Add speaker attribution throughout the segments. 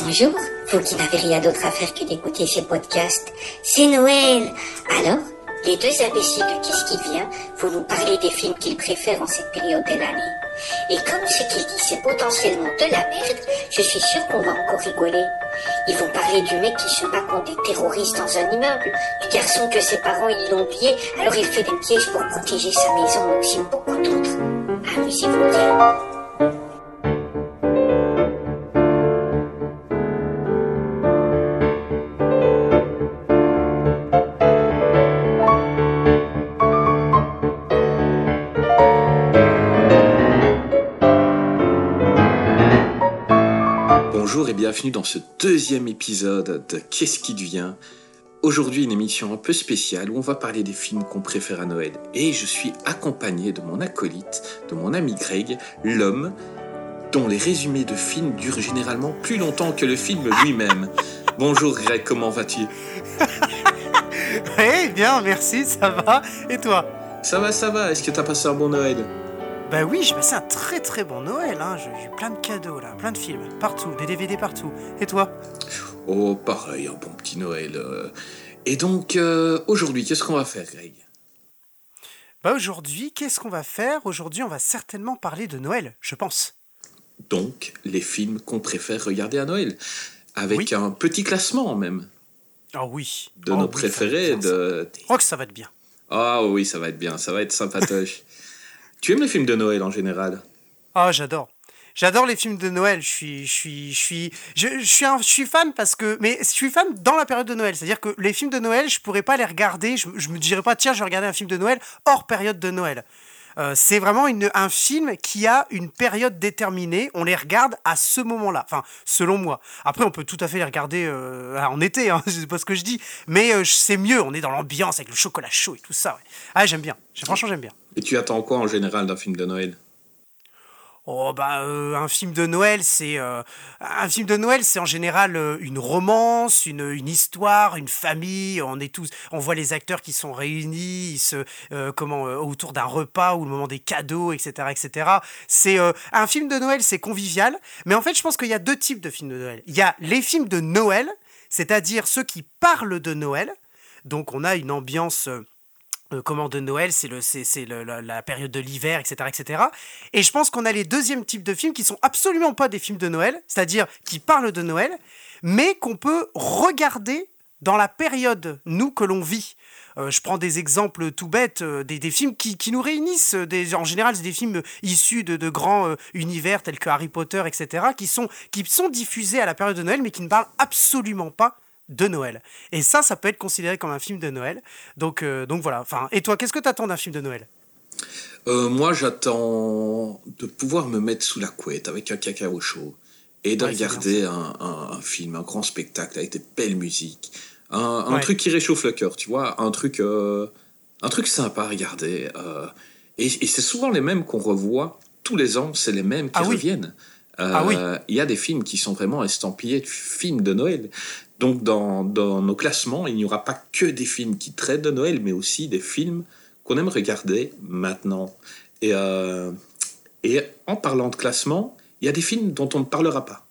Speaker 1: Bonjour, vous qui n'avez rien d'autre à faire que d'écouter ces podcasts. C'est Noël Alors, les deux imbéciles de Qu'est-ce qui vient vont nous parler des films qu'ils préfèrent en cette période de l'année? Et comme ce qu'ils disent c'est potentiellement de la merde, je suis sûr qu'on va encore rigoler. Ils vont parler du mec qui se bat contre des terroristes dans un immeuble, du garçon que ses parents ils l'ont oublié, alors il fait des pièges pour protéger sa maison, mais aussi beaucoup d'autres. Amusez-vous bien.
Speaker 2: Et bienvenue dans ce deuxième épisode de Qu'est-ce qui devient? Aujourd'hui une émission un peu spéciale où on va parler des films qu'on préfère à Noël. Et je suis accompagné de mon acolyte, de mon ami Greg, l'homme dont les résumés de films durent généralement plus longtemps que le film lui-même. Bonjour Greg, comment vas-tu?
Speaker 3: Oui, bien, merci, ça va. Et toi?
Speaker 2: Ça va, ça va, est-ce que t'as passé un bon Noël?
Speaker 3: Bah oui, j'ai passé un très très bon Noël. Hein. J'ai eu plein de cadeaux là, plein de films, partout, des DVD partout. Et toi?
Speaker 2: Oh, pareil, un bon petit Noël. euh. Et donc, euh, aujourd'hui, qu'est-ce qu'on va faire Greg?
Speaker 3: Bah aujourd'hui, qu'est-ce qu'on va faire? Aujourd'hui, on va certainement parler de Noël, je pense.
Speaker 2: Donc, les films qu'on préfère regarder à Noël. Avec
Speaker 3: Oui.
Speaker 2: un petit classement même.
Speaker 3: Ah oui.
Speaker 2: de
Speaker 3: Oh
Speaker 2: nos
Speaker 3: oui,
Speaker 2: préférés. de...
Speaker 3: Je crois que ça va être bien.
Speaker 2: Ah oui, ça va être bien, ça va être sympatoche. tu aimes les films de Noël en général?
Speaker 3: Ah, j'adore. J'adore les films de Noël. Je suis, je suis, je suis, je, suis, je suis fan parce que, mais je suis fan dans la période de Noël. C'est-à-dire que les films de Noël, je pourrais pas les regarder. Je, je me dirais pas, tiens, je vais regarder un film de Noël hors période de Noël. Euh, c'est vraiment une, un film qui a une période déterminée. On les regarde à ce moment-là. Enfin, selon moi. Après, on peut tout à fait les regarder euh, en été. Hein, c'est pas ce que je dis. Mais euh, c'est mieux. On est dans l'ambiance avec le chocolat chaud et tout ça. Ah, j'aime bien. Franchement, j'aime bien.
Speaker 2: Et tu attends quoi en général d'un film de Noël?
Speaker 3: Oh bah euh, un film de Noël c'est euh, un film de Noël c'est en général euh, une romance une, une histoire une famille. On est tous on voit les acteurs qui sont réunis se comment autour d'un repas ou le moment des cadeaux etc etc c'est un film de Noël c'est convivial. Mais en fait je pense qu'il y a deux types de films de Noël. Il y a les films de Noël c'est-à-dire ceux qui parlent de Noël. Donc on a une ambiance euh, comment de Noël, c'est le, c'est, c'est la, période de l'hiver, etc., etc. Et je pense qu'on a les deuxièmes types de films qui sont absolument pas des films de Noël, c'est-à-dire qui parlent de Noël, mais qu'on peut regarder dans la période, nous, que l'on vit. Euh, je prends des exemples tout bêtes, euh, des, des films qui, qui nous réunissent. Des, en général, c'est des films issus de, de grands univers tels que Harry Potter, etc., qui sont, qui sont diffusés à la période de Noël, mais qui ne parlent absolument pas de Noël. Et ça, ça peut être considéré comme un film de Noël. Donc, euh, donc voilà. Enfin, et toi, qu'est-ce que tu attends d'un film de Noël?
Speaker 2: Euh, Moi, j'attends de pouvoir me mettre sous la couette avec un cacao chaud et de
Speaker 3: Ouais,
Speaker 2: regarder un, un- un film, un grand spectacle avec des belles musiques. Un, un
Speaker 3: Ouais.
Speaker 2: truc qui réchauffe le cœur, tu vois, un truc, euh, un truc sympa à regarder. et et c'est souvent les mêmes qu'on revoit tous les ans, c'est les mêmes qui
Speaker 3: Ah oui.
Speaker 2: reviennent. Euh,
Speaker 3: Ah oui.
Speaker 2: Il y a des films qui sont vraiment estampillés de films de Noël. Donc dans, dans nos classements, il n'y aura pas que des films qui traitent de Noël, mais aussi des films qu'on aime regarder maintenant. Et, euh, et en parlant de classement, il y a des films dont on ne parlera pas.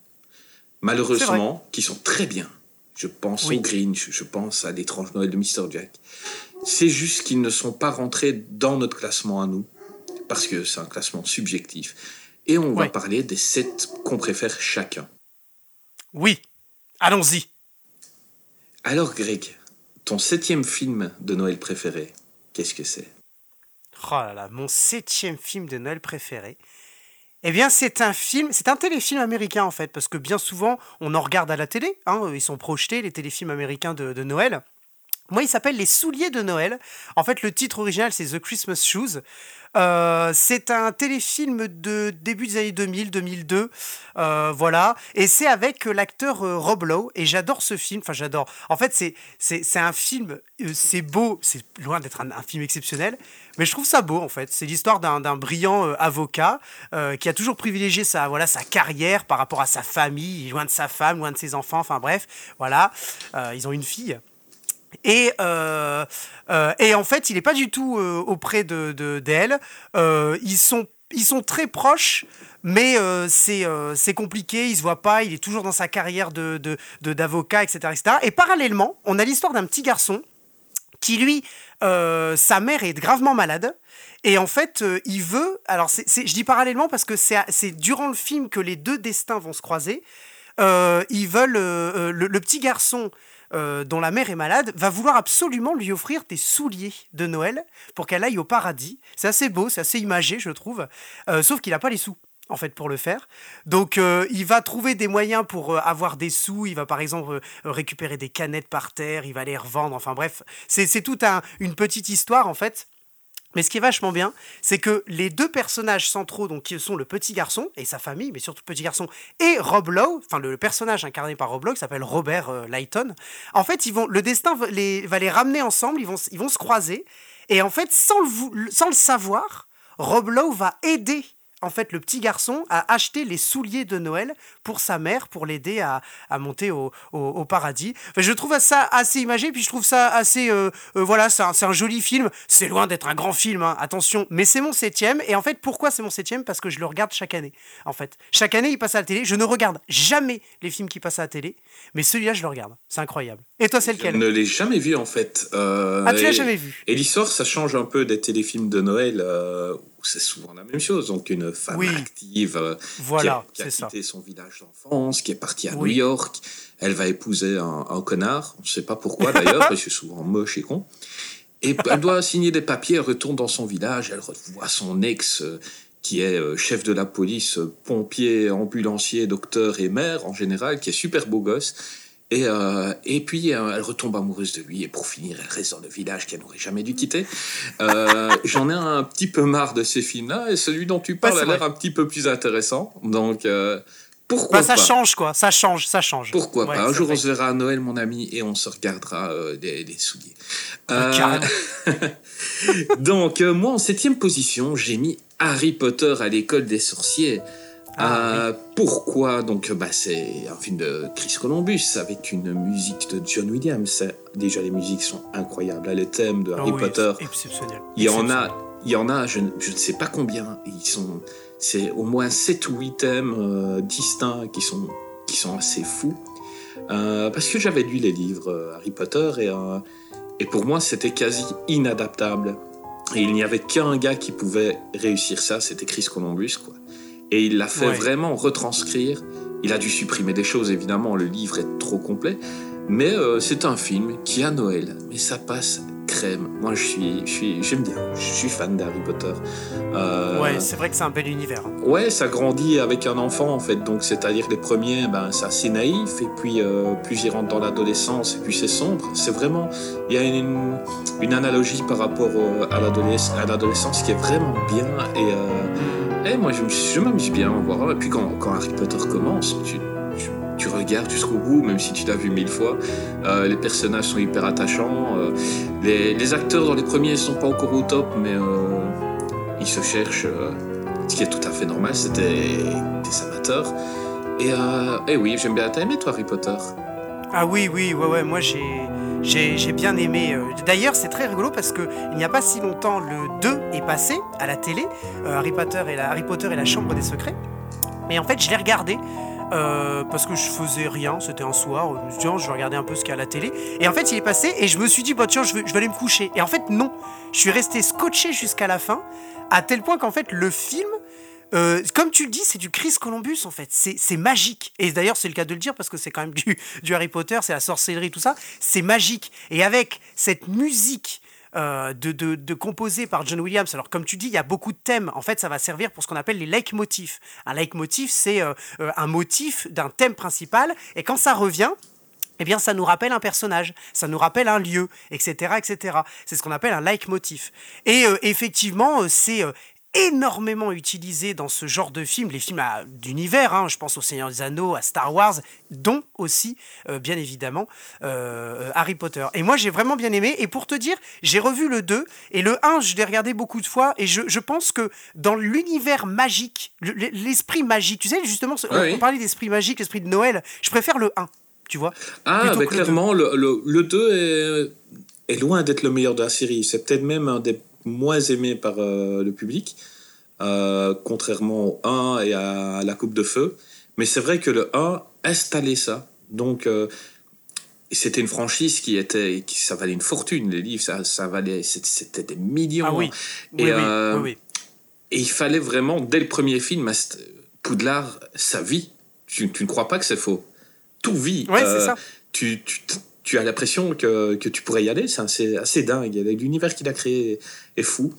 Speaker 2: Malheureusement, qui sont très bien. Je pense
Speaker 3: Oui.
Speaker 2: au Grinch, je pense à l'étrange Noël de Mr. Jack. C'est juste qu'ils ne sont pas rentrés dans notre classement à nous, parce que c'est un classement subjectif. Et on va parler des sept qu'on préfère chacun.
Speaker 3: Oui. Allons-y.
Speaker 2: Alors Greg, ton septième film de Noël préféré, qu'est-ce que c'est?
Speaker 3: Oh là là, mon septième film de Noël préféré. Eh bien, c'est un film, c'est un téléfilm américain en fait, parce que bien souvent, on en regarde à la télé. hein, ils sont projetés, les téléfilms américains de, de Noël. Moi, il s'appelle Les Souliers de Noël. En fait, le titre original, c'est The Christmas Shoes. Euh, c'est un téléfilm de début des années 2000, 2002, euh, voilà. Et c'est avec euh, l'acteur euh, Rob Lowe. Et j'adore ce film. Enfin, j'adore. En fait, c'est c'est un film. c'est beau. C'est loin d'être un, film exceptionnel, mais je trouve ça beau. En fait, c'est l'histoire d'un brillant avocat qui a toujours privilégié sa voilà sa carrière par rapport à sa famille, loin de sa femme, loin de ses enfants. Enfin bref, voilà. Ils ont une fille. Et, euh, euh, et en fait, il n'est pas du tout euh, auprès de de- d'elle. Ils sont ils sont très proches, mais c'est compliqué, il se voit pas, il est toujours dans sa carrière de d'avocat, etc., etc. Et parallèlement, on a l'histoire d'un petit garçon qui, lui, sa mère est gravement malade. Et en fait, il veut. Alors, je dis parallèlement parce que c'est durant le film que les deux destins vont se croiser. ils veulent. Le, petit garçon dont la mère est malade, va vouloir absolument lui offrir des souliers de Noël pour qu'elle aille au paradis. C'est assez beau, c'est assez imagé, je trouve. sauf qu'il n'a pas les sous en fait pour le faire. Donc euh, il va trouver des moyens pour euh, avoir des sous, il va par exemple euh, récupérer des canettes par terre, il va les revendre, enfin bref, c'est toute un, une petite histoire en fait. Mais ce qui est vachement bien, c'est que les deux personnages centraux, donc qui sont le petit garçon et sa famille, mais surtout le petit garçon et Rob Lowe, enfin le, personnage incarné par Rob Lowe, qui s'appelle Robert Lighton. En fait, ils vont, le destin va les, va les ramener ensemble, ils vont, ils vont se croiser, et en fait, sans le, sans le savoir, Rob Lowe va aider en fait, le petit garçon a acheté les souliers de Noël pour sa mère, pour l'aider à, monter au, paradis. je trouve ça assez imagé, puis je trouve ça assez... Euh, euh, voilà, c'est un, joli film. C'est loin d'être un grand film, hein, attention, mais c'est mon septième. Et en fait, pourquoi c'est mon septième? Parce que je le regarde chaque année, en fait. Chaque année, il passe à la télé. Je ne regarde jamais les films qui passent à la télé, mais celui-là, je le regarde. C'est incroyable. Et toi, c'est lequel?
Speaker 2: Je ne l'ai jamais vu, en fait.
Speaker 3: Euh, ah, tu l'as jamais vu
Speaker 2: Et l'histoire, ça change un peu des téléfilms de Noël c'est souvent la même chose. Donc une femme active euh,
Speaker 3: voilà,
Speaker 2: qui a, quitté son village d'enfance, qui est partie à New York, elle va épouser un, connard, on ne sait pas pourquoi d'ailleurs, parce que c'est souvent moche et con. Et elle doit signer des papiers, elle retourne dans son village, elle revoit son ex euh, qui est euh, chef de la police, pompier, ambulancier, docteur et maire en général, qui est super beau gosse. Et, euh, et puis, euh, elle retombe amoureuse de lui. Et pour finir, elle reste dans le village qu'elle n'aurait jamais dû quitter. Euh, j'en ai un petit peu marre de ces films-là. Et celui dont tu parles a l'air un petit peu plus intéressant. Donc, pourquoi
Speaker 3: bah, ça change, quoi. Ça change, ça change.
Speaker 2: Pourquoi pas? Un jour, on se verra à Noël, mon ami, et on se regardera des, des, souliers. Donc, moi, en septième position, j'ai mis Harry Potter à l'école des sorciers. Ah, euh, pourquoi Donc, bah, c'est un film de Chris Columbus avec une musique de John Williams. Déjà, les musiques sont incroyables. les thèmes de Harry ah Potter.
Speaker 3: Exceptionnel.
Speaker 2: Il y en a, il y en a, je, je, ne sais pas combien. Ils sont, c'est au moins 7 ou 8 thèmes euh, distincts qui sont, qui sont assez fous. Euh, parce que j'avais lu les livres Harry Potter et, et pour moi, c'était quasi inadaptable. Et il n'y avait qu'un gars qui pouvait réussir ça, c'était Chris Columbus, quoi. Et il l'a fait vraiment retranscrire. Il a dû supprimer des choses, évidemment, le livre est trop complet. Mais euh, c'est un film qui a Noël, mais ça passe crème. Moi, je suis, je suis, j'aime bien. Je suis fan d'Harry Potter.
Speaker 3: Euh, ouais, c'est vrai que c'est un bel univers.
Speaker 2: Ouais, ça grandit avec un enfant en fait. Donc, c'est-à-dire les premiers, ben, c'est assez naïf, et puis euh, plus ils rentrent dans l'adolescence, et puis c'est sombre. C'est vraiment, il y a une, une analogie par rapport à l'adolescence qui est vraiment bien et. Mm. Eh, moi, je, m'amuse bien à voir. Et puis, quand, Harry Potter commence, tu, tu, regardes jusqu'au bout, même si tu l'as vu mille fois. Euh, les personnages sont hyper attachants. Euh, les, acteurs dans les premiers sont pas encore au top, mais euh, ils se cherchent. ce qui est tout à fait normal, c'était des amateurs. Et, et oui, j'aime bien. T'as aimé, toi, Harry Potter?
Speaker 3: Ah oui, oui, ouais, ouais. Moi, j'ai j'ai bien aimé. Euh, d'ailleurs, c'est très rigolo parce que il n'y a pas si longtemps, le 2 est passé à la télé, euh, Harry, Potter et la, Harry Potter et la Chambre des Secrets. Et en fait, je l'ai regardé. Euh, parce que je faisais rien, c'était un soir, je me je vais regarder un peu ce qu'il y a à la télé. Et en fait, il est passé et je me suis dit, bah tiens, je vais, je vais aller me coucher. Et en fait, non, je suis resté scotché jusqu'à la fin, à tel point qu'en fait, le film euh, comme tu le dis, c'est du Chris Columbus en fait. C'est magique. Et d'ailleurs, c'est le cas de le dire parce que c'est quand même du, Harry Potter, c'est la sorcellerie, tout ça. C'est magique. Et avec cette musique euh, de, de, par John Williams. Alors, comme tu dis, il y a beaucoup de thèmes. En fait, ça va servir pour ce qu'on appelle les leitmotifs. Un leitmotiv, c'est euh, un motif d'un thème principal. Et quand ça revient, eh bien, ça nous rappelle un personnage, ça nous rappelle un lieu, etc., etc. C'est ce qu'on appelle un leitmotiv. Et effectivement, c'est énormément utilisé dans ce genre de films, les films d'univers, hein, je pense au Seigneur des Anneaux, à Star Wars, dont aussi, euh, bien évidemment, euh, Harry Potter. Et moi, j'ai vraiment bien aimé. Et pour te dire, j'ai revu le 2, et le 1, je l'ai regardé beaucoup de fois, et je, pense que dans l'univers magique, l'esprit magique, tu sais, justement, on, parlait d'esprit magique, l'esprit de Noël, je préfère le 1, tu vois.
Speaker 2: Ah, mais clairement, le 2, le, 2 est, est loin d'être le meilleur de la série. C'est peut-être même un des moins aimé par euh, le public. euh, contrairement au 1 et à la Coupe de Feu. Mais c'est vrai que le 1 installait ça. Donc, euh, c'était une franchise qui était, qui, ça valait une fortune, les livres, ça, ça valait, c'était des millions.
Speaker 3: Ah oui,
Speaker 2: et,
Speaker 3: oui,
Speaker 2: euh,
Speaker 3: oui, oui,
Speaker 2: et il fallait vraiment, dès le premier film, Poudlard, ça vit. Tu, tu ne crois pas que c'est faux. Tout vit.
Speaker 3: Ouais,
Speaker 2: Euh,
Speaker 3: c'est ça.
Speaker 2: Tu, tu, tu as l'impression que, que tu pourrais y aller. C'est assez, assez dingue. L'univers qu'il a créé est fou.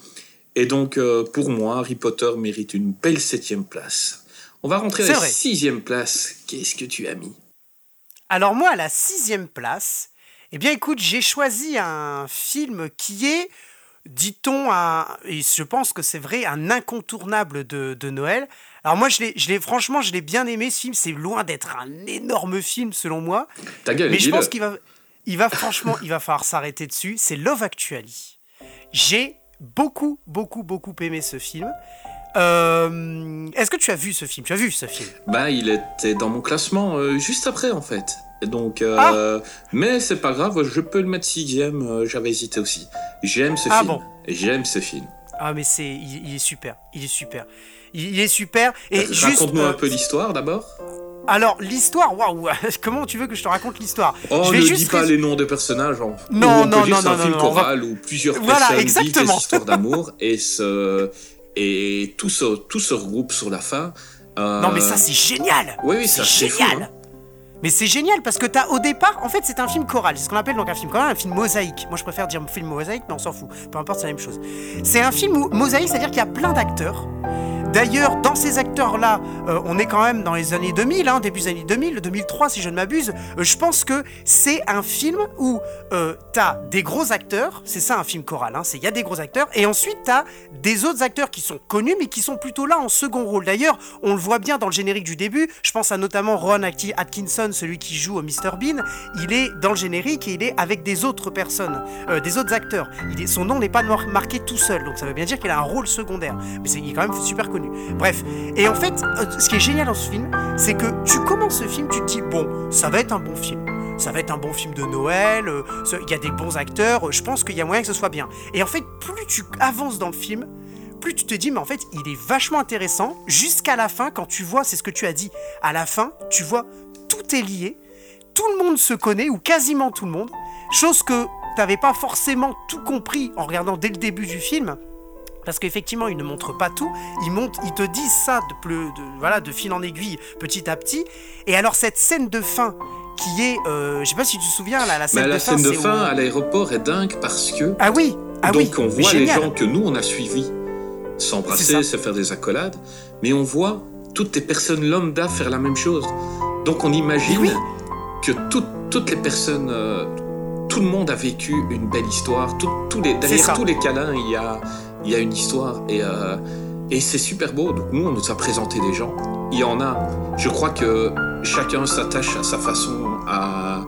Speaker 2: Et donc, euh, pour moi, Harry Potter mérite une belle septième place. On va rentrer à la
Speaker 3: vrai.
Speaker 2: sixième place. Qu'est-ce que tu as mis?
Speaker 3: Alors moi, à la sixième place, eh bien écoute, j'ai choisi un film qui est, dit-on, et je pense que c'est vrai, un incontournable de, de Noël. Alors moi, je l'ai, franchement, je l'ai bien aimé ce film. C'est loin d'être un énorme film selon moi,
Speaker 2: Ta gueule,
Speaker 3: mais je pense qu'il va, il va franchement, il va falloir s'arrêter dessus. C'est Love Actually. J'ai beaucoup, beaucoup, beaucoup aimé ce film. Euh, Est-ce que tu as vu ce film? Tu as vu ce film?
Speaker 2: Bah, il était dans mon classement euh, juste après, en fait. Donc, euh,
Speaker 3: Ah.
Speaker 2: mais c'est pas grave, je peux le mettre sixième. J'avais hésité aussi. J'aime ce
Speaker 3: Ah
Speaker 2: film.
Speaker 3: bon?
Speaker 2: J'aime ce film.
Speaker 3: Ah mais c'est, il, il est super, il est super, il, il est super. Et juste,
Speaker 2: Raconte-nous un peu l'histoire d'abord.
Speaker 3: Alors l'histoire, waouh, comment tu veux que je te raconte l'histoire?
Speaker 2: Oh,
Speaker 3: je
Speaker 2: ne dis pas
Speaker 3: rés-
Speaker 2: les noms des personnages. En...
Speaker 3: Non,
Speaker 2: on
Speaker 3: non,
Speaker 2: peut dire
Speaker 3: non,
Speaker 2: c'est un
Speaker 3: non,
Speaker 2: film
Speaker 3: non, non, on va-
Speaker 2: choral où plusieurs
Speaker 3: Voilà,
Speaker 2: personnes
Speaker 3: exactement.
Speaker 2: vivent des histoires d'amour et se et tout se tout se regroupe sur la fin. Euh,
Speaker 3: Non mais ça c'est génial.
Speaker 2: Oui, oui,
Speaker 3: c'est
Speaker 2: fou,
Speaker 3: génial.
Speaker 2: hein.
Speaker 3: Mais c'est génial parce que t'as au départ, en fait, c'est un film choral. C'est ce qu'on appelle donc un film choral, un film mosaïque. Moi, je préfère dire film mosaïque, mais on s'en fout. Peu importe, c'est la même chose. C'est un film mosaïque, c'est-à-dire qu'il y a plein d'acteurs. D'ailleurs, dans ces acteurs-là, euh, on est quand même dans les années 2000, hein, début des années 2000, 2003 si je ne m'abuse. Euh, je pense que c'est un film où euh, t'as des gros acteurs, c'est ça un film choral, hein, il y a des gros acteurs, et ensuite t'as des autres acteurs qui sont connus mais qui sont plutôt là en second rôle. D'ailleurs, on le voit bien dans le générique du début. Je pense à notamment Ron Atki- Atkinson, celui qui joue au Mr Bean. Il est dans le générique et il est avec des autres personnes, euh, des autres acteurs. Son nom n'est pas mar- marqué tout seul, donc ça veut bien dire qu'il a un rôle secondaire. Mais c'est, il est quand même super connu. Bref, et en fait, euh, ce qui est génial dans ce film, c'est que tu commences ce film, tu te dis bon, ça va être un bon film. Ça va être un bon film de Noël, euh, il y a des bons acteurs, euh, je pense qu'il y a moyen que ce soit bien. Et en fait, plus tu avances dans le film, plus tu te dis, mais en fait, il est vachement intéressant, jusqu'à la fin, quand tu vois, c'est ce que tu as dit, à la fin, tu vois, tout est lié, tout le monde se connaît, ou quasiment tout le monde, chose que tu n'avais pas forcément tout compris en regardant dès le début du film. Parce qu'effectivement, ils ne montrent pas tout. Ils, montrent, ils te disent ça de, pleu- de, voilà, de fil en aiguille, petit à petit. Et alors, cette scène de fin, qui est. euh, je sais pas si tu te souviens, là, la scène
Speaker 2: Mais la
Speaker 3: de fin.
Speaker 2: scène de fin
Speaker 3: où-
Speaker 2: à l'aéroport est dingue parce que
Speaker 3: Ah oui ah
Speaker 2: donc
Speaker 3: oui,
Speaker 2: on voit les gens que nous on a suivis s'embrasser, se faire des accolades, mais on voit toutes les personnes lambda faire la même chose. Donc on imagine
Speaker 3: Oui.
Speaker 2: que toutes- toutes les personnes, euh, tout le monde a vécu une belle histoire. Tout- les, derrière tous les câlins, il y a, il y a une histoire et, euh, et c'est super beau. Donc nous on nous a présenté des gens. Il y en a. Je crois que chacun s'attache à sa façon à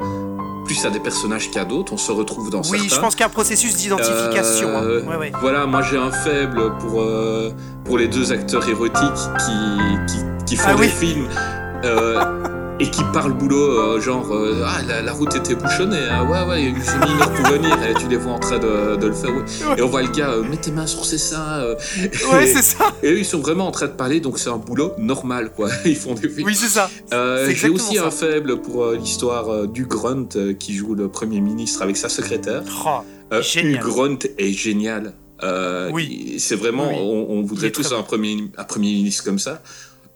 Speaker 2: plus à des personnages qu'à d'autres. On se retrouve dans
Speaker 3: Oui,
Speaker 2: certains.
Speaker 3: je pense qu'il y a un processus d'identification. hein.
Speaker 2: Euh,
Speaker 3: Ouais, ouais.
Speaker 2: Voilà, moi j'ai un faible pour, euh, pour les deux acteurs érotiques qui, qui, qui font
Speaker 3: Ah
Speaker 2: des
Speaker 3: oui.
Speaker 2: films et qui parlent boulot, euh, genre euh, Ah, la, la route était bouchonnée, hein, ouais, ouais, j'ai mis une heure pour venir, et tu les vois en train de, de le faire. ouais. Et on voit le gars, euh, mets tes mains sur ses seins. euh,
Speaker 3: Ouais, c'est ça.
Speaker 2: et eux, ils sont vraiment en train de parler, donc c'est un boulot normal, quoi. Ils font des films.
Speaker 3: Oui, c'est ça.
Speaker 2: J'ai aussi un faible pour l'histoire du Grunt qui joue le Premier ministre avec sa secrétaire.
Speaker 3: Oh, Génial.
Speaker 2: Grant est génial.
Speaker 3: Oui.
Speaker 2: C'est vraiment,
Speaker 3: Oui, oui.
Speaker 2: on, on voudrait tous un premier, un premier ministre comme ça.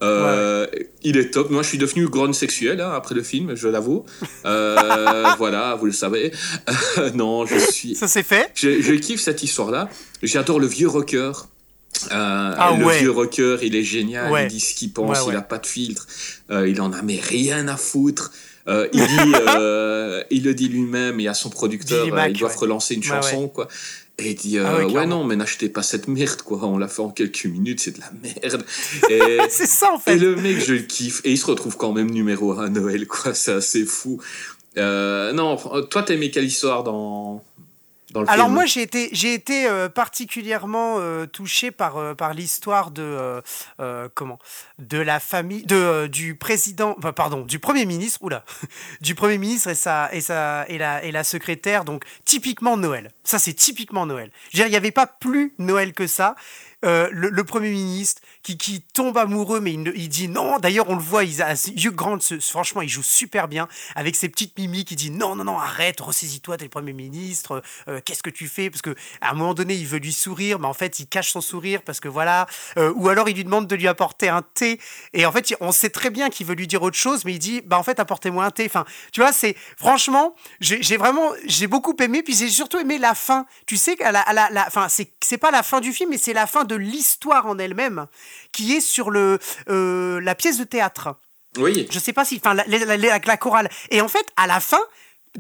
Speaker 2: Euh, Il est top. Moi, je suis devenu Grant sexuel hein, après le film, je l'avoue. Euh, voilà, vous le savez. non, je suis.
Speaker 3: ça c'est fait.
Speaker 2: Je, je kiffe cette histoire-là. J'adore le vieux rocker. Euh,
Speaker 3: Ah
Speaker 2: le
Speaker 3: ouais.
Speaker 2: vieux rocker, il est génial.
Speaker 3: Ouais.
Speaker 2: Il dit ce qu'il pense. Il a pas de filtre. Euh, il en a mais rien à foutre. Euh, il, dit, euh, il le dit lui-même et à son producteur, euh,
Speaker 3: Mac,
Speaker 2: ils doivent
Speaker 3: ouais.
Speaker 2: relancer une
Speaker 3: Ouais,
Speaker 2: chanson, quoi. Et il dit, euh,
Speaker 3: Ah ouais,
Speaker 2: non, mais n'achetez pas cette merde, quoi. On l'a fait en quelques minutes, c'est de la merde. Et,
Speaker 3: C'est ça en
Speaker 2: et
Speaker 3: fait.
Speaker 2: le mec, je le kiffe. Et il se retrouve quand même numéro 1 à Noël, quoi. C'est assez fou. Non, toi, aimé quelle histoire dans, dans le
Speaker 3: Alors
Speaker 2: film.
Speaker 3: moi j'ai été j'ai été euh, particulièrement euh, touché par euh, par l'histoire de comment? De la famille de du président enfin, pardon du premier ministre oula du premier ministre et sa et sa et la et la secrétaire donc typiquement Noël. Ça c'est typiquement Noël. Il n'y avait pas plus Noël que ça euh, le, Premier ministre qui, qui tombe amoureux, mais il, il dit non. D'ailleurs, on le voit, il a Hugh Grant, franchement, il joue super bien avec ses petites mimiques. Il dit non, non, non, arrête, ressaisis-toi, t'es le Premier ministre, euh, qu'est-ce que tu fais? Parce que à un moment donné, il veut lui sourire, mais en fait, il cache son sourire parce que voilà. Euh, ou alors, il lui demande de lui apporter un thé. Et en fait, on sait très bien qu'il veut lui dire autre chose, mais il dit bah en fait, apportez-moi un thé. Enfin, tu vois, c'est franchement, j'ai vraiment, j'ai beaucoup aimé, puis j'ai surtout aimé la fin. Tu sais qu'à la, la, la, c'est pas la fin du film, mais c'est la fin de l'histoire en elle-même, qui est sur le, euh, la pièce de théâtre.
Speaker 2: Oui.
Speaker 3: Je sais pas si, enfin, la, la, chorale. Et en fait, à la fin,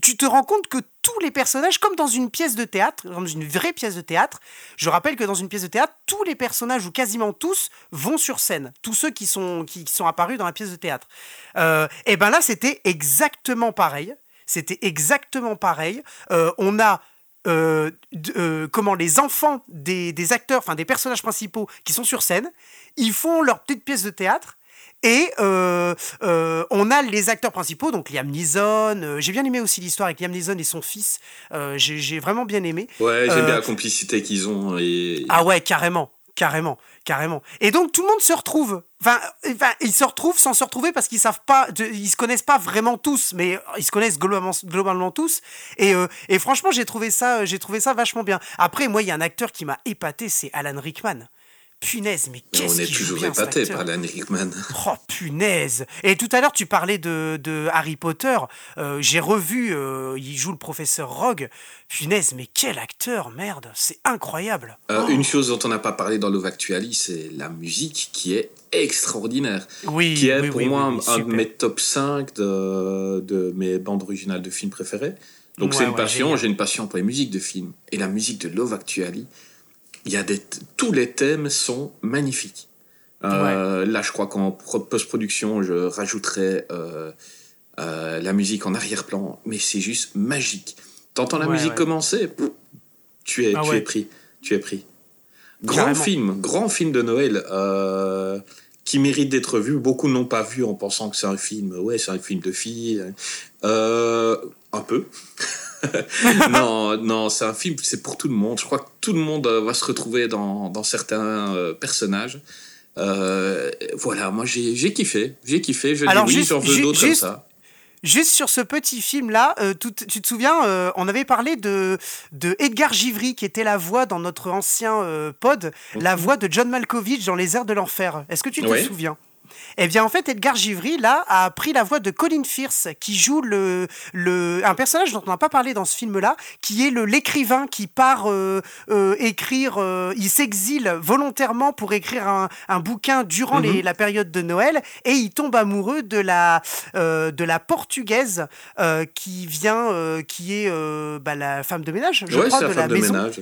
Speaker 3: tu te rends compte que tous les personnages, comme dans une pièce de théâtre, dans une vraie pièce de théâtre, je rappelle que dans une pièce de théâtre, tous les personnages, ou quasiment tous, vont sur scène. Tous ceux qui sont, qui, sont apparus dans la pièce de théâtre. Euh, et ben là, c'était exactement pareil. C'était exactement pareil. Euh, on a euh, euh, comment les enfants des, acteurs, enfin des personnages principaux qui sont sur scène, ils font leur petite pièce de théâtre. Et euh, on a les acteurs principaux, donc Liam Neeson. j'ai bien aimé aussi l'histoire avec Liam Neeson et son fils. j'ai vraiment bien aimé.
Speaker 2: Ouais, j'aime bien la complicité qu'ils ont. Et...
Speaker 3: Ah ouais, carrément. Carrément, carrément. Et donc tout le monde se retrouve. Enfin, ils se retrouvent sans se retrouver parce qu'ils savent pas, ils se connaissent pas vraiment tous, mais ils se connaissent globalement, globalement tous. Et, euh, et franchement, j'ai trouvé ça, j'ai trouvé ça vachement bien. Après, moi, il y a un acteur qui m'a épaté, c'est Alan Rickman. Punaise, mais qu'est-ce qu'il On est toujours épaté par Alan Rickman. Oh, punaise Et tout à l'heure, tu parlais de, de Harry Potter. Euh, j'ai revu, euh, il joue le professeur Rogue. Punaise, mais quel acteur, merde C'est incroyable
Speaker 2: euh, Une chose dont on n'a pas parlé dans Love Actually, c'est la musique qui est extraordinaire.
Speaker 3: Oui,
Speaker 2: Qui est pour moi un de mes top 5 de, de mes bandes originales de films préférées. Donc c'est une passion, j'ai une passion pour les musiques de films. Et la musique de Love Actually il y a des tous les thèmes sont magnifiques. Euh, là, je crois qu'en post-production, je rajouterai euh, euh, la musique en arrière-plan, mais c'est juste magique. T'entends la musique commencer, tu es, ah tu es pris, tu es pris. Grand film, grand film de Noël qui mérite d'être vu. Beaucoup n'ont pas vu en pensant que c'est un film. Ouais, c'est un film de filles. un peu. non, non, c'est un film, c'est pour tout le monde. Je crois que tout le monde euh, va se retrouver dans, dans certains euh, personnages. Euh, voilà, moi j'ai kiffé, j'ai kiffé. Je Alors, dis oui, j'en veux d'autres comme ça.
Speaker 3: Juste sur ce petit film-là, tu te souviens, on avait parlé de, de Edgar Givry, qui était la voix dans notre ancien pod, la mhm. voix de John Malkovich dans Les Airs de l'Enfer. Est-ce que tu te souviens? Eh bien, en fait, Edgar Givry, là, a pris la voix de Colin Firth, qui joue le, le, un personnage dont on n'a pas parlé dans ce film-là, qui est l'écrivain qui part euh, euh, écrire, euh, il s'exile volontairement pour écrire un, un bouquin durant les, mhm. la période de Noël, et il tombe amoureux de la, de la portugaise qui vient, qui est bah, la femme de ménage, je crois, de la maison. Ménage.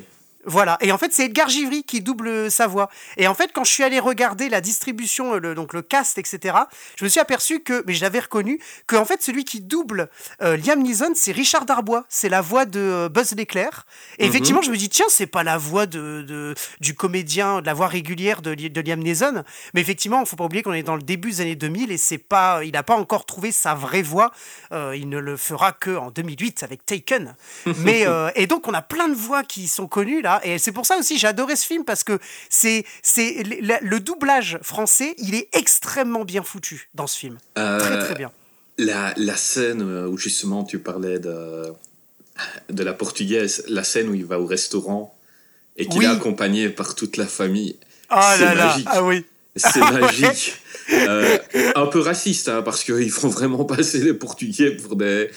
Speaker 3: Voilà. Et en fait, c'est Edgar Givry qui double sa voix. Et en fait, quand je suis allé regarder la distribution, le, donc le cast, etc., je me suis aperçu que, mais je l'avais reconnu, que en fait, celui qui double euh, Liam Neeson, c'est Richard Darbois. C'est la voix de euh, Buzz l'éclair. Et mhm. effectivement, je me dis, tiens, c'est pas la voix de, du comédien, de la voix régulière de, de Liam Neeson. Mais effectivement, il faut pas oublier qu'on est dans le début des années 2000 et c'est pas, il n'a pas encore trouvé sa vraie voix. Euh, il ne le fera que en 2008 avec Taken. Mais, et donc, on a plein de voix qui sont connues là. Et c'est pour ça aussi j'ai adoré ce film parce que c'est c'est le, doublage français, il est extrêmement bien foutu dans ce film. très très bien.
Speaker 2: La, la, scène où justement tu parlais de de la portugaise, la scène où il va au restaurant et qu'il est accompagné par toute la famille.
Speaker 3: Oh là là, ah oui.
Speaker 2: C'est magique. Euh, un peu raciste, hein, parce qu'ils font vraiment passer les Portugais pour des,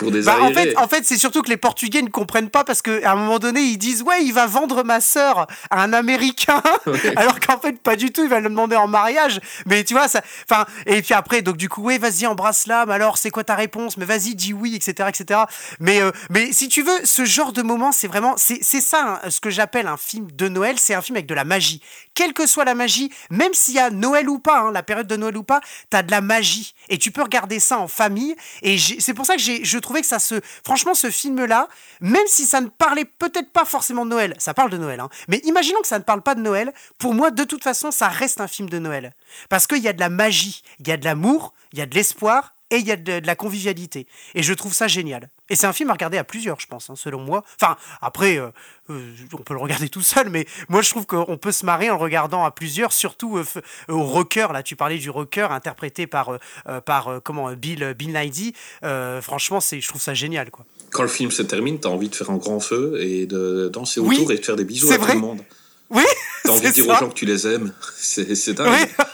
Speaker 2: bah,
Speaker 3: en fait, en fait c'est surtout que les Portugais ne comprennent pas parce qu'à un moment donné, ils disent Ouais, il va vendre ma sœur à un Américain. Alors qu'en fait, pas du tout, il va le demander en mariage. Mais tu vois, ça. Enfin, et puis après, donc du coup, ouais, vas-y, embrasse-la. Mais alors, c'est quoi ta réponse? Mais vas-y, dis oui, etc. etc. Mais, euh, mais si tu veux, ce genre de moment, c'est vraiment. C'est ça, hein, ce que j'appelle un film de Noël. C'est un film avec de la magie. Quelle que soit la magie, même s'il y a Noël ou pas, hein, la période de Noël ou pas, t'as de la magie. Et tu peux regarder ça en famille. Et c'est pour ça que je trouvais que ça se. Franchement, ce film-là, même si ça ne parlait peut-être pas forcément de Noël, ça parle de Noël, hein, mais imaginons que ça ne parle pas de Noël, pour moi, de toute façon, ça reste un film de Noël. Parce qu'il y a de la magie, il y a de l'amour, il y a de l'espoir, et il y a de, de la convivialité. Et je trouve ça génial. Et c'est un film à regarder à plusieurs, je pense, hein, selon moi. Enfin, après, euh, euh, on peut le regarder tout seul, mais moi je trouve qu'on peut se marrer en le regardant à plusieurs, surtout euh, au rocker. Là, tu parlais du rocker interprété par, par comment, Bill, Bill Nighy. Franchement, c'est, je trouve ça génial, quoi.
Speaker 2: Quand le film se termine, t'as envie de faire un grand feu et de danser
Speaker 3: Oui,
Speaker 2: autour et de faire des bisous à tout
Speaker 3: vrai.
Speaker 2: le monde.
Speaker 3: Oui,
Speaker 2: T'as envie de dire
Speaker 3: ça.
Speaker 2: aux gens que tu les aimes. C'est c'est dingue.
Speaker 3: Oui.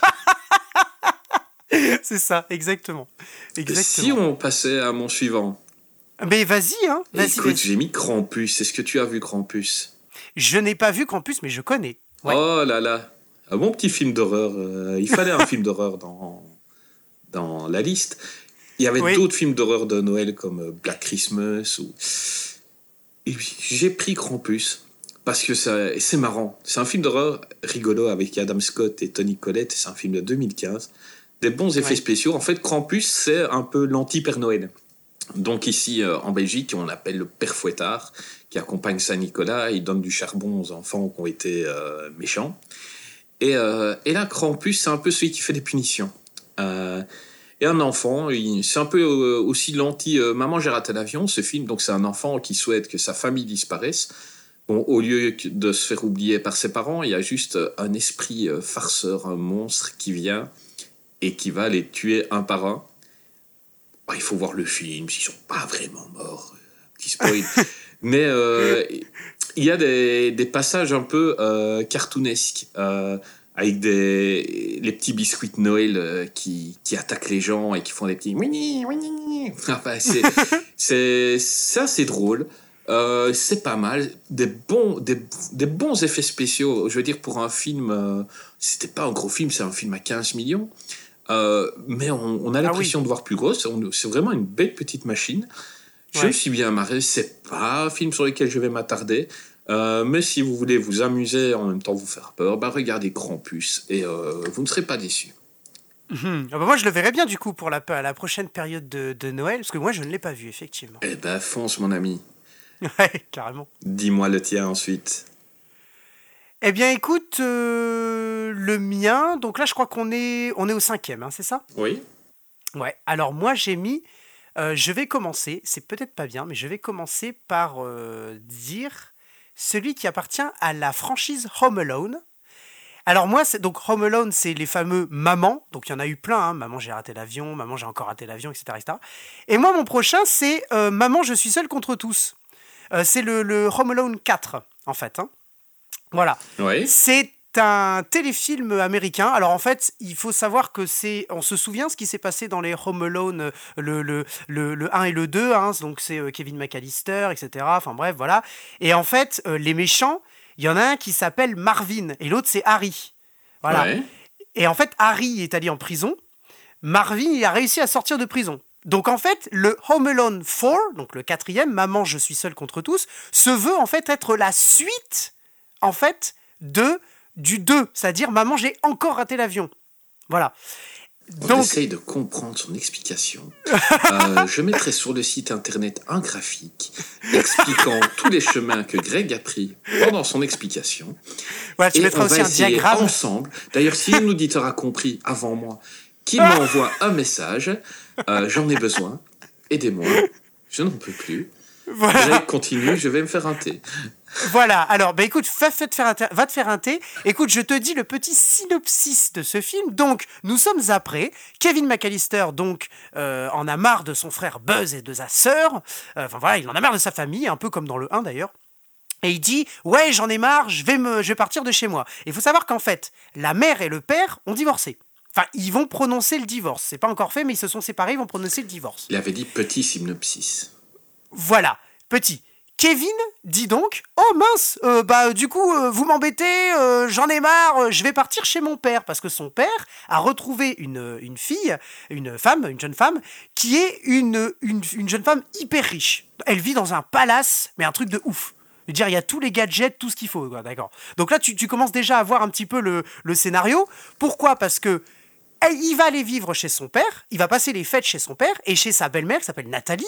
Speaker 3: c'est ça, exactement.
Speaker 2: Et
Speaker 3: Exactement.
Speaker 2: si on passait à mon suivant
Speaker 3: Mais vas-y, hein.
Speaker 2: Écoute, j'ai mis Krampus. Est-ce que tu as vu Krampus?
Speaker 3: Je n'ai pas vu Campus, mais je connais. Ouais.
Speaker 2: Oh là là Un bon petit film d'horreur. euh, il fallait un film d'horreur dans, dans la liste. Il y avait
Speaker 3: Oui.
Speaker 2: d'autres films d'horreur de Noël comme euh, Black Christmas. Ou... J'ai pris Krampus parce que c'est marrant. C'est un film d'horreur rigolo avec Adam Scott et Tony Collette. C'est un film de 2015. Des bons effets
Speaker 3: Ouais.
Speaker 2: spéciaux. En fait, Krampus, c'est un peu l'anti-Père Noël. Donc ici, euh, en Belgique, on appelle le Père Fouettard, qui accompagne Saint-Nicolas. Il donne du charbon aux enfants qui ont été euh, méchants. Et, euh, et là, Krampus, c'est un peu celui qui fait des punitions. Et un enfant, c'est un peu aussi l'anti Maman, j'ai raté l'avion, ce film. Donc c'est un enfant qui souhaite que sa famille disparaisse. Bon, au lieu de se faire oublier par ses parents, il y a juste un esprit farceur, un monstre qui vient et qui va les tuer un par un. Bah, il faut voir le film, s'ils sont pas vraiment morts. euh, Petit spoil. Mais euh, il y a des, des passages un peu euh, cartoonesques, euh, avec des, les petits biscuits de Noël qui, qui attaquent les gens et qui font des petits... Enfin, c'est, ça, c'est drôle. Euh, c'est pas mal. Des bons, des, des bons effets spéciaux. Je veux dire, pour un film, euh, c'était pas un gros film, c'est un film à 15 millions. Euh, mais on, on a l'impression de voir plus gros. C'est vraiment une belle petite machine. Je
Speaker 3: Ouais.
Speaker 2: me suis bien marré. C'est pas un film sur lequel je vais m'attarder. Euh, mais si vous voulez vous amuser en même temps vous faire peur, bah regardez Krampus et euh, vous ne serez pas déçus.
Speaker 3: Mhm. Ah bah moi, je le verrai bien, du coup, pour la, la prochaine période de, de Noël, parce que moi, je ne l'ai pas vu, effectivement.
Speaker 2: Eh ben fonce mon ami.
Speaker 3: Ouais, carrément.
Speaker 2: Dis-moi le tien ensuite.
Speaker 3: Eh bien, écoute, euh, le mien, donc là, je crois qu'on est, on est au cinquième, hein, c'est ça?
Speaker 2: Oui.
Speaker 3: Ouais. Alors, moi, j'ai mis. euh, je vais commencer, c'est peut-être pas bien, mais je vais commencer par euh, dire celui qui appartient à la franchise Home Alone. Alors moi, c'est donc Home Alone, c'est les fameux mamans. Donc il y en a eu plein. hein. Maman, j'ai raté l'avion. Maman, j'ai encore raté l'avion, etc., etc. Et moi, mon prochain, c'est euh, Maman, je suis seule contre tous. Euh, c'est le, le Home Alone 4, en fait. hein. Voilà.
Speaker 2: Oui.
Speaker 3: C'est un téléfilm américain. Alors en fait, il faut savoir que c'est. On se souvient ce qui s'est passé dans les Home Alone, euh, le, le, le, le 1 et le 2. hein. donc c'est euh, Kevin McAllister, etc. Enfin bref, voilà. Et en fait, euh, les méchants, il y en a un qui s'appelle Marvin et l'autre c'est Harry. Voilà.
Speaker 2: Ouais.
Speaker 3: Et en fait, Harry est allé en prison. Marvin, il a réussi à sortir de prison. Donc en fait, le Home Alone 4, donc le quatrième, Maman, je suis seul contre tous, se veut en fait être la suite, en fait, de du 2, c'est-à-dire Maman, j'ai encore raté l'avion. Voilà.
Speaker 2: On
Speaker 3: Donc,
Speaker 2: essaye de comprendre son explication. Euh, je mettrai sur le site internet un graphique expliquant tous les chemins que Greg a pris pendant son explication.
Speaker 3: voilà, tu
Speaker 2: Et
Speaker 3: mettras
Speaker 2: on
Speaker 3: aussi
Speaker 2: va
Speaker 3: un diagramme.
Speaker 2: ensemble. D'ailleurs, si un auditeur a compris avant moi, qu'il m'envoie un message. Euh, J'en ai besoin. Aidez-moi. Je n'en peux plus.
Speaker 3: Voilà.
Speaker 2: Greg, continue, je vais me faire un thé.
Speaker 3: Voilà, alors, bah écoute, va, va te faire un thé- va te faire un thé. Écoute, je te dis le petit synopsis de ce film. Donc, nous sommes après. Kevin McAllister, donc, euh, en a marre de son frère Buzz et de sa sœur. Euh, Enfin, voilà, il en a marre de sa famille, un peu comme dans le 1 d'ailleurs. Et il dit Ouais, j'en ai marre, je vais, me, je vais partir de chez moi. Il faut savoir qu'en fait, la mère et le père ont divorcé. Enfin, ils vont prononcer le divorce. C'est pas encore fait, mais ils se sont séparés, ils vont prononcer le divorce.
Speaker 2: Il avait dit petit synopsis.
Speaker 3: Voilà, petit. Kevin dit donc Oh mince, euh, bah du coup, euh, vous m'embêtez, euh, j'en ai marre, je vais partir chez mon père. Parce que son père a retrouvé une, une fille, une femme, une jeune femme, qui est une, une, une jeune femme hyper riche. Elle vit dans un palace, mais un truc de ouf. Je veux dire, il y a tous les gadgets, tout ce qu'il faut, d'accord. Donc là, tu, tu commences déjà à voir un petit peu le, le scénario. Pourquoi? Parce que il va aller vivre chez son père, il va passer les fêtes chez son père et chez sa belle-mère qui s'appelle Nathalie.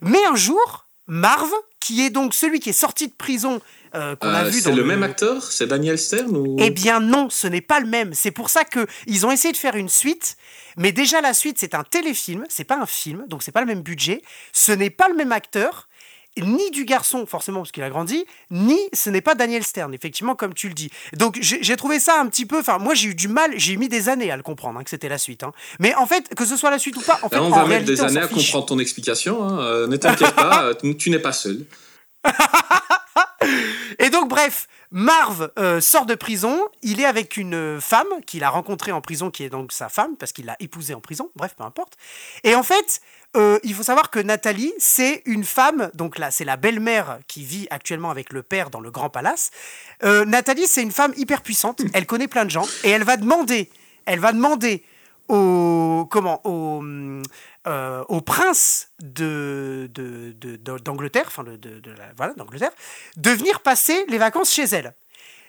Speaker 3: Mais un jour, Marv, qui est donc celui qui est sorti de prison euh, qu'on a
Speaker 2: Euh,
Speaker 3: vu
Speaker 2: c'est
Speaker 3: dans
Speaker 2: le même acteur C'est Daniel Stern ou...
Speaker 3: Eh bien non, ce n'est pas le même. C'est pour ça que ils ont essayé de faire une suite, mais déjà la suite c'est un téléfilm, c'est pas un film, donc c'est pas le même budget. Ce n'est pas le même acteur, ni du garçon forcément parce qu'il a grandi, ni ce n'est pas Daniel Stern, effectivement comme tu le dis. Donc j'ai trouvé ça un petit peu. Enfin moi j'ai eu du mal, j'ai mis des années à le comprendre hein, que c'était la suite. hein. Mais en fait que ce soit la suite ou pas, en fait
Speaker 2: Là, on
Speaker 3: en
Speaker 2: va mettre
Speaker 3: réalité,
Speaker 2: des
Speaker 3: on
Speaker 2: années à comprendre ton explication. hein. Euh, ne t'inquiète pas, euh, tu tu n'es pas seul.
Speaker 3: Et donc, bref, Marv euh, sort de prison. Il est avec une femme qu'il a rencontrée en prison, qui est donc sa femme, parce qu'il l'a épousée en prison. Bref, peu importe. Et en fait, euh, il faut savoir que Nathalie, c'est une femme, donc là, c'est la belle-mère qui vit actuellement avec le père dans le Grand Palace. Euh, Nathalie, c'est une femme hyper puissante. Elle connaît plein de gens et elle va demander, elle va demander au comment au euh, au prince de d'Angleterre, enfin de, de- de la- voilà d'Angleterre, de venir passer les vacances chez elle.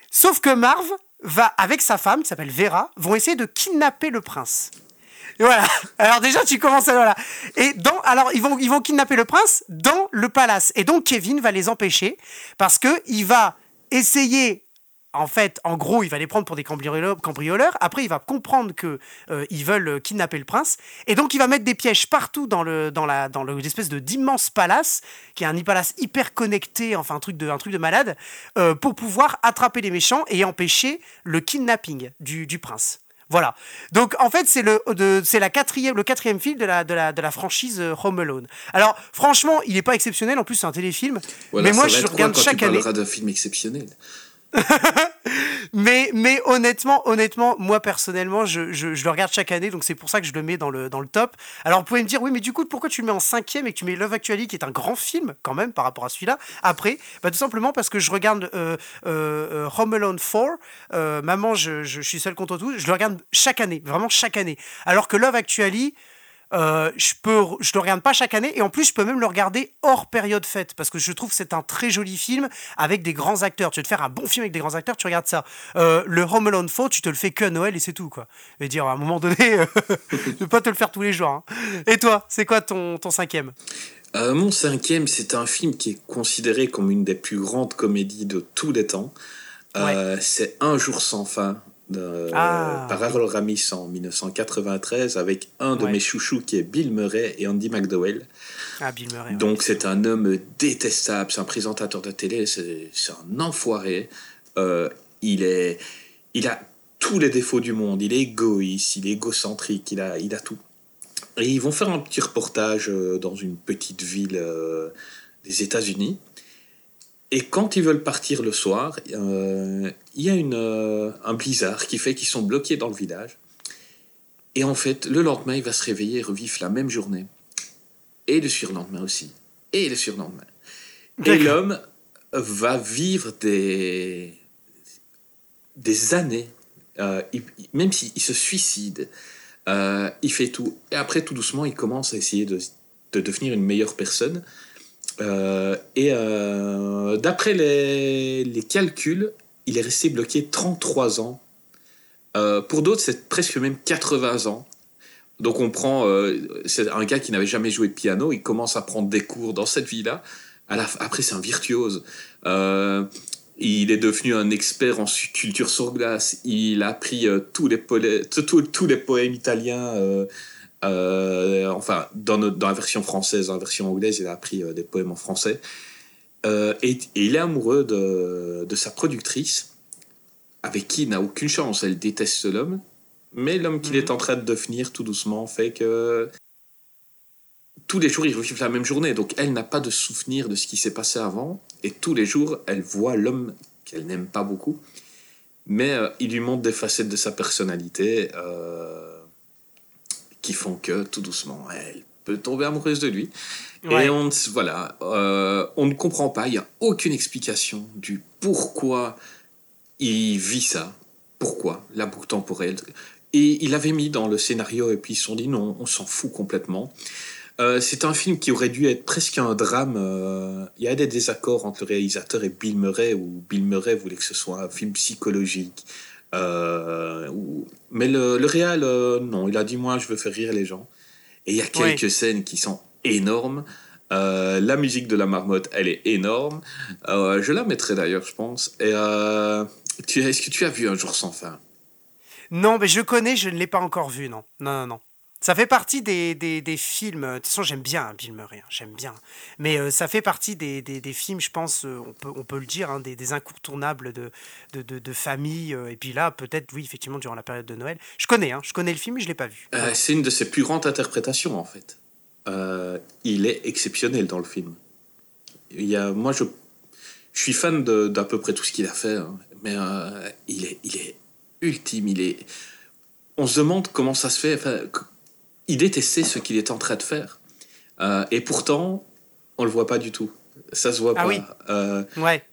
Speaker 3: Sauf que Marv va avec sa femme qui s'appelle Vera, vont essayer de kidnapper le prince. Voilà. Alors déjà tu commences à. Et dans alors ils vont ils vont kidnapper le prince dans le palace et donc Kevin va les empêcher parce que il va essayer en fait, en gros, il va les prendre pour des cambrioleurs. Après, il va comprendre que euh, ils veulent kidnapper le prince, et donc il va mettre des pièges partout dans le dans la dans le- l'espèce d'immense palace, qui est un palace hyper connecté, enfin un truc de un truc de malade, euh, pour pouvoir attraper les méchants et empêcher le kidnapping du, du prince. Voilà. Donc en fait c'est le de- c'est la quatrième le quatrième film de la de la de la franchise euh, Home Alone. Alors franchement il est pas exceptionnel en plus c'est un téléfilm.
Speaker 2: Voilà,
Speaker 3: mais moi je regarde chaque année.
Speaker 2: d'un film exceptionnel.
Speaker 3: Mais, mais honnêtement, honnêtement, moi personnellement, je, je, le regarde chaque année, donc c'est pour ça que je le mets dans le, dans le top. Alors vous pouvez me dire, oui, mais du coup, pourquoi tu le mets en cinquième et que tu mets Love Actually, qui est un grand film quand même par rapport à celui-là, après? Bah, Tout simplement parce que je regarde euh, euh, Home Alone 4, euh, Maman, je, je, je suis seul contre tout, je le regarde chaque année, vraiment chaque année. Alors que Love Actually, euh, je peux, je le regarde pas chaque année et en plus je peux même le regarder hors période fête parce que je trouve que c'est un très joli film avec des grands acteurs. Tu veux te faire un bon film avec des grands acteurs, tu regardes ça. Euh, le Home Alone 4, tu te le fais que à Noël et c'est tout quoi. Je veux dire à un moment donné, euh, je peux pas te le faire tous les jours. hein. Et toi, c'est quoi ton, ton cinquième?
Speaker 2: Euh, mon cinquième, c'est un film qui est considéré comme une des plus grandes comédies de tous les temps. Euh, C'est Un jour sans fin
Speaker 3: Ah.
Speaker 2: par Harold Ramis en 1993 avec un de
Speaker 3: Ouais.
Speaker 2: mes chouchous qui est Bill Murray et Andy McDowell.
Speaker 3: Ah, Bill Murray. ouais.
Speaker 2: Donc c'est un homme détestable, c'est un présentateur de télé, c'est un enfoiré. Euh, il, est, il a tous les défauts du monde, il est égoïste, il est égocentrique, il a, il a tout. Et ils vont faire un petit reportage euh, dans une petite ville euh, des États-Unis. Et quand ils veulent partir le soir, euh, il y a une, euh, un blizzard qui fait qu'ils sont bloqués dans le village. Et en fait, le lendemain, il va se réveiller et revivre la même journée. Et le surlendemain aussi. Et le surlendemain. Et l'homme va vivre des, des années, euh, il- même s'il se suicide, euh, il fait tout. Et après, tout doucement, il commence à essayer de, de devenir une meilleure personne. Euh, et euh, d'après les, calculs, il est resté bloqué 33 ans. Euh, pour d'autres, c'est presque même 80 ans. Donc on prend, c'est un gars qui n'avait jamais joué de piano, il commence à prendre des cours dans cette vie-là. Après, c'est un virtuose. Il est devenu un expert en culture sur glace. Il a appris tous, les tous- tous les poèmes italiens. Euh, enfin, dans, notre- dans la version française, dans la version anglaise, il a appris euh, des poèmes en français. Euh, et, et il est amoureux de, de sa productrice, avec qui il n'a aucune chance. Elle déteste l'homme. Mais l'homme qu'il
Speaker 3: Mhm.
Speaker 2: est en train de devenir tout doucement fait que tous les jours, ils revivent la même journée. Donc elle n'a pas de souvenir de ce qui s'est passé avant. Et tous les jours, elle voit l'homme qu'elle n'aime pas beaucoup. Mais il lui montre des facettes de sa personnalité euh, qui font que tout doucement, elle peut tomber amoureuse de lui.
Speaker 3: Ouais.
Speaker 2: Et on, voilà, euh, on ne comprend pas, il n'y a aucune explication du pourquoi il vit ça. Pourquoi La boucle temporelle. Et il avait mis dans le scénario, et puis ils se sont dit non, on s'en fout complètement. Euh, c'est un film qui aurait dû être presque un drame. euh, Il y a des désaccords entre le réalisateur et Bill Murray, où Bill Murray voulait que ce soit un film psychologique. Euh, Mais le, le réal, euh, non, il a dit moi, je veux faire rire les gens. Et il y a quelques scènes qui sont énormes. Euh, la musique de la marmotte, elle est énorme. Euh, je la mettrai d'ailleurs, je pense. Et euh, tu, est-ce que tu as vu Un jour sans fin?
Speaker 3: Non, mais je connais, je ne l'ai pas encore vu, non. Non, non, non. Ça fait partie des, des, films. De toute façon, j'aime bien Bill Murray, hein, j'aime bien. Mais euh, ça fait partie des, des, films, je pense, euh, on, peut, on peut le dire, hein, des, incontournables de, de, de, famille. euh, et puis là, peut-être, oui, effectivement, durant la période de Noël. Je connais, hein, je connais le film, mais je ne l'ai pas vu.
Speaker 2: Euh, C'est une de ses plus grandes interprétations, en fait. Euh, il est exceptionnel dans le film. Il y a, moi, je, suis fan d'à peu près tout ce qu'il a fait, hein. mais euh, il, est, il est ultime. Il est, on se demande comment ça se fait. Il détestait ce qu'il est en train de faire. Euh, et pourtant, on le voit pas du tout. Ça se voit
Speaker 3: Ah
Speaker 2: pas.
Speaker 3: oui.
Speaker 2: Euh,
Speaker 3: Ouais.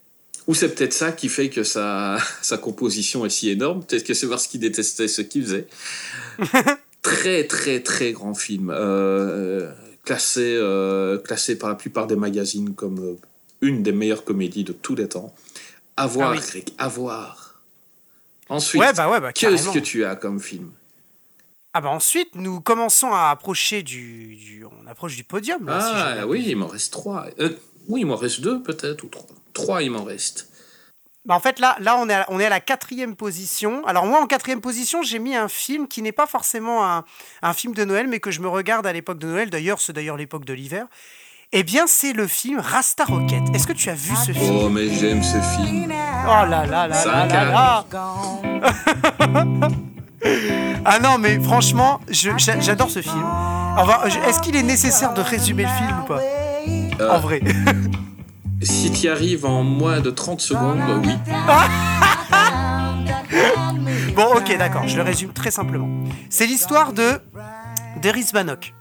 Speaker 2: ou c'est peut-être ça qui fait que sa, sa composition est si énorme. Peut-être que c'est parce qu'il détestait ce qu'il faisait. très, très, très grand film. Euh, classé, classé par la plupart des magazines comme une des meilleures comédies de tous les temps. À voir,
Speaker 3: Ah oui.
Speaker 2: Greg, à voir. Ensuite,
Speaker 3: Ouais, bah ouais, bah
Speaker 2: qu'est-ce que tu as comme film?
Speaker 3: Ah bah ensuite, nous commençons à approcher du, du- on approche du podium. là, si
Speaker 2: Ah
Speaker 3: bien
Speaker 2: oui, il m'en reste trois. Euh, oui, il m'en reste deux peut-être, ou trois. Trois, il m'en reste.
Speaker 3: Bah en fait, là, là on, est à, on est à la quatrième position. Alors moi, en quatrième position, j'ai mis un film qui n'est pas forcément un, un film de Noël, mais que je me regarde à l'époque de Noël. D'ailleurs, c'est d'ailleurs l'époque de l'hiver. Eh bien, c'est le film Rasta Rocket. Est-ce que tu as vu ce film?
Speaker 2: Oh, mais j'aime ce film.
Speaker 3: Oh là là là
Speaker 2: Ça
Speaker 3: là là là Ah non, mais franchement, j'adore ce film. Enfin, Est-ce qu'il est nécessaire de résumer le film ou pas
Speaker 2: Euh,
Speaker 3: En vrai.
Speaker 2: Si tu y arrives en moins de 30 secondes, oui.
Speaker 3: Bon, ok, d'accord, je le résume très simplement. C'est l'histoire de d'Eris Bannock,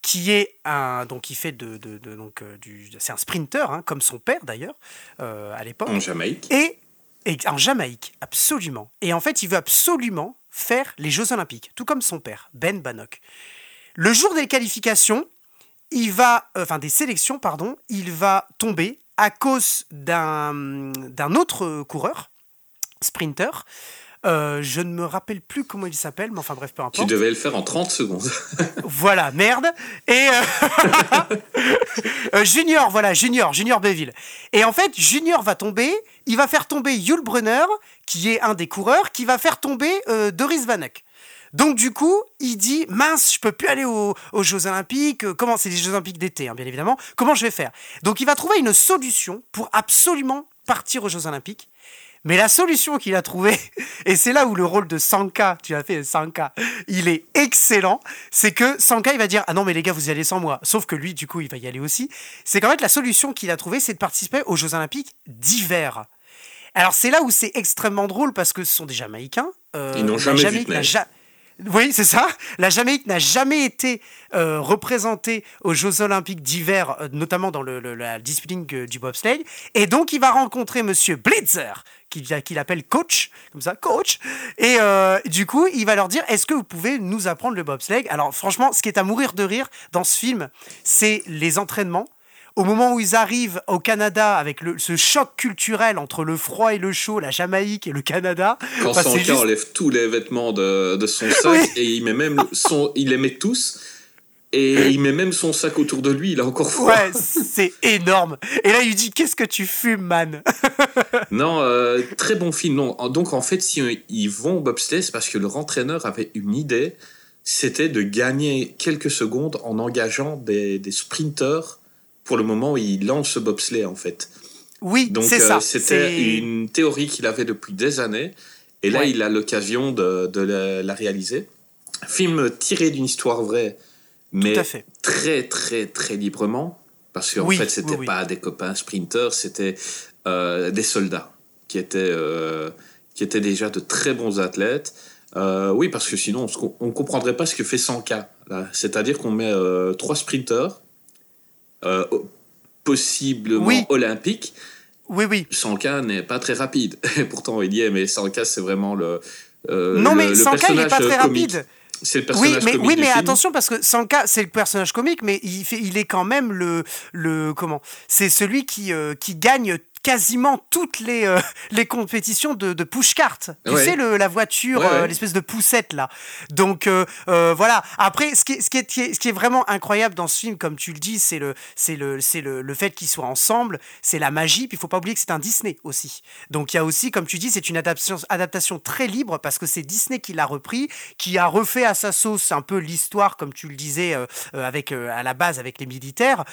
Speaker 3: qui est un donc qui fait de, de- de- donc euh, du c'est un sprinter, hein, comme son père d'ailleurs euh, à l'époque,
Speaker 2: En Jamaïque.
Speaker 3: et, et en Jamaïque, absolument. Et en fait, il veut absolument faire les Jeux Olympiques, tout comme son père, Ben Bannock. Le jour des qualifications, il va, euh, enfin des sélections, pardon, il va tomber à cause d'un d'un autre coureur, sprinter. Euh, je ne me rappelle plus comment il s'appelle, mais enfin bref, peu
Speaker 2: Tu
Speaker 3: importe.
Speaker 2: devais le faire en 30 secondes.
Speaker 3: Voilà, merde. Et euh, euh, Junior, voilà, Junior, Junior Beville. Et en fait, Junior va tomber, il va faire tomber Yul Brunner, qui est un des coureurs, qui va faire tomber euh, Doris Vanek. Donc du coup, il dit mince, je peux plus aller aux, aux Jeux Olympiques. Comment c'est les Jeux Olympiques d'été, hein, bien évidemment. Comment je vais faire? Donc il va trouver une solution pour absolument partir aux Jeux Olympiques. Mais la solution qu'il a trouvée, et c'est là où le rôle de Sanka, tu as fait Sanka, il est excellent, c'est que Sanka, il va dire Ah non, mais les gars, vous y allez sans moi. Sauf que lui, du coup, il va y aller aussi. C'est qu'en fait, la solution qu'il a trouvée, c'est de participer aux Jeux Olympiques d'hiver. Alors, c'est là où c'est extrêmement drôle parce que ce sont des Jamaïcains. Euh,
Speaker 2: Ils n'ont jamais vu de neige.
Speaker 3: Oui, c'est ça. La Jamaïque n'a jamais été euh, représentée aux Jeux Olympiques d'hiver, euh, notamment dans le, la discipline du bobsleigh. Et donc, il va rencontrer Monsieur Blitzer, qu'il qu'il appelle coach, comme ça, coach. Et euh, du coup, il va leur dire Est-ce que vous pouvez nous apprendre le bobsleigh? Alors, franchement, ce qui est à mourir de rire dans ce film, c'est les entraînements. Au moment où ils arrivent au Canada avec le- ce choc culturel entre le froid et le chaud, la Jamaïque et le Canada,
Speaker 2: Quand
Speaker 3: enfin,
Speaker 2: Sanka
Speaker 3: juste-
Speaker 2: enlève tous les vêtements de, de son sac
Speaker 3: Oui.
Speaker 2: et il met même son, il les met tous et il met même son sac autour de lui. Il a encore froid.
Speaker 3: Ouais, c'est énorme. Et là, il lui dit Qu'est-ce que tu fumes, man?
Speaker 2: Non, euh, très bon film. Non, donc en fait, si euh, ils vont au bobsleigh, c'est parce que leur entraîneur avait une idée, c'était de gagner quelques secondes en engageant des, des sprinteurs pour le moment il lance ce bobsleigh en fait.
Speaker 3: Oui,
Speaker 2: Donc
Speaker 3: c'est
Speaker 2: euh,
Speaker 3: ça.
Speaker 2: c'était une théorie qu'il avait depuis des années, et là
Speaker 3: Ouais.
Speaker 2: il a l'occasion de, de la, réaliser. Film tiré d'une histoire vraie, mais
Speaker 3: fait.
Speaker 2: très très très librement, parce qu'en
Speaker 3: Oui,
Speaker 2: fait c'était
Speaker 3: oui, oui.
Speaker 2: pas des copains sprinteurs, c'était euh, des soldats qui étaient euh, qui étaient déjà de très bons athlètes. Euh, oui, parce que sinon on ne comprendrait pas ce que fait 100K. là. C'est-à-dire qu'on met trois sprinteurs, euh, possiblement
Speaker 3: Oui.
Speaker 2: olympiques,
Speaker 3: Oui, oui.
Speaker 2: 100K n'est pas très rapide. Et pourtant, il y est, mais 100K, c'est vraiment le. euh,
Speaker 3: non,
Speaker 2: le-
Speaker 3: mais
Speaker 2: le
Speaker 3: 100K, il est
Speaker 2: personnage
Speaker 3: pas très
Speaker 2: comique.
Speaker 3: rapide.
Speaker 2: C'est le
Speaker 3: Oui,
Speaker 2: personnage
Speaker 3: mais,
Speaker 2: comique
Speaker 3: oui, mais attention parce que Sanka, c'est le personnage comique, mais il, fait, il est quand même le, le comment C'est celui qui, euh, qui gagne quasiment toutes les, euh, les compétitions de, de pushcart. Tu
Speaker 2: Ouais.
Speaker 3: sais, le, la voiture,
Speaker 2: Ouais, ouais.
Speaker 3: euh, l'espèce de poussette là. Donc euh, voilà. Après, ce qui, est, ce, qui est, ce qui est vraiment incroyable dans ce film, comme tu le dis, c'est le, c'est le, c'est le, le fait qu'ils soient ensemble, c'est la magie. Puis il faut pas oublier que c'est un Disney aussi. Donc il y a aussi, comme tu dis, c'est une adaptation, adaptation très libre parce que c'est Disney qui l'a repris, qui a refait à sa sauce un peu l'histoire, comme tu le disais, avec à la base avec les militaires,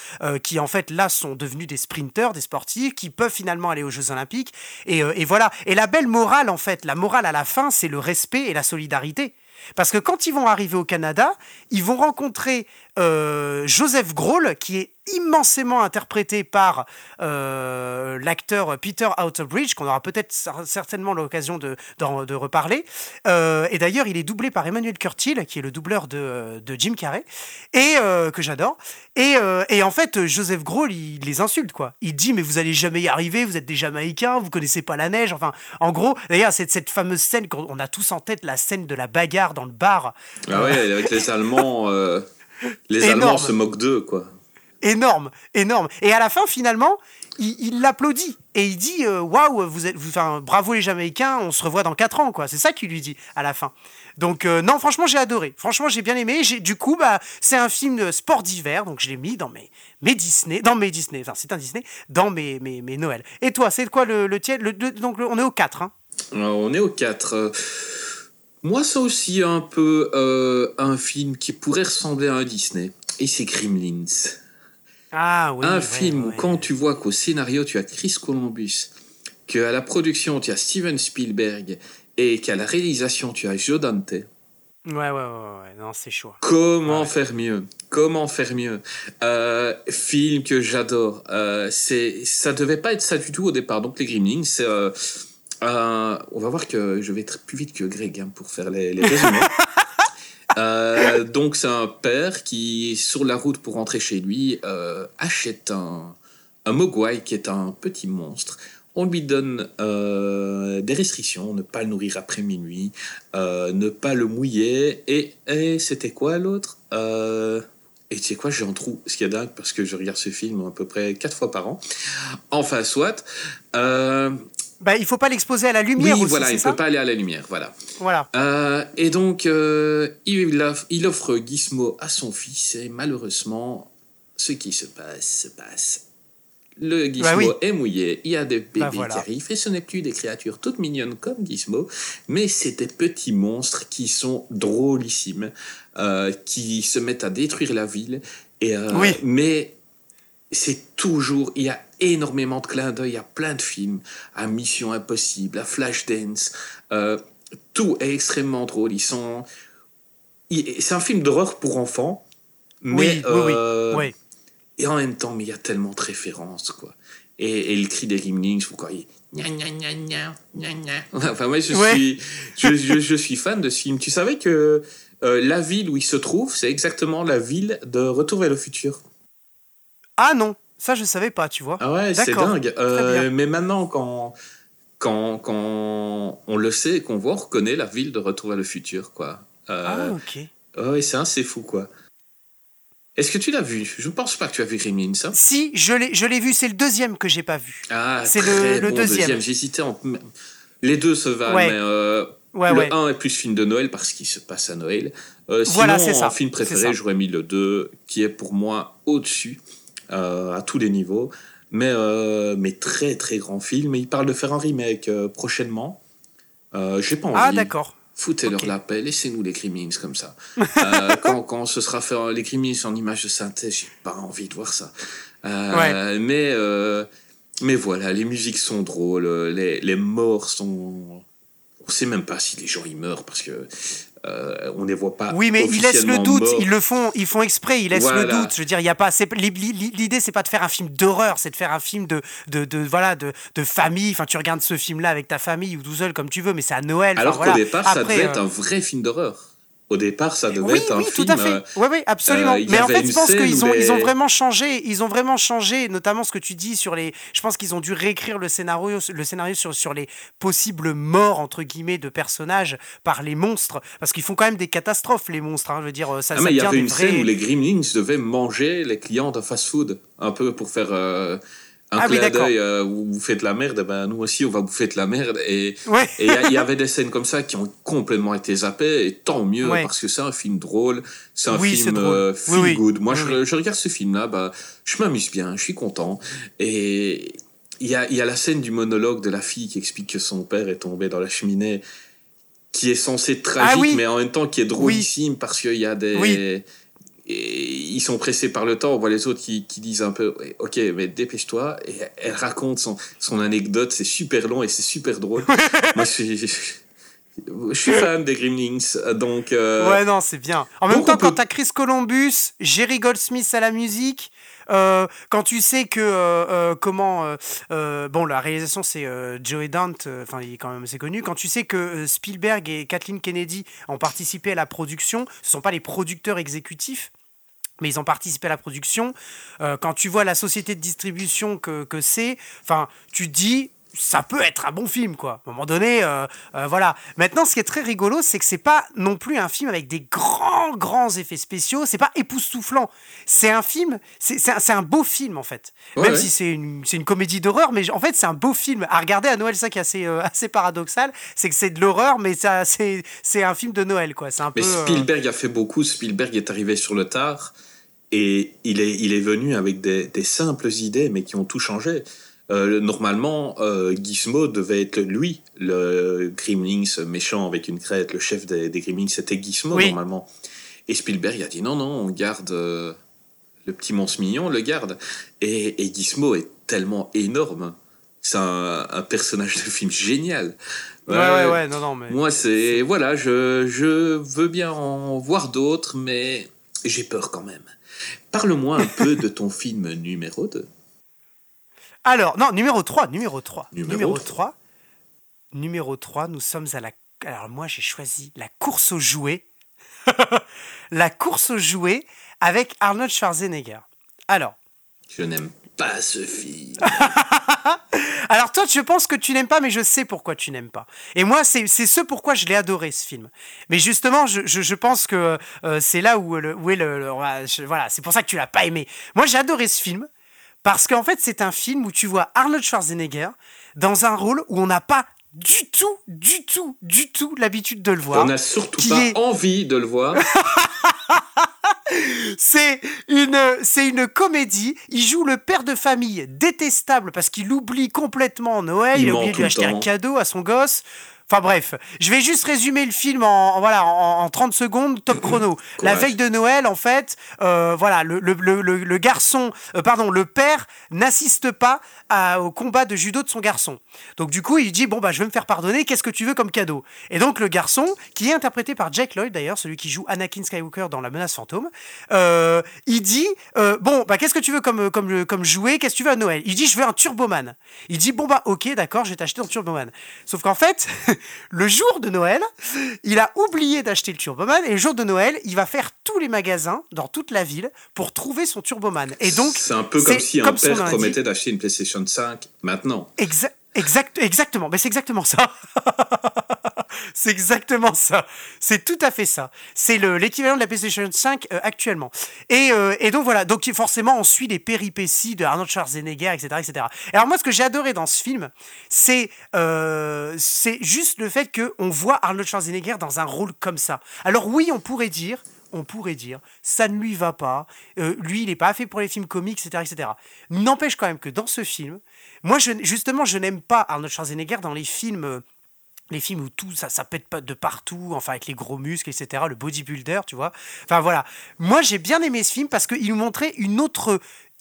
Speaker 3: qui en fait là sont devenus des sprinteurs, des sportifs, qui peuvent finalement aller aux Jeux Olympiques. Et, euh, et voilà. Et la belle morale, en fait, la morale à la fin, c'est le respect et la solidarité. Parce que quand ils vont arriver au Canada, ils vont rencontrer euh, Joseph Grohl, qui est immensément interprété par euh, l'acteur Peter Outerbridge, qu'on aura peut-être cer- certainement l'occasion de, de reparler. Euh, et d'ailleurs, il est doublé par Emmanuel Curtil, qui est le doubleur de, de Jim Carrey, et que j'adore. Et, et en fait, Joseph Grohl, il les insulte, quoi. Il dit, mais vous allez jamais y arriver, vous êtes des Jamaïcains, vous connaissez pas la neige. Enfin, en gros, d'ailleurs, c'est cette fameuse scène qu'on on a tous en tête, la scène de la bagarre dans le bar.
Speaker 2: Ah ouais, avec les Allemands, les
Speaker 3: Énorme.
Speaker 2: Allemands se moquent d'eux, quoi.
Speaker 3: énorme, énorme. Et à la fin, finalement, il l'applaudit et il dit euh, waouh, vous êtes, vous- enfin, bravo les Jamaïcains, on se revoit dans 4 ans, quoi. C'est ça qu'il lui dit à la fin. Donc euh, non, franchement, j'ai adoré. Franchement, j'ai bien aimé. J'ai du coup, bah, c'est un film de sport d'hiver, donc je l'ai mis dans mes mes Disney, dans mes Disney. Enfin, c'est un Disney dans mes mes, mes Noël. Et toi, c'est quoi le le tien le, le- Donc le- on est au 4 hein.
Speaker 2: Alors, on est au 4. Moi, c'est aussi un peu euh, un film qui pourrait ressembler à un Disney. Et c'est Gremlins.
Speaker 3: Ah oui.
Speaker 2: un
Speaker 3: ouais,
Speaker 2: film où quand tu vois qu'au scénario, tu as Chris Columbus, qu'à la production, tu as Steven Spielberg, et qu'à la réalisation, tu as Joe Dante.
Speaker 3: Ouais, ouais, ouais, ouais, ouais. Non, c'est chaud.
Speaker 2: Comment
Speaker 3: Ouais.
Speaker 2: faire mieux? Comment faire mieux? Euh, Film que j'adore. Euh, c'est, ça devait pas être ça du tout au départ. Donc les Gremlins, c'est, euh, on va voir que je vais être plus vite que Greg hein, pour faire les, les résumés. Euh, donc c'est un père qui, sur la route pour rentrer chez lui, euh, achète un, un mogwai qui est un petit monstre. On lui donne des restrictions, ne pas le nourrir après minuit, ne pas le mouiller. Et, et c'était quoi l'autre Et tu sais quoi, j'ai un trou. Ce qui est dingue, parce que je regarde ce film à peu près quatre fois par an. Enfin, soit. Euh,
Speaker 3: Bah, il faut pas l'exposer à la
Speaker 2: oui,
Speaker 3: lumière aussi,
Speaker 2: voilà, il ne peut pas aller à la lumière. Voilà.
Speaker 3: Voilà.
Speaker 2: Euh, et donc, euh, il, offre, il offre Gizmo à son fils, et malheureusement, ce qui se passe, se passe. Le Gizmo
Speaker 3: Bah oui.
Speaker 2: est mouillé, il y a des bébés
Speaker 3: Bah voilà.
Speaker 2: qui arrivent, et ce n'est plus des créatures toutes mignonnes comme Gizmo, mais c'est des petits monstres qui sont drôlissimes, euh, qui se mettent à détruire la ville, et,
Speaker 3: Oui.
Speaker 2: mais c'est toujours, il y a énormément de clins d'œil à plein de films, à Mission Impossible, à Flashdance, euh, tout est extrêmement drôle. Ils sont, c'est un film d'horreur pour enfants, mais
Speaker 3: oui, oui, oui.
Speaker 2: euh,
Speaker 3: oui.
Speaker 2: et en même temps, mais il y a tellement de références, quoi. Et, et le cri des Gremlins, vous croyez gna, gna, gna. Enfin, moi, je
Speaker 3: Ouais.
Speaker 2: suis, je, je- je suis fan de ce film. Tu savais que euh, la ville où il se trouve, c'est exactement la ville de Retour vers le futur?
Speaker 3: Ah non, ça je savais pas, tu vois.
Speaker 2: Ah ouais, c'est dingue. Euh, mais maintenant, quand, quand, quand on le sait et qu'on voit, on reconnaît la ville de Retour vers le futur, quoi. Euh,
Speaker 3: Ah ok.
Speaker 2: Ouais, c'est assez fou, quoi. Est-ce que tu l'as vu? Je ne pense pas que tu as vu Gremlins, ça.
Speaker 3: Si, je l'ai, je l'ai vu, c'est le deuxième que j'ai pas vu.
Speaker 2: Ah,
Speaker 3: C'est le- le
Speaker 2: bon
Speaker 3: deuxième.
Speaker 2: J'hésitais entre... Les deux se valent,
Speaker 3: Ouais.
Speaker 2: mais euh,
Speaker 3: Ouais,
Speaker 2: le
Speaker 3: ouais.
Speaker 2: 1 est plus film de Noël parce qu'il se passe à Noël. Euh,
Speaker 3: Voilà,
Speaker 2: sinon,
Speaker 3: c'est ça.
Speaker 2: en film préféré, j'aurais mis le 2, qui est pour moi au-dessus, à tous les niveaux. Mais, euh, mais très, très grand film. Il parle de faire un remake euh, prochainement. Euh, J'ai pas envie.
Speaker 3: Ah d'accord.
Speaker 2: Foutez-leur la paix, laissez-nous les Gremlins comme ça. Euh, quand, quand ce sera fait les Gremlins en image de synthèse, j'ai pas envie de voir ça. Euh, Mais euh, mais voilà, les musiques sont drôles, les, les morts sont. On sait même pas si les gens y meurent parce que euh, on les voit pas.
Speaker 3: Oui, mais ils laissent le doute.
Speaker 2: morts.
Speaker 3: Ils le font, ils font exprès. Ils laissent le doute. Je veux dire, il y a pas. L'idée, c'est pas de faire un film d'horreur, c'est de faire un film de, de, de voilà, de, de famille. Enfin, tu regardes ce film-là avec ta famille ou tout seul comme tu veux, mais c'est à Noël. Enfin,
Speaker 2: Alors
Speaker 3: voilà.
Speaker 2: qu'au départ, ça devait être
Speaker 3: euh,
Speaker 2: un vrai film d'horreur. Au départ, ça devait
Speaker 3: Oui,
Speaker 2: être un
Speaker 3: oui,
Speaker 2: film.
Speaker 3: tout à fait.
Speaker 2: euh,
Speaker 3: Oui, oui, absolument.
Speaker 2: euh,
Speaker 3: mais en fait, je pense qu'ils ont, ils ont
Speaker 2: les-
Speaker 3: vraiment changé. Ils ont vraiment changé, notamment ce que tu dis sur les. Je pense qu'ils ont dû réécrire le scénario, le scénario sur, sur les possibles morts entre guillemets de personnages par les monstres, parce qu'ils font quand même des catastrophes les monstres. hein. je veux dire, ça.
Speaker 2: Ah, mais il y avait une
Speaker 3: vrais-
Speaker 2: scène où les Gremlins devaient manger les clients d'un fast-food, un peu pour faire. euh, un
Speaker 3: Ah oui,
Speaker 2: clin
Speaker 3: d'accord.
Speaker 2: d'œil euh, vous faites la merde, ben nous aussi on va bouffer de la merde. Et
Speaker 3: Ouais.
Speaker 2: il y avait des scènes comme ça qui ont complètement été zappées, et tant mieux
Speaker 3: Ouais.
Speaker 2: parce que c'est un film drôle, c'est un
Speaker 3: Oui,
Speaker 2: film euh,
Speaker 3: Oui,
Speaker 2: feel
Speaker 3: oui.
Speaker 2: good. Moi
Speaker 3: Oui,
Speaker 2: je, je regarde ce film-là, bah, je m'amuse bien, je suis content. Et il y a, y a la scène du monologue de la fille qui explique que son père est tombé dans la cheminée, qui est censé être tragique,
Speaker 3: Ah oui.
Speaker 2: mais en même temps qui est drôlissime parce qu'il y a des. Et ils sont pressés par le temps. On voit les autres qui, qui disent un peu Ok, mais dépêche-toi. Et elle raconte son, son anecdote. C'est super long et c'est super drôle. Moi, je suis, je suis fan des Gremlins. Donc, euh,
Speaker 3: Ouais, non, c'est bien. En même temps,
Speaker 2: on
Speaker 3: quand
Speaker 2: peut-
Speaker 3: t'as Chris Columbus, Jerry Goldsmith à la musique, euh, quand tu sais que euh, comment bon la réalisation c'est Joey Dante, enfin il est quand même assez connu. Quand tu sais que Spielberg et Kathleen Kennedy ont participé à la production, ce sont pas les producteurs exécutifs. Mais ils ont participé à la production. Euh, quand tu vois la société de distribution que, que c'est, enfin, tu dis, ça peut être un bon film, quoi. À un moment donné, euh, euh, voilà. Maintenant, ce qui est très rigolo, c'est que c'est pas non plus un film avec des grands, grands effets spéciaux. C'est pas époustouflant. C'est un film, c'est un, un beau film, en fait.
Speaker 2: Ouais,
Speaker 3: Même
Speaker 2: ouais.
Speaker 3: si c'est une, une comédie d'horreur, mais en fait, c'est un beau film. À regarder à Noël, ça qui est assez, euh, assez paradoxal, c'est que c'est de l'horreur, mais c'est un film de Noël, quoi. C'est un
Speaker 2: Mais
Speaker 3: peu.
Speaker 2: Spielberg a fait beaucoup. Spielberg est arrivé sur le tard et il est, il est venu avec des, des simples idées, mais qui ont tout changé. Euh, normalement, euh, Gizmo devait être lui, le Gremlins méchant avec une crête, le chef des, des Gremlins, c'était Gizmo
Speaker 3: Oui.
Speaker 2: normalement. Et Spielberg a dit non, non, on garde euh, le petit monstre mignon, on le garde. Et, et Gizmo est tellement énorme. C'est un, un personnage de film génial.
Speaker 3: Ouais, ouais, ouais, non, non, mais.
Speaker 2: Moi, c'est. Voilà, je, je veux bien en voir d'autres, mais j'ai peur quand même. Parle-moi un peu de ton film numéro 2.
Speaker 3: Alors, non, numéro 3, numéro 3.
Speaker 2: Numéro
Speaker 3: Numéro 3. Numéro 3, nous sommes à la... Alors moi, j'ai choisi la course aux jouets. la course aux jouets avec Arnold Schwarzenegger. Alors,
Speaker 2: Je n'aime pas ce film.
Speaker 3: alors toi, je pense que tu n'aimes pas, mais je sais pourquoi tu n'aimes pas. Et moi, c'est ce pourquoi je l'ai adoré, ce film. Mais justement, je, je, je pense que euh, c'est là où, le, où est le... le- voilà, je- voilà, c'est pour ça que tu l'as pas aimé. Moi, j'ai adoré ce film. Parce qu'en fait, c'est un film où tu vois Arnold Schwarzenegger dans un rôle où on n'a pas du tout, du tout, du tout l'habitude de le voir.
Speaker 2: On n'a surtout pas
Speaker 3: est-
Speaker 2: envie de le voir.
Speaker 3: C'est une, c'est une comédie. Il joue le père de famille détestable parce qu'il oublie complètement Noël.
Speaker 2: Il
Speaker 3: Il, oublié de lui acheter un cadeau à son gosse. Enfin bref, je vais juste résumer le film en, en- voilà en, en 30 secondes, top chrono. La veille de Noël, en fait, euh, voilà, le, le, le, le- le garçon, euh, pardon, le père n'assiste pas à- au combat de judo de son garçon. Donc du coup, il dit bon bah je vais me faire pardonner. Qu'est-ce que tu veux comme cadeau? Et donc le garçon, qui est interprété par Jack Lloyd d'ailleurs, celui qui joue Anakin Skywalker dans La Menace Fantôme, euh, il dit bon bah qu'est-ce que tu veux comme comme comme jouet? Qu'est-ce que tu veux à Noël? Il dit je veux un Turboman. Il dit bon bah ok d'accord, je vais t'acheter un Turboman. Sauf qu'en fait, le jour de Noël, il a oublié d'acheter le Turboman et le jour de Noël, il va faire tous les magasins dans toute la ville pour trouver son Turboman. Et donc
Speaker 2: c'est un peu comme si un
Speaker 3: comme
Speaker 2: père promettait d'acheter une PlayStation 5 maintenant.
Speaker 3: Exa- exact, exactement. Mais c'est exactement ça. c'est exactement ça. C'est tout à fait ça. C'est le- l'équivalent de la PlayStation 5 euh, actuellement. Et, euh, et donc voilà. Donc forcément, on suit les péripéties de Arnold Schwarzenegger, etc., etc. Et alors moi, ce que j'ai adoré dans ce film, c'est euh, juste le fait que on voit Arnold Schwarzenegger dans un rôle comme ça. Alors oui, on pourrait dire on pourrait dire, ça ne lui va pas, lui, il n'est pas fait pour les films comiques, etc. etc. N'empêche quand même que dans ce film, moi, justement, je n'aime pas Arnold Schwarzenegger dans les films... les films où tout ça, ça pète pas de partout, enfin avec les gros muscles, etc., le bodybuilder, tu vois. Enfin voilà. Moi, j'ai bien aimé ce film parce qu'il nous montrait une autre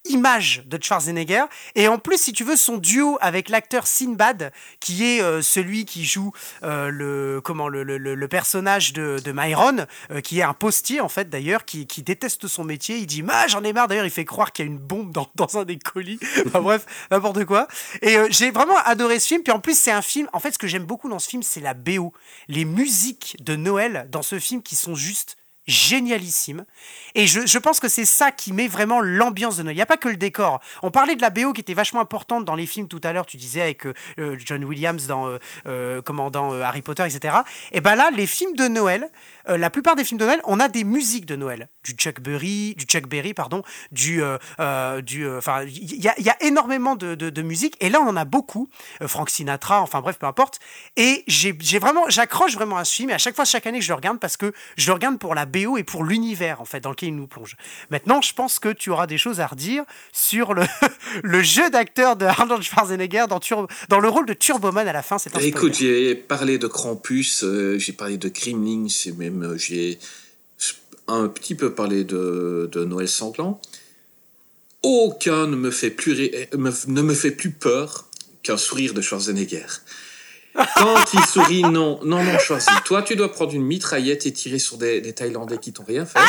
Speaker 3: image de Schwarzenegger. Et en plus si tu veux son duo avec l'acteur Sinbad qui est euh, celui qui joue euh, le comment le, le- personnage de, de Myron euh, qui est un postier en fait d'ailleurs qui, qui déteste son métier. Il dit ah j'en ai marre. D'ailleurs il fait croire qu'il y a une bombe dans, dans un des colis. Enfin bref n'importe quoi. Et j'ai vraiment adoré ce film. Puis en plus c'est un film en fait ce que j'aime beaucoup dans ce film c'est la BO les musiques de Noël dans ce film qui sont juste génialissime. Et je, je pense que c'est ça qui met vraiment l'ambiance de Noël. Il n'y a pas que le décor. On parlait de la BO qui était vachement importante dans les films tout à l'heure, tu disais avec euh, euh, John Williams dans, euh, euh, dans Harry Potter, etc. Et ben là, les films de Noël, euh, la plupart des films de Noël, on a des musiques de Noël, du Chuck Berry, du Chuck Berry, pardon, du, du, enfin, il y, a énormément de, de, musique, et là on en a beaucoup, Frank Sinatra, enfin bref, peu importe. Et j'ai vraiment, j'accroche vraiment à ce film, et à chaque fois, chaque année, je le regarde parce que je le regarde pour la BO et pour l'univers en fait dans lequel il nous plonge. Maintenant, je pense que tu auras des choses à redire sur le, le jeu d'acteur de Arnold Schwarzenegger dans, dans le rôle de Turboman à la fin. C'est
Speaker 2: Écoute, j'ai parlé de Krampus, euh, j'ai parlé de Kremlin, c'est euh, j'ai un petit peu parlé de, de Noël sanglant. Aucun ne me fait plus, ne me fait plus peur qu'un sourire de Schwarzenegger. Quand il sourit, non, non, non, choisis. Toi, tu dois prendre une mitraillette et tirer sur des, des Thaïlandais qui t'ont rien fait.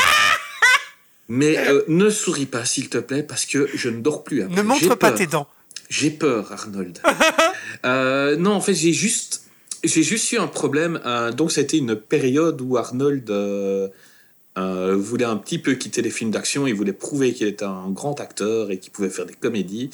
Speaker 2: Mais euh, ne souris pas, s'il te plaît, parce que je ne dors plus.
Speaker 3: Ne montre pas tes dents.
Speaker 2: J'ai peur, Arnold. Euh, non, en fait, j'ai juste, j'ai juste eu un problème. Euh, donc, c'était une période où Arnold voulait un petit peu quitter les films d'action. Il voulait prouver qu'il était un grand acteur et qu'il pouvait faire des comédies.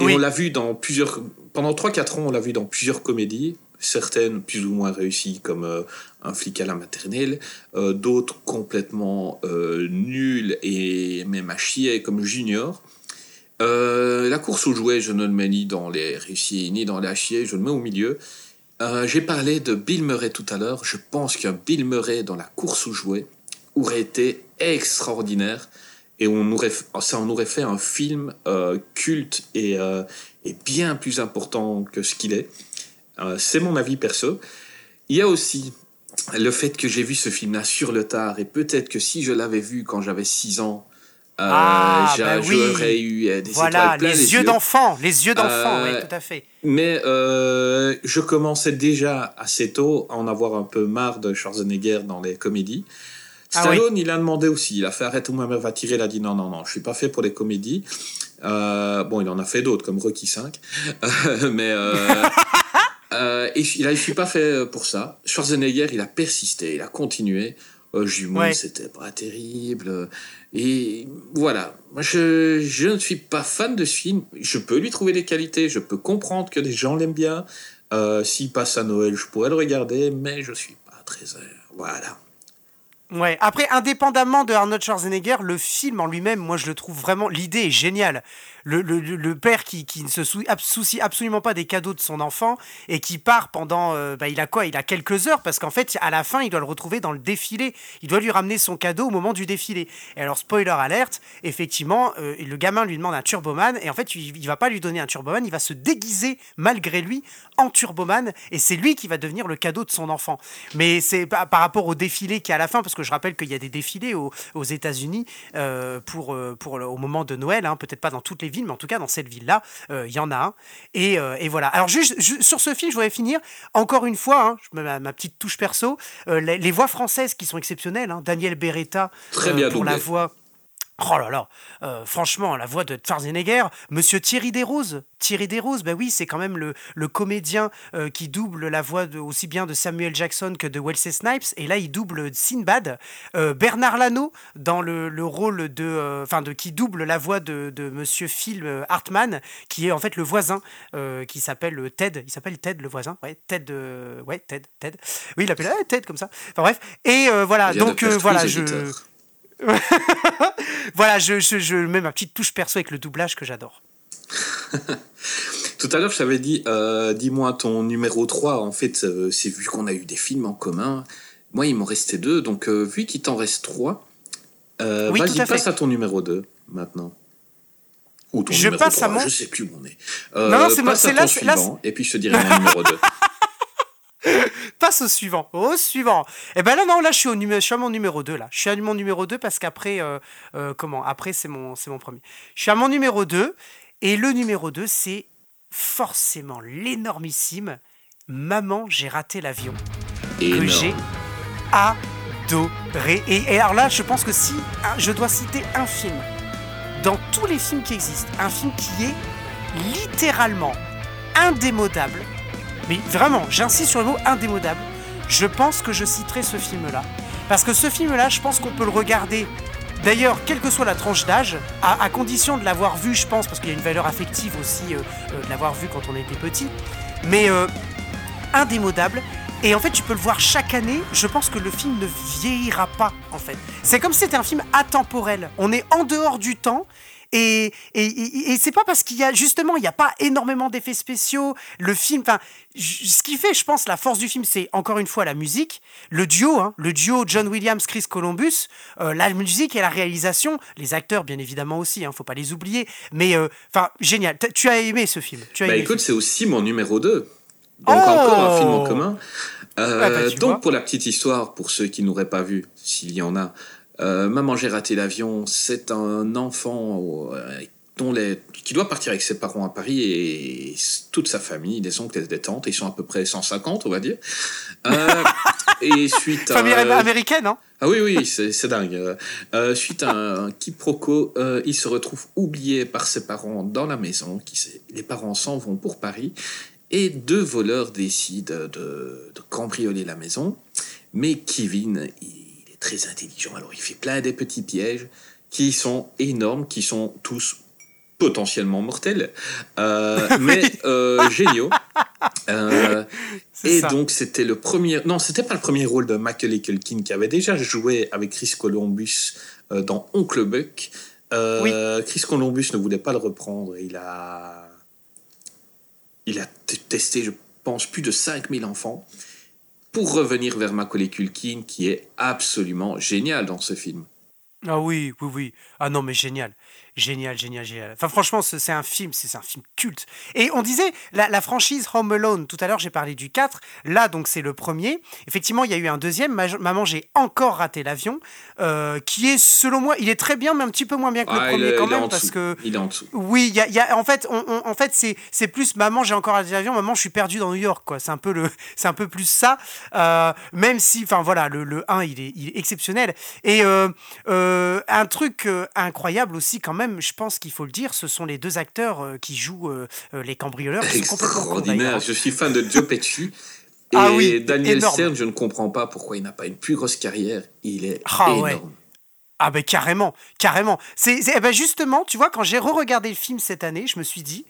Speaker 2: Et on l'a vu dans plusieurs. Pendant 3-4 ans, on l'a vu dans plusieurs comédies certaines plus ou moins réussies comme euh, un flic à la maternelle, euh, d'autres complètement euh, nulles et même à chier comme Junior. la course aux jouets, je ne le mets ni dans les réussis ni dans les à chier, je le mets au milieu. J'ai parlé de Bill Murray tout à l'heure. Je pense qu'un Bill Murray dans la course aux jouets aurait été extraordinaire et on aurait, ça en aurait fait un film culte et, et, bien plus important que ce qu'il est. Euh, c'est mon avis perso. Il y a aussi le fait que j'ai vu ce film-là sur le tard, et peut-être que si je l'avais vu quand j'avais 6 ans, euh,
Speaker 3: ah, bah j'aurais eu euh, des voilà, les, les, yeux, d'enfant, les yeux d'enfant, oui, tout à fait.
Speaker 2: Mais je commençais déjà assez tôt à en avoir un peu marre de Schwarzenegger dans les comédies. Ah Stallone, il a demandé aussi, il a fait arrête où ma mère va tirer, il a dit non, non, non, je suis pas fait pour les comédies. bon, il en a fait d'autres comme Rocky 5, mais Euh, et il ne suis pas fait euh, pour ça. Schwarzenegger, il a persisté, il a continué. Euh, Jumeau, c'était pas terrible. Et voilà. Moi, je, je, ne suis pas fan de ce film. Je peux lui trouver des qualités. Je peux comprendre que des gens l'aiment bien. Euh, S'il passe à Noël, je pourrais le regarder, mais je suis pas très. Voilà.
Speaker 3: Ouais. Après, indépendamment de Arnold Schwarzenegger, le film en lui-même, moi, je le trouve vraiment. L'idée est géniale le, père qui, qui, ne se soucie absolument pas des cadeaux de son enfant et qui part pendant, euh, bah, il a quoi? Il a quelques heures parce qu'en fait, à la fin, il doit le retrouver dans le défilé. Il doit lui ramener son cadeau au moment du défilé. Et alors, spoiler alerte, effectivement, euh, le gamin lui demande un Turboman et en fait, il, il va pas lui donner un Turboman, il va se déguiser malgré lui en Turboman et c'est lui qui va devenir le cadeau de son enfant. Mais c'est par, rapport au défilé qui est à la fin, parce que je rappelle qu'il y a des défilés aux, États-Unis euh, pour, pour au moment de Noël, hein, peut-être pas dans toutes les mais en tout cas dans cette ville-là, euh, il y en a un. Et, euh, et voilà. Alors juste sur ce film, je voudrais finir encore une fois, hein, ma, petite touche perso, euh, les, voix françaises qui sont exceptionnelles. Hein, Daniel Beretta
Speaker 2: Très bien
Speaker 3: pour la voix. Oh là là, euh, franchement, la voix de Schwarzenegger, Monsieur Thierry Desroses, Thierry Desroses, ben oui, c'est quand même le, le comédien euh, qui double la voix de, aussi bien de Samuel Jackson que de Wesley Snipes, et là il double Sinbad. Euh, Bernard Lano dans le, le rôle de, enfin de qui double la voix de, de Monsieur Phil Hartman, qui est en fait le voisin, qui s'appelle Ted, il s'appelle Ted le voisin, ouais, Ted, ouais, Ted, Ted, oui, il l'appelle Ted comme ça. Enfin bref, et voilà, donc voilà, je voilà, je, je, mets ma petite touche perso avec le doublage que j'adore.
Speaker 2: Tout à l'heure, je t'avais dit, euh, dis-moi ton numéro 3. En fait, euh, c'est vu qu'on a eu des films en commun. Moi, il m'en restait deux. Donc, euh, vu qu'il t'en reste trois, vas-y, passe à ton numéro 2 maintenant.
Speaker 3: Ou ton je numéro passe 3, à mon...
Speaker 2: Je sais plus où on est. non, non, c'est passe à ton suivant, et puis je te dirai mon numéro 2.
Speaker 3: Passe au suivant. Au suivant. Et eh ben là, non, là, je suis, au numéro, je suis à mon numéro 2, là. Je suis à mon numéro 2 parce qu'après, euh, euh, comment Après, c'est mon, c'est mon premier. Je suis à mon numéro 2. Et le numéro 2, c'est forcément l'énormissime Maman, j'ai raté l'avion. Que j'ai adoré. Et, et, alors là, je pense que si je dois citer un film, dans tous les films qui existent, un film qui est littéralement indémodable, mais vraiment, j'insiste sur le mot indémodable. Je pense que je citerai ce film-là. Parce que ce film-là, je pense qu'on peut le regarder. D'ailleurs, quelle que soit la tranche d'âge, à, condition de l'avoir vu, je pense, parce qu'il y a une valeur affective aussi euh, euh, l'avoir vu quand on était petit. Mais euh, indémodable. Et en fait, tu peux le voir chaque année. Je pense que le film ne vieillira pas, en fait. C'est comme si c'était un film atemporel. On est en dehors du temps. Et, et, et, c'est pas parce qu'il y a justement il n'y a pas énormément d'effets spéciaux. Le film enfin ce qui fait je pense la force du film c'est encore une fois la musique le duo hein, le duo John Williams Chris Columbus euh, la musique et la réalisation. Les acteurs bien évidemment aussi hein, faut pas les oublier. Mais euh, enfin génial. Tu as aimé ce film? Tu as
Speaker 2: bah
Speaker 3: aimé
Speaker 2: écoute c'est aussi mon numéro 2 donc encore un film en
Speaker 3: Oh
Speaker 2: commun. Euh,
Speaker 3: Ah bah, vois.
Speaker 2: donc pour la petite histoire pour ceux qui n'auraient pas vu s'il y en a euh, Maman j'ai raté l'avion c'est un enfant euh, dont les, qui doit partir avec ses parents à Paris et toute sa famille, des oncles et des tantes, ils sont à peu près 150 on va dire. Euh, et suite
Speaker 3: famille
Speaker 2: à,
Speaker 3: américaine hein
Speaker 2: ah oui, oui, c'est dingue. Euh, suite à un quiproquo, euh, il se retrouve oublié par ses parents dans la maison. Qui sait, les parents s'en vont pour Paris et deux voleurs décident de, de cambrioler la maison. Mais Kevin, il très intelligent, alors il fait plein des petits pièges qui sont énormes, qui sont tous potentiellement mortels, euh, mais euh, géniaux. Euh, et
Speaker 3: ça.
Speaker 2: donc c'était le premier, non, c'était pas le premier rôle de Macaulay Culkin qui avait déjà joué avec Chris Columbus euh, dans Oncle Buck. Chris Columbus ne voulait pas le reprendre. Il a, il a testé, je pense, plus de 5000 enfants pour revenir vers Macaulay Culkin, qui est absolument génial dans ce film.
Speaker 3: Ah oui, oui, oui. Ah non, mais génial. Génial, génial, génial. Enfin, franchement, ce- c'est un film, c'est un film culte. Et on disait, la, la franchise Home Alone, tout à l'heure, j'ai parlé du 4. Là, donc, c'est le premier. Effectivement, il y a eu un deuxième, Maman, j'ai encore raté l'avion, euh, qui est, selon moi, il est très bien, mais un petit peu moins bien que
Speaker 2: Ah,
Speaker 3: le
Speaker 2: il,
Speaker 3: premier quand
Speaker 2: il
Speaker 3: même, parce
Speaker 2: dessous.
Speaker 3: que...
Speaker 2: Il est en dessous.
Speaker 3: Oui, il y a, il y a- en fait, on, on- en fait c'est, plus maman, j'ai encore raté l'avion, maman, je suis perdu dans New York, quoi. C'est un peu le, un peu plus ça. Euh, même si, enfin voilà, le, le 1, il est, il est exceptionnel. Et euh, un truc incroyable aussi, quand même, je pense qu'il faut le dire, ce sont les deux acteurs euh, qui jouent euh, euh, les cambrioleurs. qui sont
Speaker 2: Extraordinaire. Je suis fan de Joe Pesci. Et
Speaker 3: Ah oui,
Speaker 2: Daniel. Stern, je ne comprends pas pourquoi il n'a pas une plus grosse carrière. Il est
Speaker 3: Ah
Speaker 2: énorme.
Speaker 3: ouais. Ah ben carrément, carrément. C'est, eh ben justement, tu vois, quand j'ai re-regardé le film cette année, je me suis dit,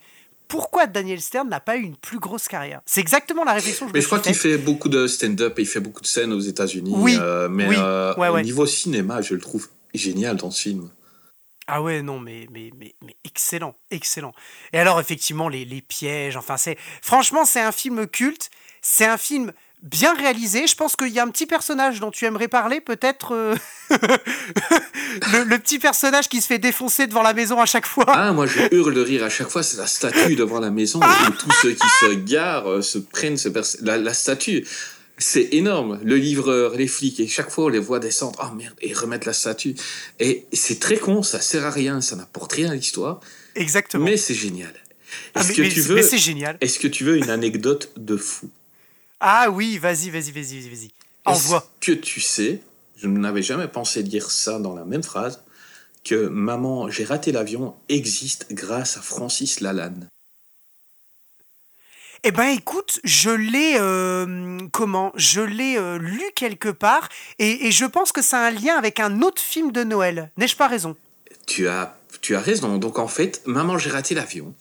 Speaker 3: pourquoi Daniel Stern n'a pas eu une plus grosse carrière? C'est exactement la réflexion que je
Speaker 2: Mais
Speaker 3: me
Speaker 2: je crois qu'il fait beaucoup de stand-up et il fait beaucoup de scènes aux États-Unis.
Speaker 3: Oui,
Speaker 2: euh, mais
Speaker 3: oui,
Speaker 2: euh,
Speaker 3: ouais,
Speaker 2: au
Speaker 3: ouais.
Speaker 2: niveau cinéma, je le trouve génial dans ce film.
Speaker 3: Ah ouais, non, mais, mais, mais, mais excellent, excellent. Et alors, effectivement, les, les pièges, enfin, c'est. Franchement, c'est un film culte. C'est un film bien réalisé. Je pense qu'il y a un petit personnage dont tu aimerais parler, peut-être. euh, le, le petit personnage qui se fait défoncer devant la maison à chaque fois.
Speaker 2: Ah, moi je hurle de rire à chaque fois, c'est la statue devant la maison où tous ceux qui se garent euh, se prennent ce perso- la, la statue. C'est énorme. Le livreur, les flics, et chaque fois on les voit descendre, oh merde, et remettre la statue. Et c'est très con, ça sert à rien, ça n'apporte rien à l'histoire,
Speaker 3: Exactement.
Speaker 2: mais c'est génial.
Speaker 3: Ah,
Speaker 2: Est-ce que
Speaker 3: mais
Speaker 2: tu veux,
Speaker 3: c'est génial.
Speaker 2: est-ce que tu veux une anecdote de fou?
Speaker 3: Ah oui, vas-y, vas-y, vas-y, vas-y, vas-y. Envoie.
Speaker 2: Est-ce que tu sais, je n'avais jamais pensé dire ça dans la même phrase, que Maman, j'ai raté l'avion existe grâce à Francis Lalanne?
Speaker 3: Eh ben écoute, je l'ai euh, comment? Je l'ai euh, lu quelque part et, et je pense que ça a un lien avec un autre film de Noël. N'ai-je pas raison?
Speaker 2: Tu as, tu as raison. Donc en fait, Maman, j'ai raté l'avion.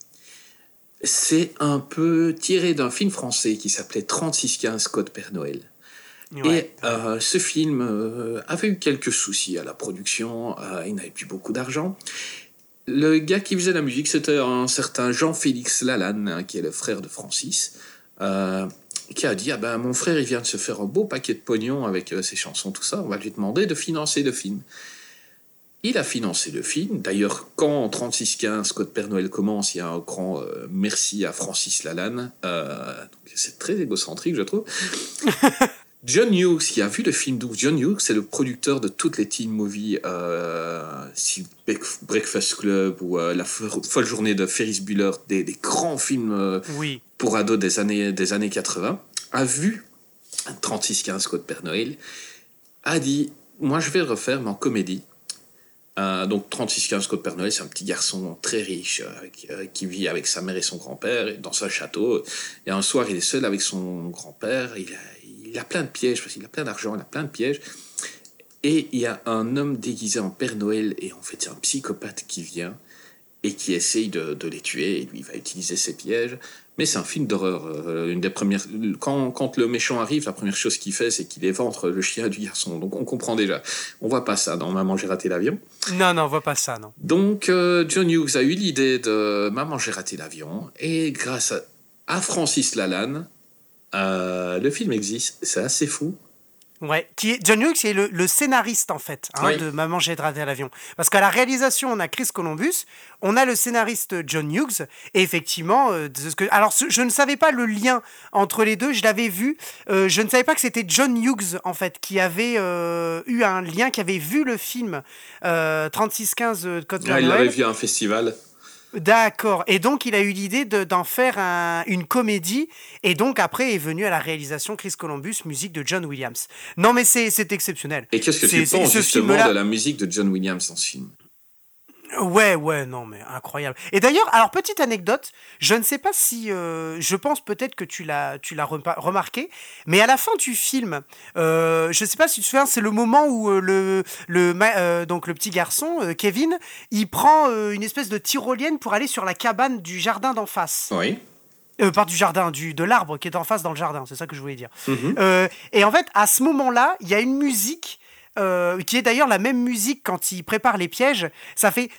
Speaker 2: C'est un peu tiré d'un film français qui s'appelait 3615 Code Père Noël.
Speaker 3: Ouais.
Speaker 2: Et euh, ce film avait eu quelques soucis à la production, il n'avait plus beaucoup d'argent. Le gars qui faisait la musique, c'était un certain Jean-Félix Lalanne, hein, qui est le frère de Francis, euh, qui a dit ah ben, Mon frère, il vient de se faire un beau paquet de pognon avec euh, ses chansons, tout ça, on va lui demander de financer le film. Il a financé le film. D'ailleurs, quand 3615 Code Père Noël commence, il y a un grand euh, merci à Francis Lalanne. C'est très égocentrique, je trouve. John Hughes, qui a vu le film John Hughes, c'est le producteur de toutes les teen movies, euh, si Bre- Breakfast Club ou euh, La fo- folle journée de Ferris Bueller, des, des grands films euh,
Speaker 3: Oui.
Speaker 2: pour ados des années, des années 80, a vu 3615 Code Père Noël, a dit Moi, je vais le refaire, mais en comédie. Donc 3615 Code Père Noël, c'est un petit garçon très riche qui, qui vit avec sa mère et son grand-père dans un château. Et un soir, il est seul avec son grand-père. Il a, il a plein de pièges parce qu'il a plein d'argent, il a plein de pièges. Et il y a un homme déguisé en Père Noël et en fait c'est un psychopathe qui vient et qui essaye de, de les tuer. Et lui, il va utiliser ses pièges. Mais c'est un film d'horreur. Euh, une des premières, quand, quand le méchant arrive, la première chose qu'il fait, c'est qu'il éventre le chien du garçon. Donc on comprend déjà. On voit pas ça dans Maman j'ai raté l'avion.
Speaker 3: Non, non, on voit pas ça, non.
Speaker 2: Donc euh, John Hughes a eu l'idée de Maman j'ai raté l'avion et grâce à, à Francis Lalanne, euh, le film existe. C'est assez fou.
Speaker 3: Ouais, qui est, John Hughes est le, le scénariste en fait hein,
Speaker 2: Oui.
Speaker 3: de Maman j'ai raté l'avion. Parce qu'à la réalisation on a Chris Columbus, on a le scénariste John Hughes et effectivement, euh, de ce que, alors ce- je ne savais pas le lien entre les deux, je l'avais vu, euh, je ne savais pas que c'était John Hughes en fait qui avait euh, eu un lien, qui avait vu le film euh, 3615 euh, Code
Speaker 2: Ah, il l'avait vu à un festival.
Speaker 3: D'accord. Et donc, il a eu l'idée de- d'en faire un- une comédie. Et donc, après, est venu à la réalisation Chris Columbus, musique de John Williams. Non, mais c'est exceptionnel.
Speaker 2: Et qu'est-ce que
Speaker 3: C'est-
Speaker 2: tu penses justement de la musique de John Williams dans ce film?
Speaker 3: Ouais, ouais, non, mais incroyable. Et d'ailleurs, alors, petite anecdote, je ne sais pas si. euh, je pense peut-être que tu l'as tu l'as remarqué, mais à la fin du film, euh, je ne sais pas si tu te souviens, c'est le moment où euh, le, le, donc, le petit garçon, Kevin, il prend une espèce de tyrolienne pour aller sur la cabane du jardin d'en face.
Speaker 2: Oui.
Speaker 3: Euh, pas du jardin, du, de l'arbre qui est en face dans le jardin, c'est ça que je voulais dire.
Speaker 2: Mhm.
Speaker 3: Euh, et en fait, à ce moment-là, il y a une musique qui est d'ailleurs la même musique quand il prépare les pièges. Ça fait.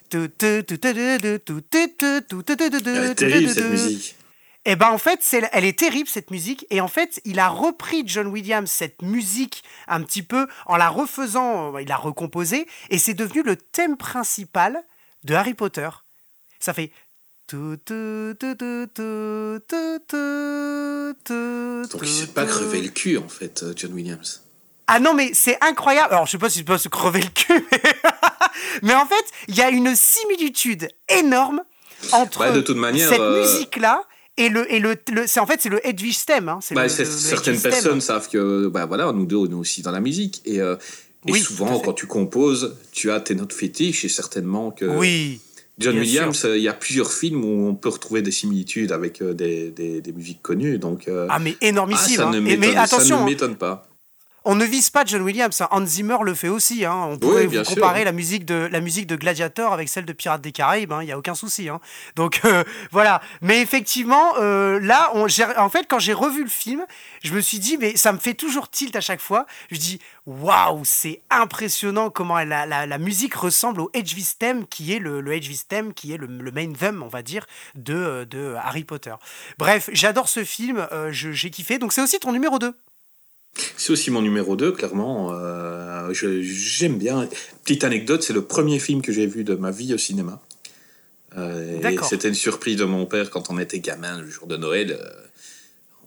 Speaker 3: Et ben en fait, elle est terrible cette musique. Et en fait, il a repris John Williams cette musique un petit peu en la refaisant, il l'a recomposée et c'est devenu le thème principal de Harry Potter. Ça fait.
Speaker 2: Donc il s'est pas crevé le cul en fait, John Williams.
Speaker 3: Ah non, mais c'est incroyable. Alors, je sais pas si je peux se crever le cul, mais, en fait, il y a une similitude énorme entre
Speaker 2: Bah, de toute manière,
Speaker 3: cette
Speaker 2: euh,
Speaker 3: musique-là et le et le, le- c'est en fait c'est le Edwige Stem. Hein,
Speaker 2: Bah,
Speaker 3: le- le-
Speaker 2: certaines
Speaker 3: Stem.
Speaker 2: personnes savent que bah voilà, nous deux on est aussi dans la musique et, euh, et
Speaker 3: Oui,
Speaker 2: souvent quand tu composes, tu as tes notes fétiches et certainement que
Speaker 3: Oui.
Speaker 2: John
Speaker 3: bien
Speaker 2: Williams, euh, il y a plusieurs films où on peut retrouver des similitudes avec euh, des, des, des musiques connues donc euh,
Speaker 3: Ah mais
Speaker 2: ah,
Speaker 3: énormissime.
Speaker 2: ça
Speaker 3: hein.
Speaker 2: ne
Speaker 3: mais
Speaker 2: ça
Speaker 3: attention,
Speaker 2: ne
Speaker 3: hein,
Speaker 2: m'étonne pas.
Speaker 3: On ne vise pas John Williams. hein. Hans Zimmer le fait aussi. hein. On pourrait vous
Speaker 2: sûr.
Speaker 3: comparer la musique de la musique de Gladiator avec celle de Pirates des Caraïbes. hein. Il y a aucun souci. hein. Donc euh, voilà. Mais effectivement, euh, là, on, en fait, quand j'ai revu le film, je me suis dit, mais ça me fait toujours tilt à chaque fois. Je dis, waouh, c'est impressionnant comment la, la, la musique ressemble au Edgevis Theme, qui est le, le Theme, qui est le, le main theme, on va dire, de, euh, de Harry Potter. Bref, j'adore ce film. euh, j'ai kiffé. Donc c'est aussi ton numéro 2.
Speaker 2: C'est aussi mon numéro 2, clairement. euh, J'aime bien. Petite anecdote, c'est le premier film que j'ai vu de ma vie au cinéma. Euh. C'était une surprise de mon père quand on était gamin le jour de Noël. euh,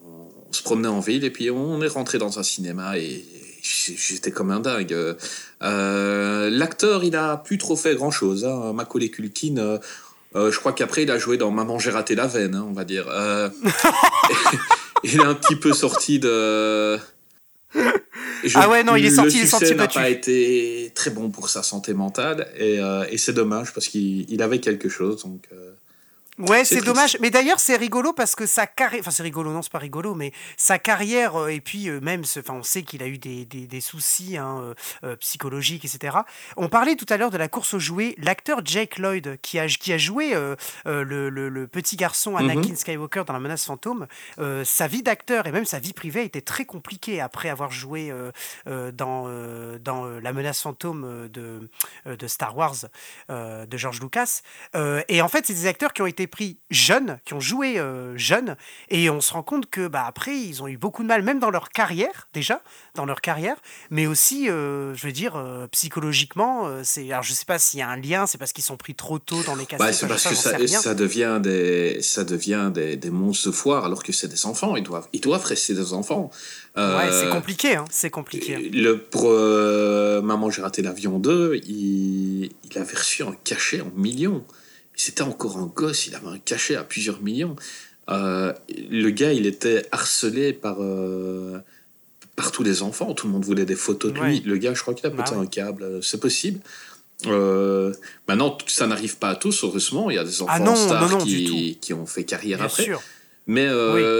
Speaker 2: on, se promenait en ville et puis on est rentré dans un cinéma et j'étais comme un dingue. Euh, L'acteur, il a plus trop fait grand chose. Hein. Macaulay Culkin, je crois qu'après il a joué dans Maman j'ai raté la veine, hein, on va dire. Il est un petit peu sorti de. Je-
Speaker 3: Ah ouais, non, il est sorti- il est sorti
Speaker 2: succès n'a
Speaker 3: battu.
Speaker 2: pas été très bon pour sa santé mentale et, euh, et c'est dommage parce qu'il il avait quelque chose. Donc, euh,
Speaker 3: Ouais,
Speaker 2: C'est
Speaker 3: dommage. Mais d'ailleurs, c'est rigolo parce que sa carrière. Enfin, c'est rigolo, non, c'est pas rigolo, mais sa carrière, euh, et puis euh, même, ce- enfin, on sait qu'il a eu des, des, des soucis hein, euh, psychologiques, etc. On parlait tout à l'heure de la course aux jouets. L'acteur Jake Lloyd, qui a, qui a joué euh, le, le- le petit garçon Anakin Skywalker dans La menace fantôme, euh, sa vie d'acteur et même sa vie privée était très compliquée après avoir joué dans, dans La menace fantôme de, de Star Wars de George Lucas. Et en fait, c'est des acteurs qui ont été pris jeunes, qui ont joué euh, jeunes, et on se rend compte que bah, après, ils ont eu beaucoup de mal, même dans leur carrière, déjà, dans leur carrière, mais aussi, euh, je veux dire, euh, psychologiquement, c'est, alors je sais pas s'il y a un lien, c'est parce qu'ils sont pris trop tôt dans les cassettes,
Speaker 2: bah, c'est parce
Speaker 3: ça,
Speaker 2: que ça, devient, des, ça devient des, des monstres de foire alors que c'est des enfants. Ils doivent, ils doivent rester des enfants.
Speaker 3: Ouais, c'est compliqué, hein, c'est compliqué. hein.
Speaker 2: Le, pour Maman, j'ai raté l'avion 2, il, il avait reçu un cachet en millions. C'était encore un gosse, il avait un cachet à plusieurs millions. Euh, le gars, il était harcelé par, euh, par tous les enfants. Tout le monde voulait des photos de lui. Le gars, je crois qu'il a pété
Speaker 3: ouais.
Speaker 2: un câble. euh, C'est possible. Euh, maintenant, ça n'arrive pas à tous, heureusement. Il y a des enfants
Speaker 3: Ah non,
Speaker 2: stars
Speaker 3: non, non, du
Speaker 2: qui, qui ont fait carrière
Speaker 3: Bien
Speaker 2: après.
Speaker 3: sûr.
Speaker 2: Mais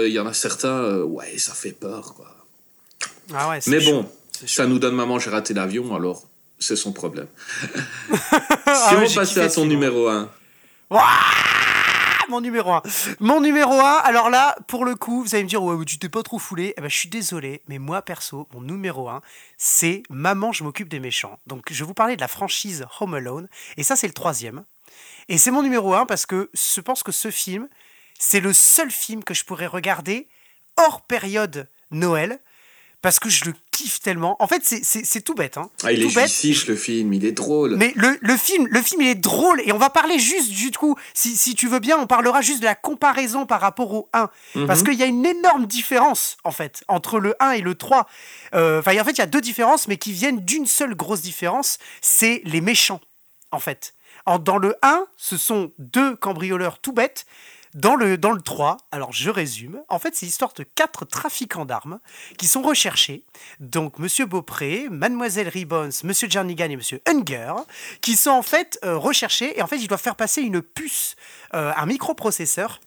Speaker 2: il y en a certains, ouais, ça fait peur. Quoi.
Speaker 3: Ah ouais,
Speaker 2: Mais bon, ça nous donne maman, j'ai raté l'avion, alors c'est son problème.
Speaker 3: Ah
Speaker 2: si
Speaker 3: ouais,
Speaker 2: on passait à ton
Speaker 3: film.
Speaker 2: numéro 1,
Speaker 3: mon numéro 1. Mon numéro 1, alors là, pour le coup, vous allez me dire, ouais, tu t'es pas trop foulé. Eh ben, je suis désolé, mais moi, perso, mon numéro 1, c'est Maman, je m'occupe des méchants. Donc, je vous parler de la franchise Home Alone. Et ça, c'est le troisième. Et c'est mon numéro 1 parce que je pense que ce film, c'est le seul film que je pourrais regarder hors période Noël parce que je le kiffe tellement. En fait, c'est tout bête. Hein.
Speaker 2: Ah, il
Speaker 3: tout
Speaker 2: est justice, le film, il est drôle.
Speaker 3: Mais le, le, film, le film, il est drôle. Et on va parler juste, du coup, si, si tu veux bien, on parlera juste de la comparaison par rapport au 1.
Speaker 2: Mhm.
Speaker 3: Parce qu'il y a une énorme différence, en fait, entre le 1 et le 3. Euh, Enfin, en fait, il y a deux différences, mais qui viennent d'une seule grosse différence. C'est les méchants, en fait. En, dans le 1, ce sont deux cambrioleurs tout bêtes. Dans le, dans le 3, alors je résume, en fait c'est l'histoire de quatre trafiquants d'armes qui sont recherchés, donc Monsieur Beaupré, Mademoiselle Ribbons, Monsieur Jernigan et Monsieur Unger, qui sont en fait euh, recherchés et en fait ils doivent faire passer une puce, euh, un microprocesseur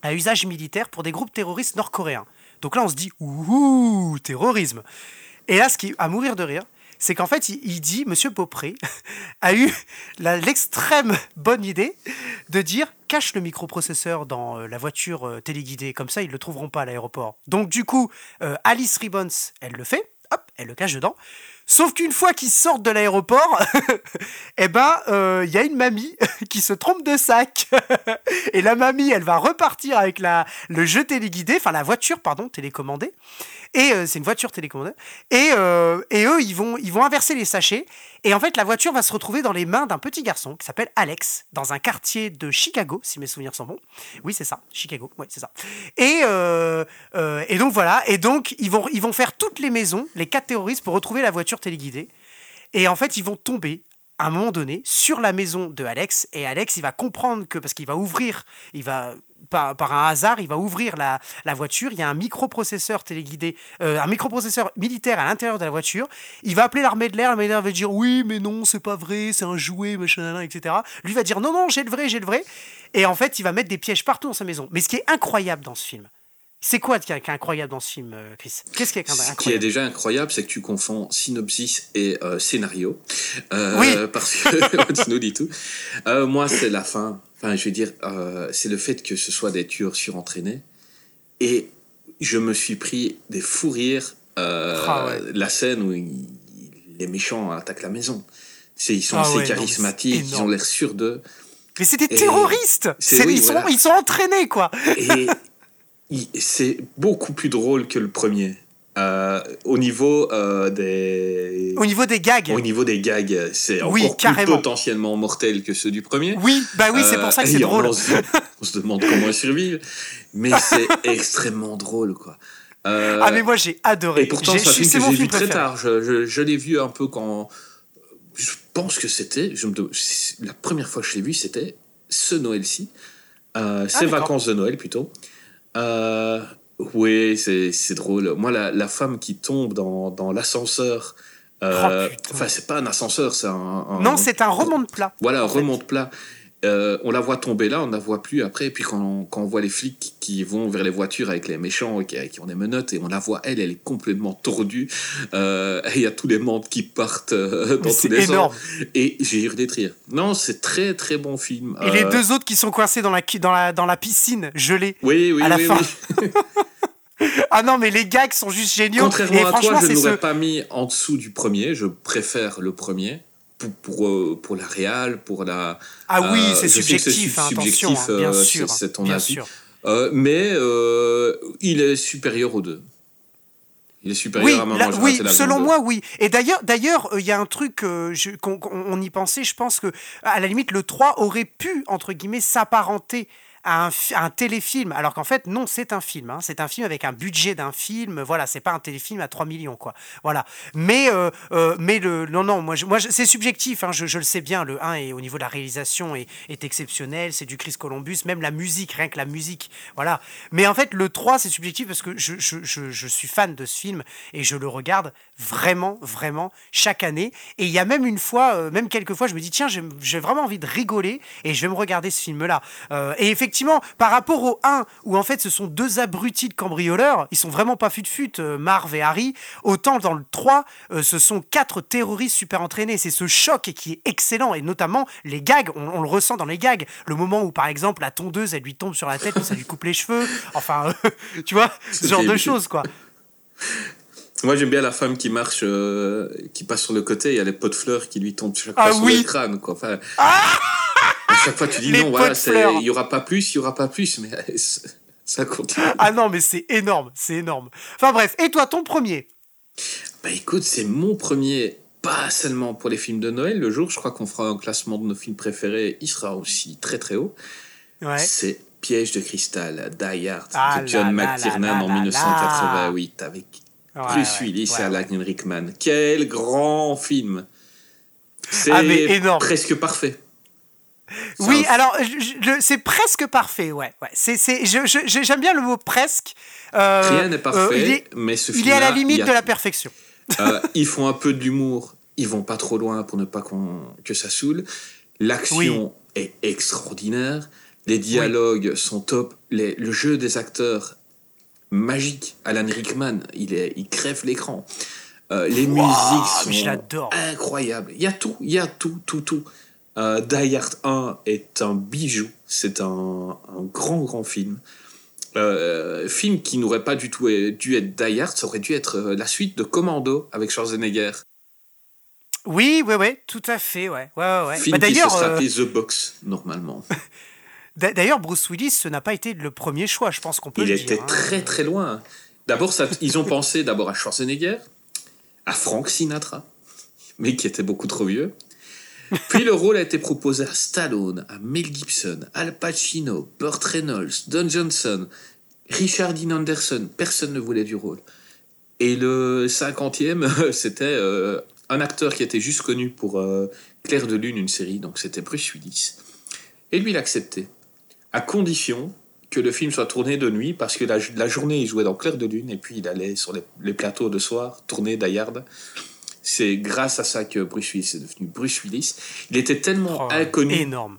Speaker 3: à usage militaire pour des groupes terroristes nord-coréens. Donc là on se dit, ouh, terrorisme. Et là ce qui à mourir de rire, c'est qu'en fait, il, dit, Monsieur Beaupré a eu l'extrême bonne idée de dire cache le microprocesseur dans euh, la voiture euh, téléguidée, comme ça ils le trouveront pas à l'aéroport. Donc du coup, euh, Alice Ribbons, elle le fait, hop, elle le cache dedans. Sauf qu'une fois qu'ils sortent de l'aéroport, eh ben, il y a une mamie qui se trompe de sac. Et la mamie, elle va repartir avec la, le jeu téléguidé, enfin la voiture, pardon, télécommandée. Et euh, c'est une voiture télécommandée. Et, euh, et eux, ils vont, inverser les sachets. Et en fait, la voiture va se retrouver dans les mains d'un petit garçon qui s'appelle Alex, dans un quartier de Chicago, si mes souvenirs sont bons. Oui, c'est ça, Chicago, oui, c'est ça. Et, euh, et donc voilà, et donc ils vont, ils vont faire toutes les maisons, les quatre terroristes, pour retrouver la voiture téléguidée. Et en fait, ils vont tomber à un moment donné sur la maison de Alex. Et Alex, il va comprendre que, parce qu'il va ouvrir, il va, par, par un hasard, il va ouvrir la, la voiture. Il y a un microprocesseur téléguidé, euh, un microprocesseur militaire à l'intérieur de la voiture. Il va appeler l'armée de l'air. L'armée de l'air va dire Oui, mais non, c'est pas vrai, c'est un jouet, machin, etc. Lui va dire Non, non, j'ai le vrai, j'ai le vrai. Et en fait, il va mettre des pièges partout dans sa maison. Mais ce qui est incroyable dans ce film, c'est quoi qui est incroyable dans ce film, euh, Chris? Qu'est-ce qui est
Speaker 2: Ce qui est
Speaker 3: incroyable
Speaker 2: déjà incroyable, c'est que tu confonds synopsis et euh, scénario. Euh,
Speaker 3: Oui.
Speaker 2: Parce que tu nous dis tout. Euh, moi, c'est la fin. Enfin, je veux dire, euh, c'est le fait que ce soit des tueurs surentraînés. Et je me suis pris des fous rires. euh,
Speaker 3: Ah ouais.
Speaker 2: La scène où les méchants attaquent la maison. C'est, ils sont
Speaker 3: Ah
Speaker 2: assez
Speaker 3: ouais, non,
Speaker 2: charismatiques, ils ont l'air sûrs d'eux.
Speaker 3: Mais c'est des
Speaker 2: Et-
Speaker 3: terroristes
Speaker 2: c'est- oui,
Speaker 3: ils, sont, ils sont entraînés, quoi
Speaker 2: Et c'est beaucoup plus drôle que le premier. Euh, au niveau euh, des
Speaker 3: Au niveau des gags.
Speaker 2: au niveau des gags, c'est encore
Speaker 3: Oui,
Speaker 2: plus
Speaker 3: carrément.
Speaker 2: potentiellement mortel que ceux du premier.
Speaker 3: Oui, bah oui, c'est pour ça que
Speaker 2: Euh,
Speaker 3: c'est
Speaker 2: on-
Speaker 3: drôle.
Speaker 2: On se, on se demande comment ils survivent, mais c'est extrêmement drôle, quoi. Euh,
Speaker 3: Ah, mais moi j'ai adoré.
Speaker 2: et pourtant, c'est un film que j'ai
Speaker 3: film
Speaker 2: vu très tard. Je, je- je l'ai vu un peu quand. Je pense que c'était. La première fois que je l'ai vu, c'était ce Noël-ci. Euh, ces
Speaker 3: Ah, d'accord.
Speaker 2: vacances de Noël, plutôt. Euh, oui, c'est c'est drôle. Moi, la, la femme qui tombe dans, dans l'ascenseur. euh,
Speaker 3: Oh,
Speaker 2: enfin, c'est pas un ascenseur, c'est un, un-
Speaker 3: Non, c'est un remonte plat.
Speaker 2: voilà,
Speaker 3: en fait.
Speaker 2: Euh, on la voit tomber là, on ne la voit plus après. Et puis quand on, quand on voit les flics qui vont vers les voitures avec les méchants et qui, qui ont des menottes, et on la voit, elle, elle est complètement tordue. Euh, et il y a tous les membres qui partent euh, dans tous les
Speaker 3: énorme.
Speaker 2: sens. Et j'ai hurlé de rire. Non, c'est très très bon film.
Speaker 3: Et les deux autres qui sont coincés dans la, cu- dans la, dans la piscine gelée.
Speaker 2: Oui, oui,
Speaker 3: à la
Speaker 2: oui,
Speaker 3: fin.
Speaker 2: oui.
Speaker 3: Ah non, mais les gags sont juste géniaux.
Speaker 2: Contrairement
Speaker 3: Et
Speaker 2: à toi, je ne l'aurais
Speaker 3: ce...
Speaker 2: pas mis en dessous du premier. Je préfère le premier. Pour, pour, euh, la réal, pour la.
Speaker 3: Ah oui,
Speaker 2: Euh,
Speaker 3: c'est
Speaker 2: que c'est
Speaker 3: subjectif, hein,
Speaker 2: subjectif,
Speaker 3: attention, hein, bien
Speaker 2: euh,
Speaker 3: sûr.
Speaker 2: c'est- ton
Speaker 3: bien
Speaker 2: avis.
Speaker 3: sûr.
Speaker 2: Mais il est supérieur aux deux. Il est supérieur
Speaker 3: Oui,
Speaker 2: à Maman,
Speaker 3: oui selon moi, oui. Et d'ailleurs, d'ailleurs, euh, il y a un truc, euh, qu'on, qu'on- on y pensait, je pense que, à la limite, le 3 aurait pu, entre guillemets, s'apparenter un, téléfilm, alors qu'en fait, non, c'est un film. hein. C'est un film avec un budget d'un film. Voilà, c'est pas un téléfilm à 3 millions, quoi. Voilà. Mais, euh, euh, mais le, non, non, moi, moi c'est subjectif, hein, je, le sais bien. Le 1 est, au niveau de la réalisation est, est exceptionnel. C'est du Chris Columbus, même la musique, rien que la musique. Voilà. Mais en fait, le 3, c'est subjectif parce que je, je, suis fan de ce film et je le regarde vraiment, vraiment chaque année. Et il y a même une fois, euh, même quelques fois, je me dis, tiens, j'ai vraiment envie de rigoler et je vais me regarder ce film-là. Et effectivement, effectivement, par rapport au 1, où en fait ce sont deux abrutis de cambrioleurs, ils sont vraiment pas fut-fut, euh, Marv et Harry, autant dans le 3, euh, ce sont quatre terroristes super entraînés. C'est ce choc qui est excellent, et notamment les gags, on, le ressent dans les gags. Le moment où, par exemple, la tondeuse, elle lui tombe sur la tête, ça lui coupe les cheveux. Enfin, tu vois, ce genre de choses, quoi.
Speaker 2: Moi, j'aime bien la femme qui marche, euh, qui passe sur le côté, il y a les pots de fleurs qui lui tombent fois ah sur le crâne, quoi. Enfin, ah à chaque fois, tu dis non, voilà, il n'y aura pas plus, il n'y aura pas plus, mais ça continue.
Speaker 3: Ah non, mais c'est énorme, c'est énorme. Enfin bref, et toi, ton premier?
Speaker 2: Bah écoute, c'est mon premier, pas seulement pour les films de Noël. Le jour, je crois qu'on fera un classement de nos films préférés, il sera aussi très très haut. Ouais. C'est Piège de cristal, Die Hard, ah de John McTiernan en 1988, avec Bruce Willis et Alan Rickman. Quel grand film C'est ah, presque parfait.
Speaker 3: Oui, alors c'est presque parfait, ouais. ouais. C'est, j'aime bien le mot presque.
Speaker 2: Euh, Rien n'est parfait, euh, il est, mais ce
Speaker 3: Il est à la limite de la perfection.
Speaker 2: Euh, ils font un peu d'humour, ils vont pas trop loin pour ne pas que ça saoule. L'action est extraordinaire, les dialogues sont top, le jeu des acteurs magique. Alan Rickman, il, est, il crève l'écran. les musiques sont incroyables. Il y a tout, il y a tout, tout, tout. Euh, Die Hard 1 est un bijou, c'est un, grand, grand film. Euh, film qui n'aurait pas du tout dû être Die Hard, ça aurait dû être euh, la suite de Commando avec Schwarzenegger.
Speaker 3: Oui, oui, oui, tout à fait, ouais. ouais, ouais.
Speaker 2: Film bah, qui se serait The Box, normalement.
Speaker 3: D'ailleurs, Bruce Willis, ce n'a pas été le premier choix, je pense qu'on peut
Speaker 2: Il
Speaker 3: le
Speaker 2: dire. Il était hein. très, très loin. D'abord, ils ont pensé d'abord à Schwarzenegger, à Frank Sinatra, mais qui était beaucoup trop vieux. Puis le rôle a été proposé à Stallone, à Mel Gibson, Al Pacino, Burt Reynolds, Don Johnson, Richard Dean Anderson. Personne ne voulait du rôle. Et le cinquantième, c'était euh, un acteur qui était juste connu pour euh, Claire de Lune, une série, donc c'était Bruce Willis. Et lui, il a accepté, à condition que le film soit tourné de nuit, parce que la, journée, il jouait dans Claire de Lune, et puis il allait sur les, plateaux de soir tourner Dayard. C'est grâce à ça que Bruce Willis est devenu Bruce Willis. Il était tellement oh, inconnu.
Speaker 3: Énorme.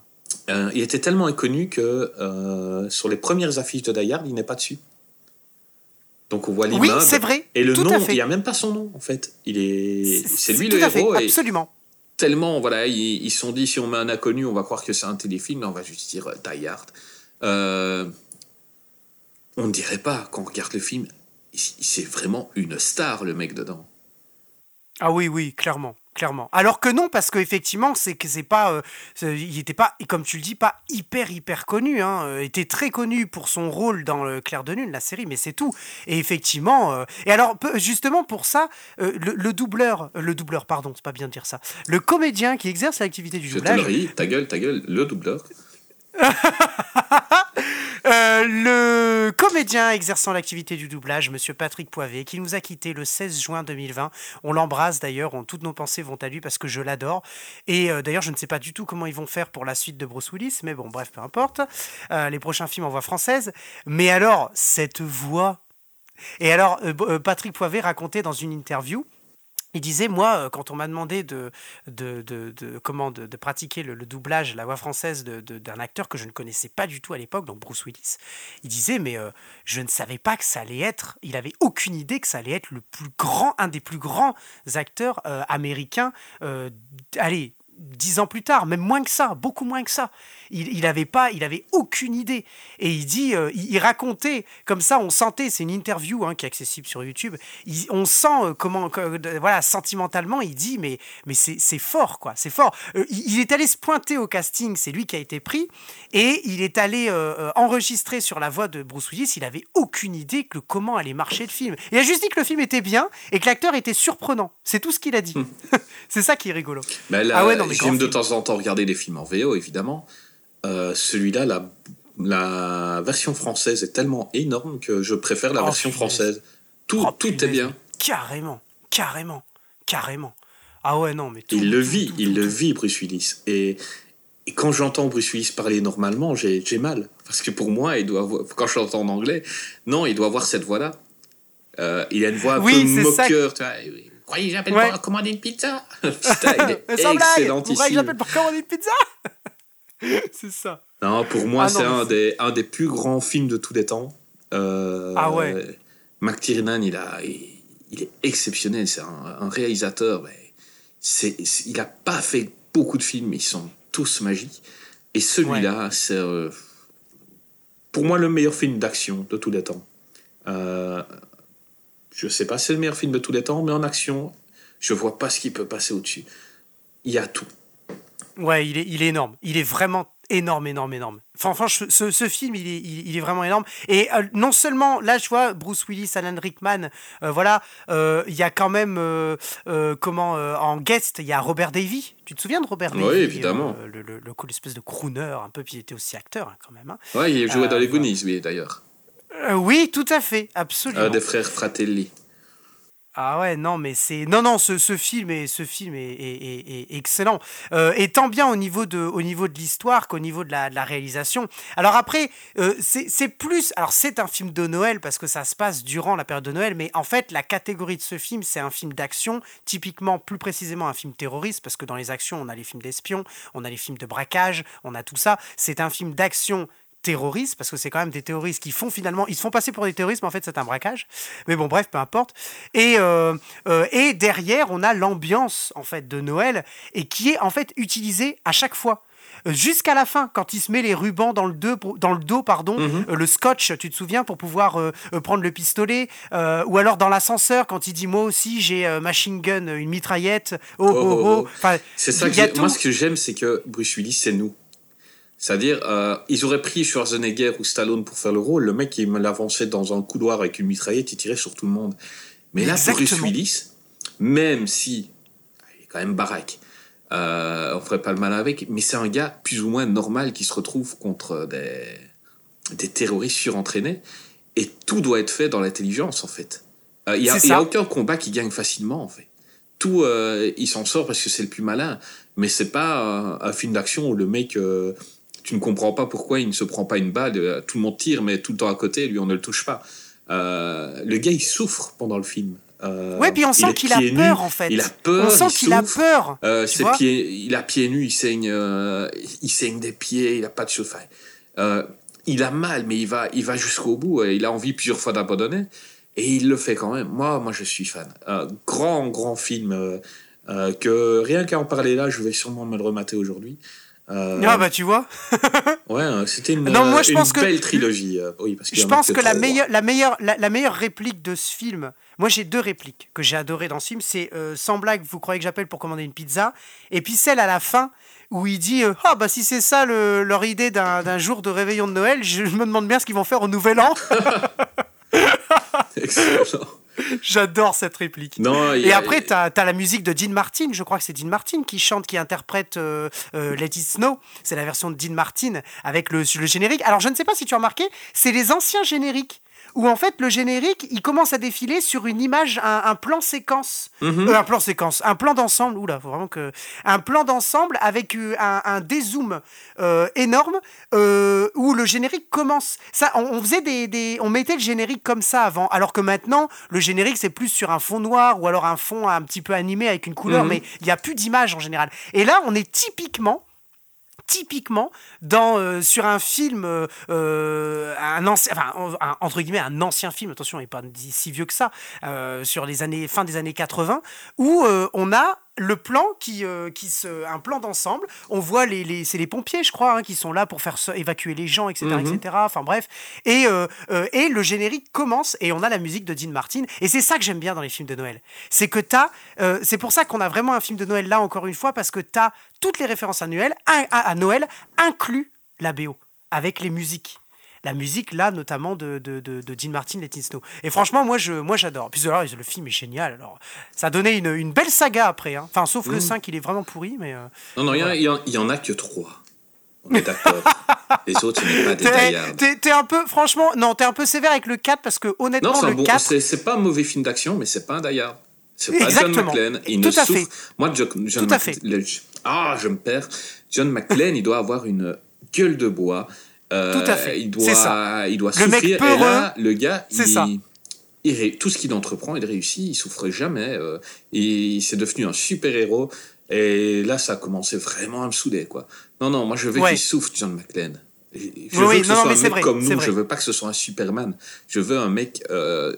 Speaker 2: Euh, il était tellement inconnu que euh, sur les premières affiches de Die Hard, il n'est pas dessus. Donc on voit l'immeuble.
Speaker 3: Oui, c'est vrai.
Speaker 2: Et le nom, il n'y a même pas son nom en fait. Il est, c'est lui le héros.
Speaker 3: absolument.
Speaker 2: tellement, voilà, ils se sont dit si on met un inconnu, on va croire que c'est un téléfilm. on va juste dire euh, Die Hard. on ne dirait pas quand on regarde le film, c'est vraiment une star le mec dedans.
Speaker 3: Ah oui, oui, clairement, clairement. Alors que non, parce qu'effectivement, c'est que c'est pas, euh, il était pas, comme tu le dis, pas hyper hyper connu. Hein, euh, était très connu pour son rôle dans le Clair de Lune, la série, mais c'est tout. Et effectivement, euh, et alors justement pour ça, le, doubleur, le doubleur, pardon, c'est pas bien de dire ça, le comédien qui exerce l'activité du doublage.
Speaker 2: ta gueule, ta gueule, le doubleur.
Speaker 3: Euh, le comédien exerçant l'activité du doublage, Monsieur Patrick Poivet, qui nous a quitté le 16 juin 2020. On l'embrasse d'ailleurs, toutes nos pensées vont à lui parce que je l'adore. Et euh, d'ailleurs, je ne sais pas du tout comment ils vont faire pour la suite de Bruce Willis, mais bon, bref, peu importe. Euh, les prochains films en voix française. Mais alors, cette voix. Et alors, Patrick Poivet racontait dans une interview il disait, moi, euh, quand on m'a demandé de, de, de, comment, de, pratiquer le, doublage, la voix française d'un acteur que je ne connaissais pas du tout à l'époque, donc Bruce Willis, il disait, mais euh, je ne savais pas que ça allait être, il avait aucune idée que ça allait être le plus grand, un des plus grands acteurs euh, américains, allez, dix ans plus tard, même moins que ça, beaucoup moins que ça. Il, il avait pas, il avait aucune idée. Et il dit, euh, il, racontait comme ça, on sentait, c'est une interview hein, qui est accessible sur YouTube. on sent euh, comment, voilà, sentimentalement, il dit, mais, mais c'est fort, quoi, c'est fort. Euh, il, est allé se pointer au casting, c'est lui qui a été pris, et il est allé enregistrer sur la voix de Bruce Willis. Il avait aucune idée que comment allait marcher le film. Il a juste dit que le film était bien et que l'acteur était surprenant. C'est tout ce qu'il a dit. Hmm. c'est ça qui est rigolo.
Speaker 2: ah ouais, non, J'aime de temps en temps regarder des films en VO, évidemment. Euh, celui-là, la, la, version française est tellement énorme que je préfère la oh, version française. Tout, oh, tout est bien.
Speaker 3: Carrément, carrément, carrément. Ah ouais, non, mais
Speaker 2: Il le vit, il le vit, Bruce Willis. Et, et quand j'entends Bruce Willis parler normalement, j'ai mal. Parce que pour moi, il doit avoir, quand je l'entends en anglais, non, il doit avoir cette voix-là. Euh, il a une voix un peu moqueur. Tu vois, croyez que j'appelle pour commander une pizza? Putain, il est excellent
Speaker 3: Vous croyez que j'appelle pour commander une pizza? c'est ça.
Speaker 2: Non, pour moi,
Speaker 3: Ah
Speaker 2: c'est un des, un des plus grands films de tous les temps. Euh,
Speaker 3: Ah ouais.
Speaker 2: McTiernan, il, a, il, il est exceptionnel. C'est un, un réalisateur. mais il n'a pas fait beaucoup de films, mais ils sont tous magiques. Et celui-là, c'est euh, pour moi le meilleur film d'action de tous les temps. Euh, je sais pas si c'est le meilleur film de tous les temps, mais en action, je vois pas ce qui peut passer au-dessus. Il y a tout.
Speaker 3: Ouais, il est, il est énorme. Il est vraiment énorme, énorme, énorme. Enfin, franchement, ce, ce film, il est, il, est vraiment énorme. Et euh, non seulement, là, je vois Bruce Willis, Alan Rickman, euh, voilà, euh, il y a quand même, comment, en guest, il y a Robert Davy. Tu te souviens de Robert
Speaker 2: Oui,
Speaker 3: Davy
Speaker 2: évidemment.
Speaker 3: euh, le, le, le- l'espèce de crooner, un peu, puis il était aussi acteur, hein, quand même. hein.
Speaker 2: Ouais, il jouait dans les. Goonies, lui, d'ailleurs.
Speaker 3: Oui, tout à fait, absolument.
Speaker 2: Euh, des frères Fratelli.
Speaker 3: Ah ouais, non, mais c'est non, non, ce, ce film est ce film est, excellent, euh, et tant bien au niveau de au niveau de l'histoire qu'au niveau de la, réalisation. Alors après, euh, c'est c'est plus, alors c'est un film de Noël parce que ça se passe durant la période de Noël, mais en fait la catégorie de ce film c'est un film d'action, typiquement plus précisément un film terroriste parce que dans les actions on a les films d'espions, on a les films de braquage, on a tout ça. C'est un film d'action terroristes, parce que c'est quand même des terroristes qui font finalement, ils se font passer pour des terroristes, mais en fait c'est un braquage. Mais bon, bref, peu importe. Et, euh, euh, et derrière, on a l'ambiance en fait de Noël et qui est en fait utilisée à chaque fois. Jusqu'à la fin, quand il se met les rubans dans le, deux, pour- dans le dos, pardon,
Speaker 2: Mhm.
Speaker 3: euh, le scotch, tu te souviens, pour pouvoir euh, euh, prendre le pistolet, ou alors dans l'ascenseur, quand il dit moi aussi j'ai machine gun, une mitraillette, oh oh
Speaker 2: Oh, oh.
Speaker 3: Enfin,
Speaker 2: C'est ça que moi ce que j'aime c'est que Bruce Willis c'est nous. C'est-à-dire euh, ils auraient pris Schwarzenegger ou Stallone pour faire le rôle, le mec il me l'avançait dans un couloir avec une mitraillette, il tirait sur tout le monde. Mais là Bruce. Willis, même si il est quand même baraque, euh, on ferait pas le mal avec, mais c'est un gars plus ou moins normal qui se retrouve contre des des terroristes surentraînés et tout doit être fait dans l'intelligence en fait. Euh, Il n'y a, aucun combat qui gagne facilement en fait. Tout, euh, il s'en sort parce que c'est le plus malin. Mais c'est pas un, un film d'action où le mec, euh, tu ne comprends pas pourquoi il ne se prend pas une balle. euh, Tout le monde tire, mais tout le temps à côté, lui on ne le touche pas. Euh, le gars il souffre pendant le film. Euh,
Speaker 3: Ouais, puis on sent qu'il a
Speaker 2: nus,
Speaker 3: peur en fait.
Speaker 2: Il a peur.
Speaker 3: on sent
Speaker 2: il
Speaker 3: qu'il a peur.
Speaker 2: Euh, ses pieds, il a pieds nus, il saigne, il saigne des pieds, il a pas de chauffage. Il a mal, mais il va, il va jusqu'au bout. et il a envie plusieurs fois d'abandonner et il le fait quand même. Moi, moi, je suis fan. Un grand, grand film que rien qu'à en parler là, je vais sûrement me le remater aujourd'hui. Euh,
Speaker 3: Ah bah tu vois.
Speaker 2: ouais, euh, c'était une,
Speaker 3: Non, moi, je
Speaker 2: une
Speaker 3: pense que-
Speaker 2: belle trilogie. euh, oui, parce
Speaker 3: Je pense que la meilleure, la, meilleure, la, la meilleure réplique de ce film, moi j'ai deux répliques que j'ai adorées dans ce film, c'est euh, sans blague, vous croyez que j'appelle pour commander une pizza, et puis celle à la fin où il dit euh, ah bah si c'est ça le- leur idée d'un d'un jour de réveillon de Noël, je, je me demande bien ce qu'ils vont faire au Nouvel An.
Speaker 2: Excellent.
Speaker 3: J'adore cette réplique.
Speaker 2: Non,
Speaker 3: Et
Speaker 2: a-
Speaker 3: après, tu as, la musique de Dean Martin, je crois que c'est Dean Martin qui chante, qui interprète euh, euh, Let It Snow. C'est la version de Dean Martin avec le, le générique. Alors, je ne sais pas si tu as remarqué, c'est les anciens génériques. Où en fait, le générique, il commence à défiler sur une image, un, un plan séquence.
Speaker 2: Mhm.
Speaker 3: Euh, un plan séquence, un plan d'ensemble. Oula, faut vraiment que. Un plan d'ensemble avec euh, un, un dézoom euh, énorme euh, où le générique commence. Ça, on, on faisait des, des- on mettait le générique comme ça avant, alors que maintenant le générique c'est plus sur un fond noir ou alors un fond un petit peu animé avec une couleur,
Speaker 2: Mhm.
Speaker 3: mais il y a plus d'image en général. Et là, on est typiquement typiquement dans euh, sur un film euh, euh, un ancien entre guillemets un ancien film attention il n'est pas si vieux que ça sur les années fin des années 80 où on a le plan qui, euh, qui se un plan d'ensemble. On voit les, les c'est les pompiers je crois hein, qui sont là pour faire évacuer les gens etc
Speaker 2: Mhm.
Speaker 3: etc enfin bref. Et euh, euh, et le générique commence et on a la musique de Dean Martin. Et c'est ça que j'aime bien dans les films de Noël. C'est que t'as c'est pour ça qu'on a vraiment un film de Noël là encore une fois parce que t'as toutes les références à Noël à, à- à Noël inclus la BO avec les musiques la musique là notamment de, de, de, de Dean Martin et Tin Snow et franchement moi je moi j'adore puis alors le film est génial alors ça a donné une, une belle saga après hein. enfin sauf le
Speaker 2: Mhm.
Speaker 3: 5 il est vraiment pourri mais euh,
Speaker 2: Non, non, il y en a- il y, en- il y en a que trois. On est d'accord. Les autres, n'est pas des
Speaker 3: t'es un peu franchement non t'es un peu sévère avec le 4 parce que honnêtement
Speaker 2: Non, c'est
Speaker 3: le
Speaker 2: bon,
Speaker 3: 4
Speaker 2: c'est c'est pas un mauvais film d'action, mais c'est pas un Die-Hard. C'est pas John. McClane. Il
Speaker 3: Tout
Speaker 2: ne
Speaker 3: à
Speaker 2: souffre.
Speaker 3: fait.
Speaker 2: Moi, Jo- John
Speaker 3: Tout à
Speaker 2: Mc-
Speaker 3: fait.
Speaker 2: le- Ah, je me perds. John McClane, il doit avoir une gueule de bois. Euh,
Speaker 3: Tout à fait.
Speaker 2: Il doit,
Speaker 3: ça.
Speaker 2: il doit
Speaker 3: Le mec
Speaker 2: souffrir.
Speaker 3: peureux,
Speaker 2: et là, le gars,
Speaker 3: c'est
Speaker 2: il,
Speaker 3: ça.
Speaker 2: il tout ce qu'il entreprend, il réussit. Il souffre jamais. euh, et c'est devenu un super héros. Et là, ça a commencé vraiment à me souder, quoi. Non, non, moi, je veux
Speaker 3: Ouais.
Speaker 2: qu'il souffre, John McClane. Je
Speaker 3: Oui,
Speaker 2: veux
Speaker 3: oui,
Speaker 2: que ce
Speaker 3: non,
Speaker 2: soit un mec
Speaker 3: vrai,
Speaker 2: comme nous. Je veux pas que ce soit un Superman. Je veux un mec. euh,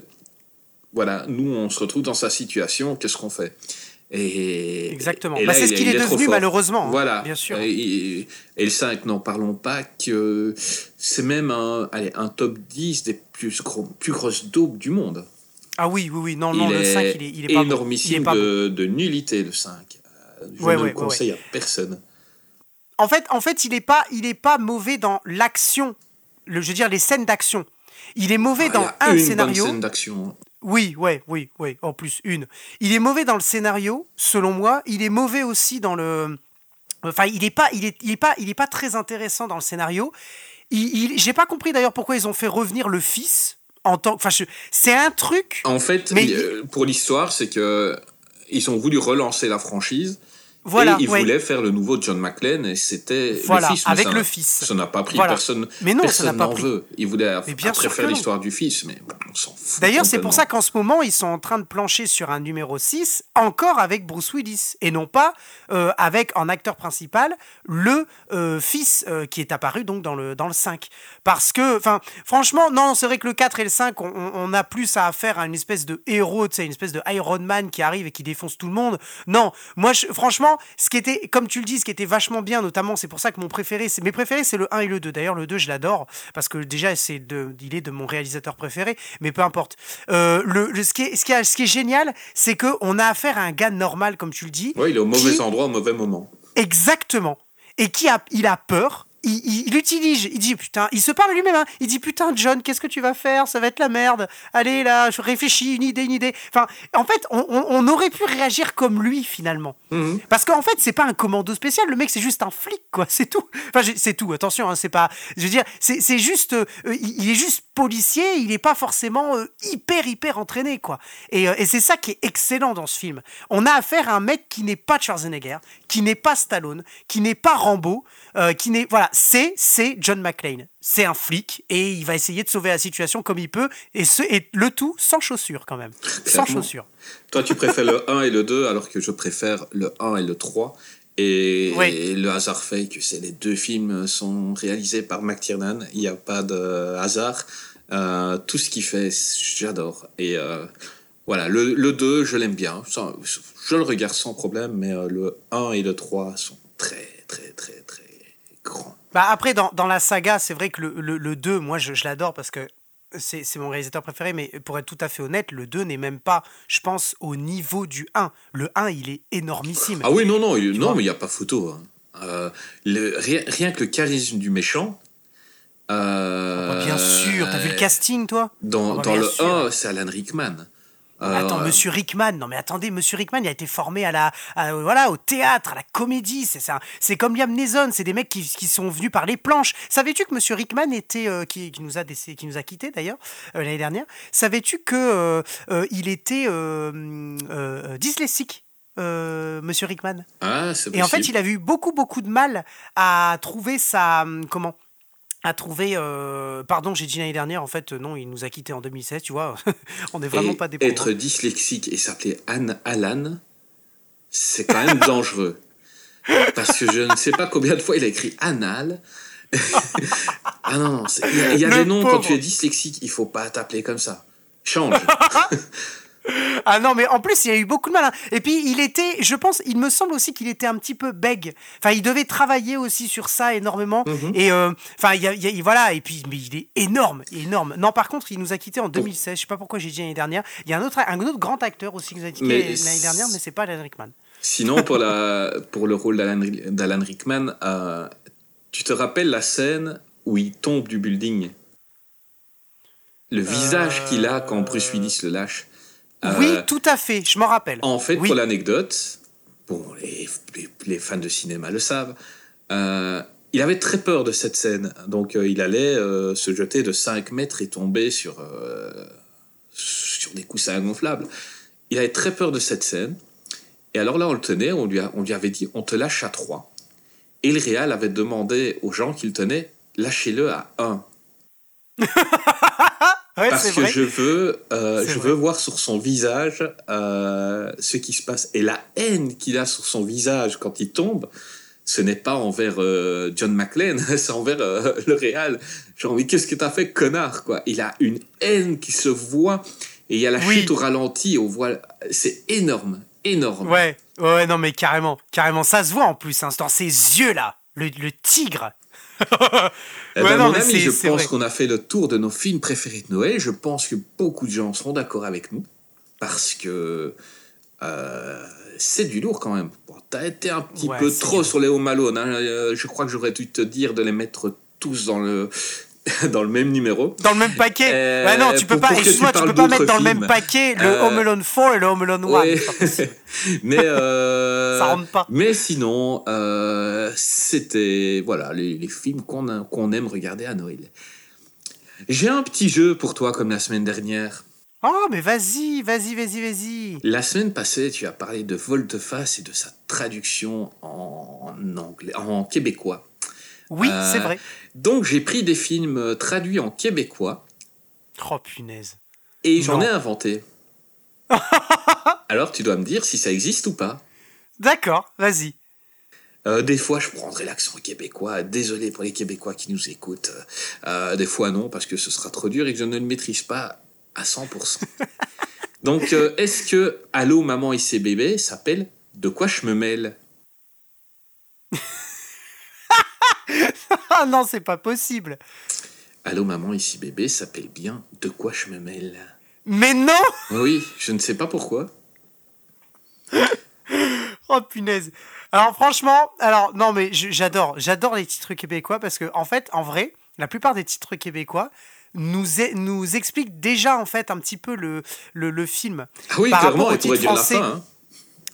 Speaker 2: voilà, nous, on se retrouve dans sa situation. Qu'est-ce qu'on fait? Et,
Speaker 3: Exactement. Bah, c'est ce
Speaker 2: il
Speaker 3: qu'il est devenu, malheureusement, hein,
Speaker 2: Voilà.
Speaker 3: bien sûr.
Speaker 2: Et, et le 5, n'en parlons pas, que c'est même un, allez, un top 10 des plus, gros, plus grosses daubes du monde.
Speaker 3: Ah oui, oui, oui. Non, non, le
Speaker 2: est
Speaker 3: 5, il est, il est pas bon. Il
Speaker 2: énormissime
Speaker 3: est pas bon.
Speaker 2: de, de nullité, le 5. Euh, Je
Speaker 3: Ouais,
Speaker 2: ne
Speaker 3: ouais,
Speaker 2: le
Speaker 3: ouais,
Speaker 2: conseille à personne.
Speaker 3: En fait, en fait, il est pas, il est pas mauvais dans l'action. Le, je veux dire, les scènes d'action. Il est mauvais
Speaker 2: Ah,
Speaker 3: dans un scénario.
Speaker 2: scène d'action.
Speaker 3: Oui, ouais, oui, oui. En plus, une. Il est mauvais dans le scénario, selon moi. Il est mauvais aussi dans le. Enfin, il est pas, il est, il est pas, il est pas très intéressant dans le scénario. Il, il- j'ai pas compris d'ailleurs pourquoi ils ont fait revenir le fils en tant. Enfin, je- c'est un truc.
Speaker 2: En fait,
Speaker 3: Mais
Speaker 2: pour l'histoire, c'est que ils ont voulu relancer la franchise.
Speaker 3: Voilà,
Speaker 2: et ils
Speaker 3: ouais.
Speaker 2: voulaient faire le nouveau John McClane et c'était
Speaker 3: Voilà,
Speaker 2: le fils.
Speaker 3: avec
Speaker 2: ça
Speaker 3: le fils.
Speaker 2: Ça n'a pas pris
Speaker 3: Voilà.
Speaker 2: personne.
Speaker 3: Mais non, ça
Speaker 2: personne
Speaker 3: n'a pas
Speaker 2: n'en
Speaker 3: pris.
Speaker 2: veut.
Speaker 3: Mais bien
Speaker 2: après faire l'histoire du fils, mais on s'en fout.
Speaker 3: D'ailleurs, c'est pour ça qu'en ce moment, ils sont en train de plancher sur un numéro 6, encore avec Bruce Willis, et non pas euh, avec en acteur principal le euh, fils euh, qui est apparu donc dans le, dans le 5. Parce que, enfin, franchement, non, c'est vrai que le 4 et le 5, on, on- on a plus à affaire à une espèce de héros, tu sais, une espèce de Iron Man qui arrive et qui défonce tout le monde. Non, moi, je- franchement, ce qui était, comme tu le dis, ce qui était vachement bien, notamment, c'est pour ça que mon préféré, c'est mes préférés, c'est le 1 et le 2. D'ailleurs, le 2, je l'adore, parce que déjà, c'est de, il est de mon réalisateur préféré, mais peu importe. Euh, le, le- ce, qui est, ce, qui est, ce qui est génial, c'est qu'on a affaire à un gars normal, comme tu le dis.
Speaker 2: Ouais, il est au mauvais
Speaker 3: qui-
Speaker 2: endroit au mauvais moment.
Speaker 3: Exactement. Et qui a, il a peur. Il, il- il utilise, il dit putain, il se parle lui-même. hein. Il dit putain, John, qu'est-ce que tu vas faire? Ça va être la merde. Allez là, je réfléchis, une idée, une idée. Enfin, en fait, on, on- on aurait pu réagir comme lui finalement.
Speaker 2: Mhm.
Speaker 3: Parce qu'en fait, c'est pas un commando spécial. Le mec, c'est juste un flic, quoi. C'est tout. Enfin, c'est tout. Attention, hein, c'est pas. Je veux dire, c'est juste. euh, il est juste policier. Il est pas forcément euh, hyper hyper entraîné, quoi. Et, euh, et c'est ça qui est excellent dans ce film. On a affaire à un mec qui n'est pas Schwarzenegger, qui n'est pas Stallone, qui n'est pas Rambo, qui n'est voilà. C'est c'est John McClane. C'est un flic et il va essayer de sauver la situation comme il peut et ce et le tout sans chaussures quand même. Sans chaussures.
Speaker 2: Toi, tu préfères le 1 et le 2, alors que je préfère le 1 et le 3. Et,
Speaker 3: Oui.
Speaker 2: et le hasard fait que les deux films sont réalisés par McTiernan. Il n'y a pas de hasard. Euh, tout ce qu'il fait, j'adore. Et euh, voilà, le, le 2, je l'aime bien. Je le regarde sans problème, mais euh, le 1 et le 3 sont très, très, très, très grands.
Speaker 3: Bah après, dans, dans la saga, c'est vrai que le, le, le 2, moi, je, je l'adore parce que c'est mon réalisateur préféré, mais pour être tout à fait honnête, le 2 n'est même pas, je pense, au niveau du 1. Le 1, il est énormissime.
Speaker 2: Ah oui, non, non, il- non mais il n'y a pas photo. hein. Euh, le- rien, rien que le charisme du méchant. euh,
Speaker 3: Bah, bien sûr, t'as vu le casting, toi?
Speaker 2: Dans,
Speaker 3: Ah bah,
Speaker 2: dans le
Speaker 3: sûr.
Speaker 2: 1, c'est Alan Rickman.
Speaker 3: Mais Attends,
Speaker 2: Euh,
Speaker 3: Monsieur Rickman, non mais attendez, Monsieur Rickman, il a été formé à la, à- voilà, au théâtre, à la comédie. C'est ça, c'est comme Liam Neeson, c'est des mecs qui, qui sont venus par les planches. Savais-tu que Monsieur Rickman était, euh, qui, qui nous a décé- qui nous a quitté d'ailleurs euh, l'année dernière. Savais-tu que euh, euh, il était euh, euh, dyslexique, euh, Monsieur Rickman?
Speaker 2: Ah, c'est
Speaker 3: Et en fait, il avait eu beaucoup, beaucoup de mal à trouver sa. hum, Comment? À trouver. euh, pardon, j'ai dit l'année dernière, en fait, non, il nous a quittés en 2016, tu vois. On n'est vraiment
Speaker 2: Et
Speaker 3: pas des
Speaker 2: être dyslexique et s'appeler Anne Alan, c'est quand même dangereux. Parce que je ne sais pas combien de fois il a écrit anal. ah non, il y a, y a des noms quand tu es dyslexique, il faut pas t'appeler comme ça. Change.
Speaker 3: Ah non, mais en plus, il a eu beaucoup de mal. hein. Et puis, il était, je pense, il me semble aussi qu'il était un petit peu bègue. Enfin, il devait travailler aussi sur ça énormément.
Speaker 2: Mhm.
Speaker 3: Et euh, enfin, il y a, il y a- voilà. Et puis, mais il est énorme, énorme. Non, par contre, il nous a quittés en 2016. Je sais pas pourquoi j'ai dit l'année dernière. Il y a un autre, un autre grand acteur aussi qui nous a quittés l'année dernière, mais c'est pas Alan Rickman.
Speaker 2: Sinon, pour, la, pour le rôle d'Alan Rickman, euh, tu te rappelles la scène où il tombe du building? Le visage qu'il a quand Bruce Willis le lâche? Euh,
Speaker 3: oui, tout à fait. Je m'en rappelle.
Speaker 2: En fait,
Speaker 3: Oui.
Speaker 2: pour l'anecdote, bon, les, les- les fans de cinéma le savent, euh, il avait très peur de cette scène. Donc, euh, il allait se jeter de 5 mètres et tomber sur, sur des coussins gonflables. Il avait très peur de cette scène. Et alors là, on le tenait, on lui, a- on lui avait dit on te lâche à 3. Et le Réal avait demandé aux gens qu'il tenait lâchez-le à 1.
Speaker 3: Ouais,
Speaker 2: Parce que
Speaker 3: vrai.
Speaker 2: je veux, euh, je
Speaker 3: vrai.
Speaker 2: veux voir sur son visage euh, ce qui se passe. Et la haine qu'il a sur son visage quand il tombe, ce n'est pas envers euh, John McClane, c'est envers le Real. Genre, mais qu'est-ce que t'as fait, connard, quoi? Il a une haine qui se voit. Et il y a la
Speaker 3: Oui.
Speaker 2: chute au ralenti, on voit. C'est énorme, énorme.
Speaker 3: Ouais, ouais, non, mais carrément, carrément. Ça se voit en plus, hein, dans ses yeux là, le, le tigre.
Speaker 2: Eh
Speaker 3: Ouais,
Speaker 2: ben,
Speaker 3: non,
Speaker 2: mon
Speaker 3: mais
Speaker 2: ami, je pense qu'on a fait le tour de nos films préférés de Noël. Je pense que beaucoup de gens seront d'accord avec nous. Parce que euh, c'est du lourd quand même. Bon, T'as été un petit
Speaker 3: Ouais,
Speaker 2: peu trop sur les Home Alone. hein. Euh, Je crois que j'aurais dû te dire de les mettre tous dans le, dans le même numéro.
Speaker 3: Dans le même paquet
Speaker 2: Euh,
Speaker 3: non, tu peux
Speaker 2: pour-
Speaker 3: pas,
Speaker 2: tu
Speaker 3: excuse-moi, tu
Speaker 2: parles
Speaker 3: peux pas mettre dans le même paquet le
Speaker 2: Euh,
Speaker 3: Home Alone 4 et le Home Alone 1.
Speaker 2: Ouais.
Speaker 3: c'est pas possible.
Speaker 2: mais, euh,
Speaker 3: Ça rentre pas.
Speaker 2: mais sinon, euh, c'était voilà les, les films qu'on aime regarder à Noël. J'ai un petit jeu pour toi comme la semaine dernière.
Speaker 3: Oh, mais vas-y, vas-y, vas-y, vas-y.
Speaker 2: La semaine passée, tu as parlé de Volte-Face et de sa traduction en anglais, en québécois.
Speaker 3: Oui,
Speaker 2: Euh,
Speaker 3: c'est vrai.
Speaker 2: Donc j'ai pris des films euh, traduits en québécois
Speaker 3: Oh, punaise.
Speaker 2: et j'en ai inventé. Alors tu dois me dire si ça existe ou pas.
Speaker 3: D'accord, vas-y.
Speaker 2: Euh, des fois, je prendrai l'accent québécois. Désolé pour les Québécois qui nous écoutent. Euh, des fois, non, parce que ce sera trop dur et que je ne le maîtrise pas à 100%. Donc, euh, est-ce que Allô, maman et ses bébés s'appelle De quoi je me mêle?
Speaker 3: Non, c'est pas possible.
Speaker 2: Allô, maman, ici bébé s'appelle bien De quoi je me mêle?
Speaker 3: Mais non
Speaker 2: Oui, je ne sais pas pourquoi.
Speaker 3: Oh punaise. Alors franchement, alors non mais j'adore, j'adore les titres québécois parce que en fait, en vrai, la plupart des titres québécois nous est- nous expliquent déjà en fait un petit peu le le, le film.
Speaker 2: Ah oui,
Speaker 3: Par
Speaker 2: clairement,
Speaker 3: rapport au titre
Speaker 2: dire la
Speaker 3: français.
Speaker 2: fin. hein.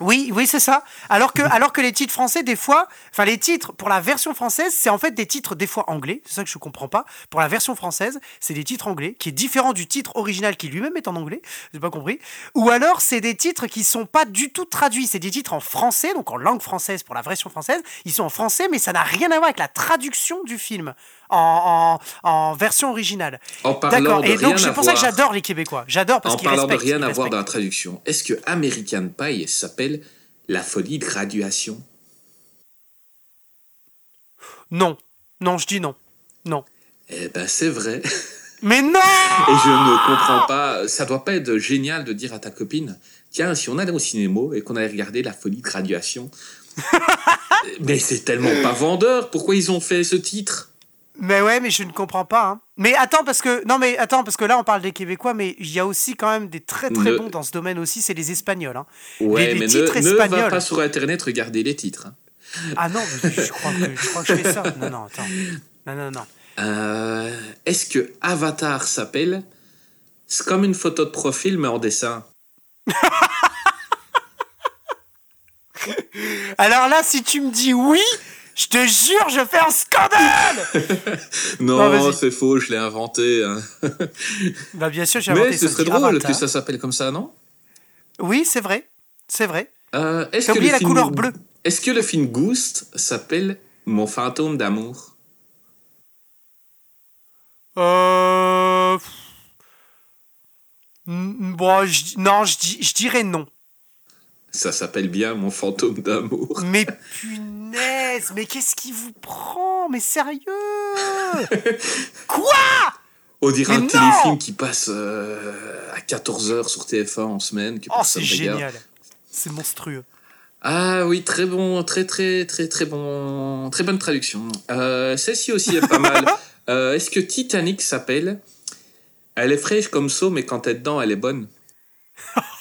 Speaker 3: Oui, oui, c'est ça. Alors que, alors que les titres français, des fois, enfin, les titres pour la version française, c'est en fait des titres des fois anglais. C'est ça que je comprends pas. Pour la version française, c'est des titres anglais, qui est différent du titre original qui lui-même est en anglais. J'ai pas compris. Ou alors, c'est des titres qui sont pas du tout traduits. C'est des titres en français, donc en langue française pour la version française. Ils sont en français, mais ça n'a rien à voir avec la traduction du film en, en, en version originale.
Speaker 2: En parlant
Speaker 3: D'accord.
Speaker 2: de
Speaker 3: Et donc,
Speaker 2: rien
Speaker 3: c'est pour ça que j'adore les Québécois. J'adore parce
Speaker 2: En
Speaker 3: qu'ils
Speaker 2: parlant de
Speaker 3: respectent.
Speaker 2: rien à voir
Speaker 3: respectent.
Speaker 2: dans la traduction, est-ce que American Pie s'appelle La folie de graduation?
Speaker 3: Non, non, je dis non, non.
Speaker 2: Eh ben, c'est vrai.
Speaker 3: Mais non
Speaker 2: Et je ne comprends pas. Ça doit pas être génial de dire à ta copine Tiens, si on allait au cinéma et qu'on allait regarder La folie de graduation. mais c'est tellement pas vendeur. Pourquoi ils ont fait ce titre?
Speaker 3: Mais ouais, mais je ne comprends pas. hein. Mais attends, parce que non, mais attends, parce que là on parle des Québécois, mais il y a aussi quand même des très très
Speaker 2: Ne-
Speaker 3: bons dans ce domaine aussi, c'est les Espagnols. hein.
Speaker 2: Ouais,
Speaker 3: Les- les
Speaker 2: mais
Speaker 3: titres
Speaker 2: ne, ne va
Speaker 3: espagnols.
Speaker 2: pas sur Internet regarder les titres. hein.
Speaker 3: Ah non, je crois que je crois que je fais ça. Non, non, attends. Non, non, non.
Speaker 2: Euh, Est-ce que Avatar s'appelle? C'est comme une photo de profil, mais en dessin.
Speaker 3: Alors là, si tu me dis oui, je te jure, je fais un scandale.
Speaker 2: Non,
Speaker 3: Non,
Speaker 2: c'est faux, je l'ai inventé. hein.
Speaker 3: Bah bien sûr, j'ai
Speaker 2: Mais
Speaker 3: inventé
Speaker 2: ce
Speaker 3: ça,
Speaker 2: serait drôle que ça s'appelle comme ça, non?
Speaker 3: Oui, c'est vrai, c'est vrai.
Speaker 2: Euh, que
Speaker 3: oublié
Speaker 2: le
Speaker 3: la
Speaker 2: film-
Speaker 3: couleur bleue.
Speaker 2: Est-ce que le film Ghost s'appelle Mon fantôme d'amour?
Speaker 3: Euh... Bon, je- non, je, dis- je dirais non.
Speaker 2: Ça s'appelle bien Mon fantôme d'amour.
Speaker 3: Mais punaise, mais qu'est-ce qui vous prend? Mais sérieux? Quoi?
Speaker 2: On dirait
Speaker 3: Mais
Speaker 2: un téléfilm qui passe euh, à 14h sur TF1 en semaine. Que
Speaker 3: Oh, c'est génial. C'est monstrueux.
Speaker 2: Ah oui, très bon, très très très très bon, très bonne traduction. Euh, Celle-ci aussi est pas mal. Euh, Est-ce que Titanic s'appelle? Elle est fraîche comme ça, mais quand t'es dedans, elle est bonne.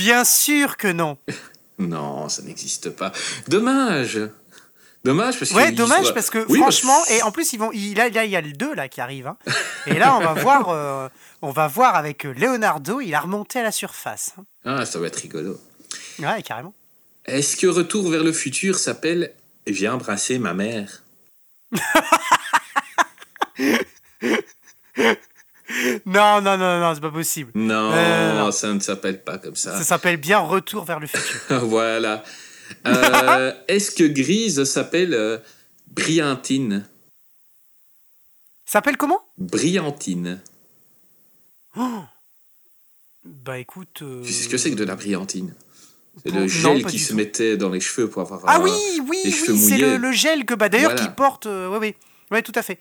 Speaker 3: Bien sûr que non.
Speaker 2: Non, ça n'existe pas. Dommage. Dommage parce que
Speaker 3: Ouais, dommage parce que
Speaker 2: Oui,
Speaker 3: franchement, et en plus ils vont, il, là, il y a le 2 là qui arrive, hein. et là on va voir, euh, on va voir avec Leonardo, il a remonté à la surface. hein.
Speaker 2: Ah, ça va être rigolo.
Speaker 3: Ouais, carrément.
Speaker 2: Est-ce que Retour vers le futur s'appelle Viens embrasser ma mère
Speaker 3: Non, non, non, non, c'est pas possible.
Speaker 2: Non,
Speaker 3: Euh, non.
Speaker 2: ça ne s'appelle pas comme ça.
Speaker 3: Ça s'appelle bien Retour vers le futur.
Speaker 2: voilà. Euh, Est-ce que Grise s'appelle euh, Briantine?
Speaker 3: S'appelle comment?
Speaker 2: Brillantine.
Speaker 3: Oh Bah écoute.
Speaker 2: Tu sais ce que c'est que de la brillantine C'est
Speaker 3: non,
Speaker 2: le gel
Speaker 3: pas
Speaker 2: qui se
Speaker 3: tout.
Speaker 2: mettait dans les cheveux pour avoir.
Speaker 3: Ah
Speaker 2: un-
Speaker 3: oui, oui,
Speaker 2: les
Speaker 3: oui, c'est le, le gel que bah d'ailleurs
Speaker 2: Voilà.
Speaker 3: qui porte. ouais, ouais, ouais, tout à fait.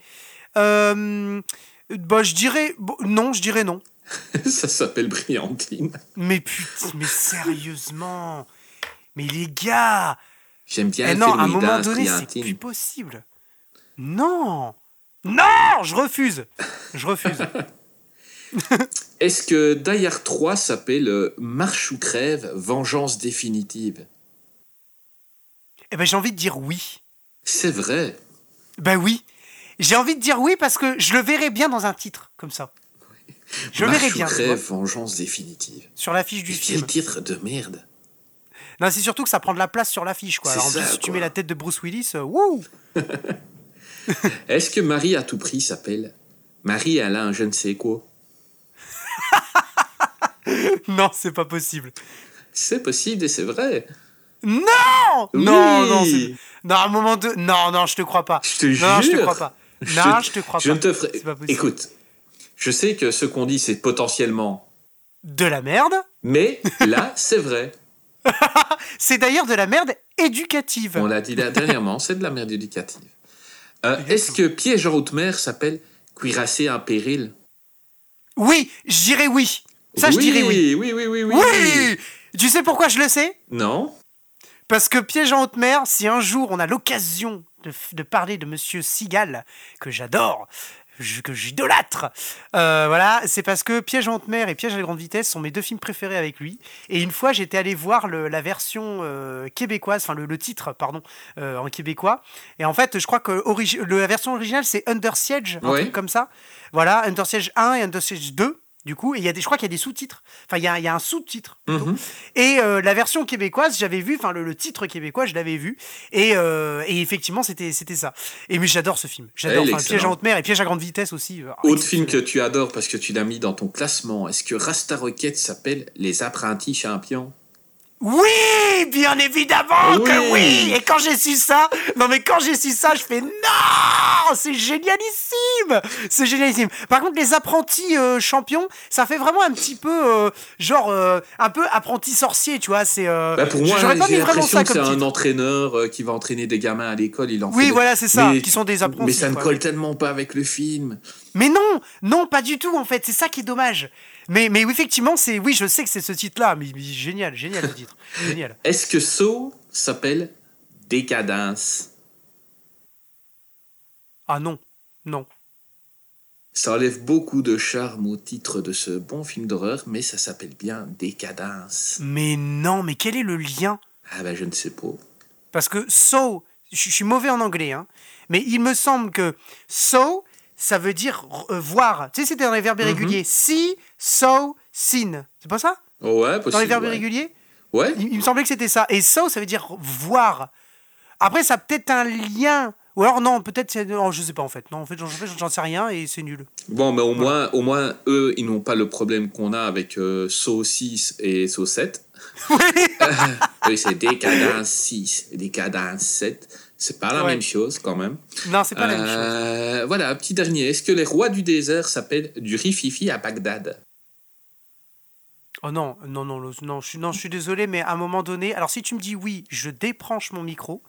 Speaker 3: Euh, bah je dirais non, je dirais non.
Speaker 2: Ça s'appelle brillantine.
Speaker 3: Mais putain, mais sérieusement, mais les gars,
Speaker 2: J'aime bien
Speaker 3: eh non, à un moment donné, c'est plus possible. Non, non, je refuse, je refuse.
Speaker 2: Est-ce que Die Hard 3 s'appelle euh, Marche ou crève, vengeance définitive?
Speaker 3: Eh ben j'ai envie de dire oui.
Speaker 2: C'est vrai.
Speaker 3: Ben oui, j'ai envie de dire oui parce que je le verrais bien dans un titre comme ça. Je le verrais bien
Speaker 2: vengeance définitive.
Speaker 3: sur l'affiche du film.
Speaker 2: Quel titre de merde.
Speaker 3: Non, c'est surtout que ça prend de la place sur l'affiche, quoi. Alors, en
Speaker 2: ça,
Speaker 3: plus, si tu mets la tête de Bruce Willis, euh, wouh
Speaker 2: Est-ce que Marie à tout prix s'appelle Marie Alain je ne sais quoi
Speaker 3: Non, c'est pas possible.
Speaker 2: C'est possible et c'est vrai.
Speaker 3: Non
Speaker 2: Oui.
Speaker 3: Non, non. Non, à un moment de... Non, non, je te crois pas.
Speaker 2: Je te
Speaker 3: non, je te
Speaker 2: jure.
Speaker 3: crois pas.
Speaker 2: Je
Speaker 3: non, je te crois
Speaker 2: Je
Speaker 3: pas.
Speaker 2: ne te ferai.
Speaker 3: Pas.
Speaker 2: Écoute, je sais que ce qu'on dit c'est potentiellement,
Speaker 3: De la merde.
Speaker 2: mais là c'est vrai.
Speaker 3: C'est d'ailleurs de la merde éducative.
Speaker 2: On l'a dit là dernièrement, c'est de la merde éducative. Euh, Est-ce que piège en haute mer s'appelle cuirassé en péril?
Speaker 3: Oui, je dirais oui. Ça, je
Speaker 2: oui,
Speaker 3: dirais oui.
Speaker 2: Oui, oui, oui, oui.
Speaker 3: Oui Tu sais pourquoi je le sais?
Speaker 2: Non
Speaker 3: Parce que Piège en haute mer, si un jour on a l'occasion de, parler de Monsieur Seagal, que j'adore, que j'idolâtre, euh, voilà, c'est parce que Piège en haute mer et Piège à grande vitesse sont mes deux films préférés avec lui. Et une fois, j'étais allé voir le- la version euh, québécoise, enfin le, le titre, pardon, euh, en québécois. Et en fait, je crois que la version originale, c'est Under Siege, un
Speaker 2: Ouais.
Speaker 3: truc comme ça. Voilà, Under Siege 1 et Under Siege 2. Du coup, et il y a des, je crois qu'il y a des sous-titres. Enfin, il y a, il y a un sous-titre.
Speaker 2: Mhm.
Speaker 3: Et euh, la version québécoise, j'avais vu, enfin le, le titre québécois, je l'avais vu, et, euh, et effectivement c'était ça. Et mais j'adore ce film, j'adore. Piège en haute mer et Piège à grande vitesse aussi. euh,
Speaker 2: Autre film que tu adores parce que tu l'as mis dans ton classement, est-ce que Rasta Rocket s'appelle Les apprentis champions?
Speaker 3: Oui, bien évidemment que
Speaker 2: Oui.
Speaker 3: Et quand j'ai su ça, non mais quand j'ai su ça, je fais non, c'est génialissime, c'est génialissime. Par contre, les apprentis euh, champions, ça fait vraiment un petit peu euh, genre euh, un peu apprenti sorcier, tu vois. C'est
Speaker 2: Bah pour moi,
Speaker 3: j'aurais pas mis vraiment
Speaker 2: l'impression
Speaker 3: ça
Speaker 2: que c'est
Speaker 3: comme
Speaker 2: un entraîneur qui va entraîner des gamins à l'école. Il en fait
Speaker 3: Oui,
Speaker 2: des-
Speaker 3: voilà, c'est ça,
Speaker 2: Mais-
Speaker 3: qui sont des apprentis.
Speaker 2: Mais ça ne
Speaker 3: quoi.
Speaker 2: colle tellement pas avec le film.
Speaker 3: Mais non, non, pas du tout en fait. C'est ça qui est dommage. Mais, mais oui, effectivement, c'est oui, je sais que c'est ce titre-là, mais, mais génial, génial le titre, génial.
Speaker 2: Est-ce que Saw s'appelle Décadence?
Speaker 3: Ah non, non.
Speaker 2: Ça enlève beaucoup de charme au titre de ce bon film d'horreur, mais ça s'appelle bien Décadence.
Speaker 3: Mais non, mais quel est le lien?
Speaker 2: Ah ben je ne sais pas.
Speaker 3: Parce que so, je je suis mauvais en anglais, hein, mais il me semble que so, ça veut dire euh, voir. Tu sais, c'était dans les verbes irréguliers. See, saw, seen. C'est pas ça?
Speaker 2: Oh ouais, possible.
Speaker 3: Dans les verbes
Speaker 2: ouais.
Speaker 3: irréguliers?
Speaker 2: Ouais.
Speaker 3: il, il me semblait que c'était ça. Et so, ça veut dire voir. Après, ça a peut-être un lien. Ou alors, non, peut-être. Non, je sais pas en fait. Non, en fait, j'en sais rien et c'est nul.
Speaker 2: Bon, mais au moins, au moins, eux, ils n'ont pas le problème qu'on a avec euh, Saw 6 et Saw 7. oui, c'est Décadence 6 et Décadence 7. C'est pas la
Speaker 3: Ouais.
Speaker 2: même chose quand même.
Speaker 3: Non, c'est pas la même chose.
Speaker 2: Euh, Voilà, petit dernier. Est-ce que les rois du désert s'appellent du rififi à Bagdad?
Speaker 3: Oh non, non, non, non, non, je suis, non, je suis désolé, mais à un moment donné, alors si tu me dis oui, je débranche mon micro,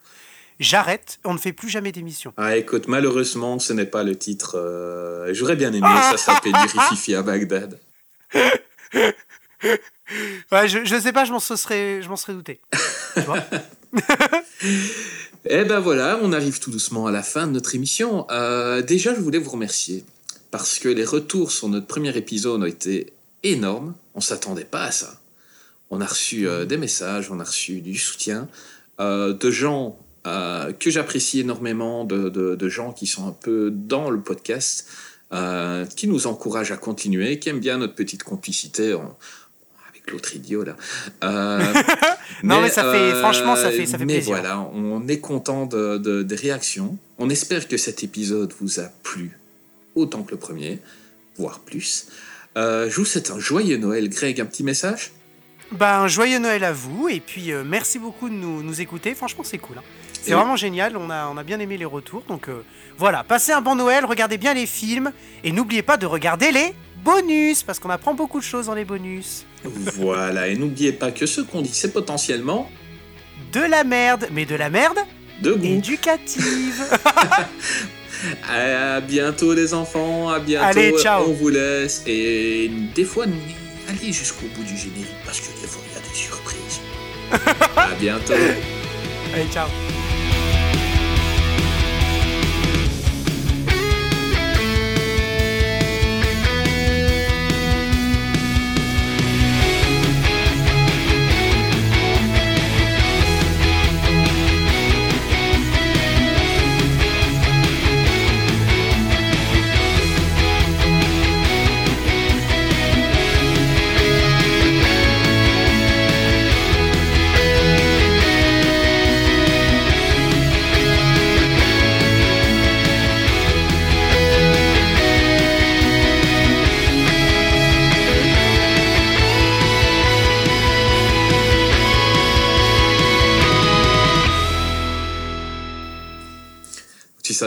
Speaker 3: j'arrête, on ne fait plus jamais d'émission.
Speaker 2: Ah, écoute, malheureusement, ce n'est pas le titre. euh, J'aurais bien aimé ça s'appelle du rififi à Bagdad.
Speaker 3: Ouais, je, je sais pas, je m'en serais, je m'en serais douté. Tu vois?
Speaker 2: Eh ben voilà, on arrive tout doucement à la fin de notre émission. Euh, déjà, je voulais vous remercier parce que les retours sur notre premier épisode ont été énormes. On s'attendait pas à ça. On a reçu euh, des messages, on a reçu du soutien euh, de gens que j'apprécie énormément, de, gens qui sont un peu dans le podcast, qui nous encouragent à continuer, qui aiment bien notre petite complicité. Avec l'autre idiot là. Euh,
Speaker 3: Non, mais ça fait- franchement, ça fait- ça fait
Speaker 2: mais
Speaker 3: plaisir.
Speaker 2: voilà, on est content de, de- des réactions. On espère que cet épisode vous a plu autant que le premier, voire plus. Euh, je vous souhaite un joyeux Noël. Greg, un petit message?
Speaker 3: Ben, joyeux Noël à vous, et puis euh, merci beaucoup de nous, nous écouter, franchement, c'est cool. hein. C'est vraiment génial, on a, on a bien aimé les retours. Donc euh, voilà, passez un bon Noël, regardez bien les films et n'oubliez pas de regarder les bonus parce qu'on apprend beaucoup de choses dans les bonus.
Speaker 2: Voilà, et n'oubliez pas que ce qu'on dit, c'est potentiellement
Speaker 3: De la merde, mais de la merde
Speaker 2: de goût.
Speaker 3: éducative.
Speaker 2: À bientôt les enfants, à bientôt.
Speaker 3: Allez, ciao.
Speaker 2: On vous laisse et des fois allez jusqu'au bout du générique parce que des fois il y a des surprises. à bientôt.
Speaker 3: Allez, ciao.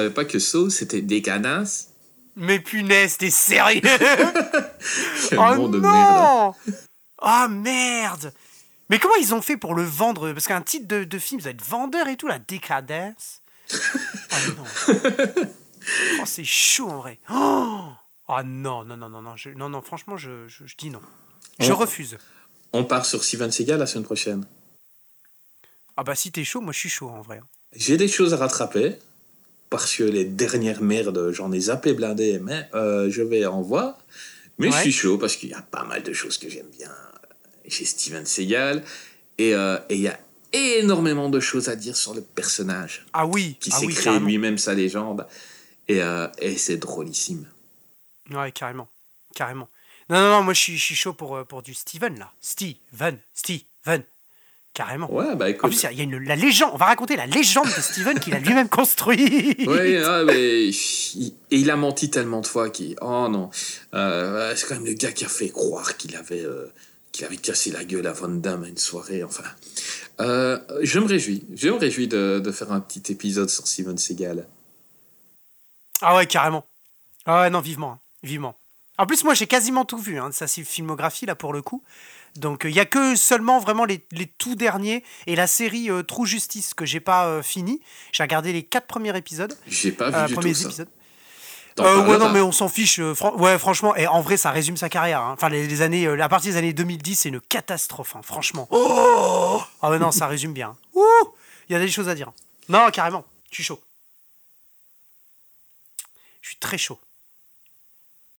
Speaker 2: Savais pas que So c'était décadence
Speaker 3: Mais punaise, t'es sérieux?
Speaker 2: Quel
Speaker 3: Oh
Speaker 2: de
Speaker 3: non
Speaker 2: merde.
Speaker 3: Ah merde Mais comment ils ont fait pour le vendre? Parce qu'un titre de, de film, ça doit être vendeur et tout, la décadence. Oh non. Oh, c'est chaud en vrai. Oh, Ah non, non, non, non, non, je- non, non, franchement, je, je, je dis non. Je refuse.
Speaker 2: On part sur Steven Seagal la semaine prochaine.
Speaker 3: Ah bah si t'es chaud, moi je suis chaud en vrai.
Speaker 2: J'ai des choses à rattraper parce que les dernières merdes, j'en ai zappé blindé, mais euh, je vais en voir. Mais je suis chaud parce qu'il y a pas mal de choses que j'aime bien chez Steven Seagal et euh, et il y a énormément de choses à dire sur le personnage
Speaker 3: Ah oui,
Speaker 2: qui
Speaker 3: ah
Speaker 2: s'est
Speaker 3: oui,
Speaker 2: créé lui-même sa légende et, euh, et c'est drôlissime.
Speaker 3: Ouais, carrément. Carrément. Non, non, non, moi je suis, je suis chaud pour, euh, pour du Steven là. Steven, Steven. Carrément.
Speaker 2: Ouais, bah
Speaker 3: En
Speaker 2: écoute.
Speaker 3: plus, il y a- une, la légende, on va raconter la légende de Steven qu'il a lui-même construit.
Speaker 2: Oui, ah, mais et il a menti tellement de fois qu'il. Oh non. Euh, c'est quand même le gars qui a fait croire qu'il avait, euh, qu'il avait cassé la gueule à Van Damme à une soirée. Enfin. Euh, je me réjouis. Je me réjouis de, de faire un petit épisode sur Steven Seagal.
Speaker 3: Ah ouais, carrément. Ah ouais, non, vivement. hein, Vivement. En plus, moi, j'ai quasiment tout vu hein, de sa filmographie, là, pour le coup. Donc, il y a que seulement vraiment les, les tout derniers et la série euh, True Justice que j'ai pas euh, fini. J'ai regardé les quatre premiers épisodes.
Speaker 2: J'ai pas vu
Speaker 3: euh,
Speaker 2: du
Speaker 3: premiers
Speaker 2: tout
Speaker 3: épisodes. Euh, ouais, non, mais on s'en fiche. euh, fran- ouais, franchement, et en vrai, ça résume sa carrière. hein. Enfin, les, les années, euh, à partir des années 2010, c'est une catastrophe, hein, franchement. Oh ah ouais, non, ça résume bien. Ouh Il y a des choses à dire. Non, carrément, je suis chaud. Je suis très chaud.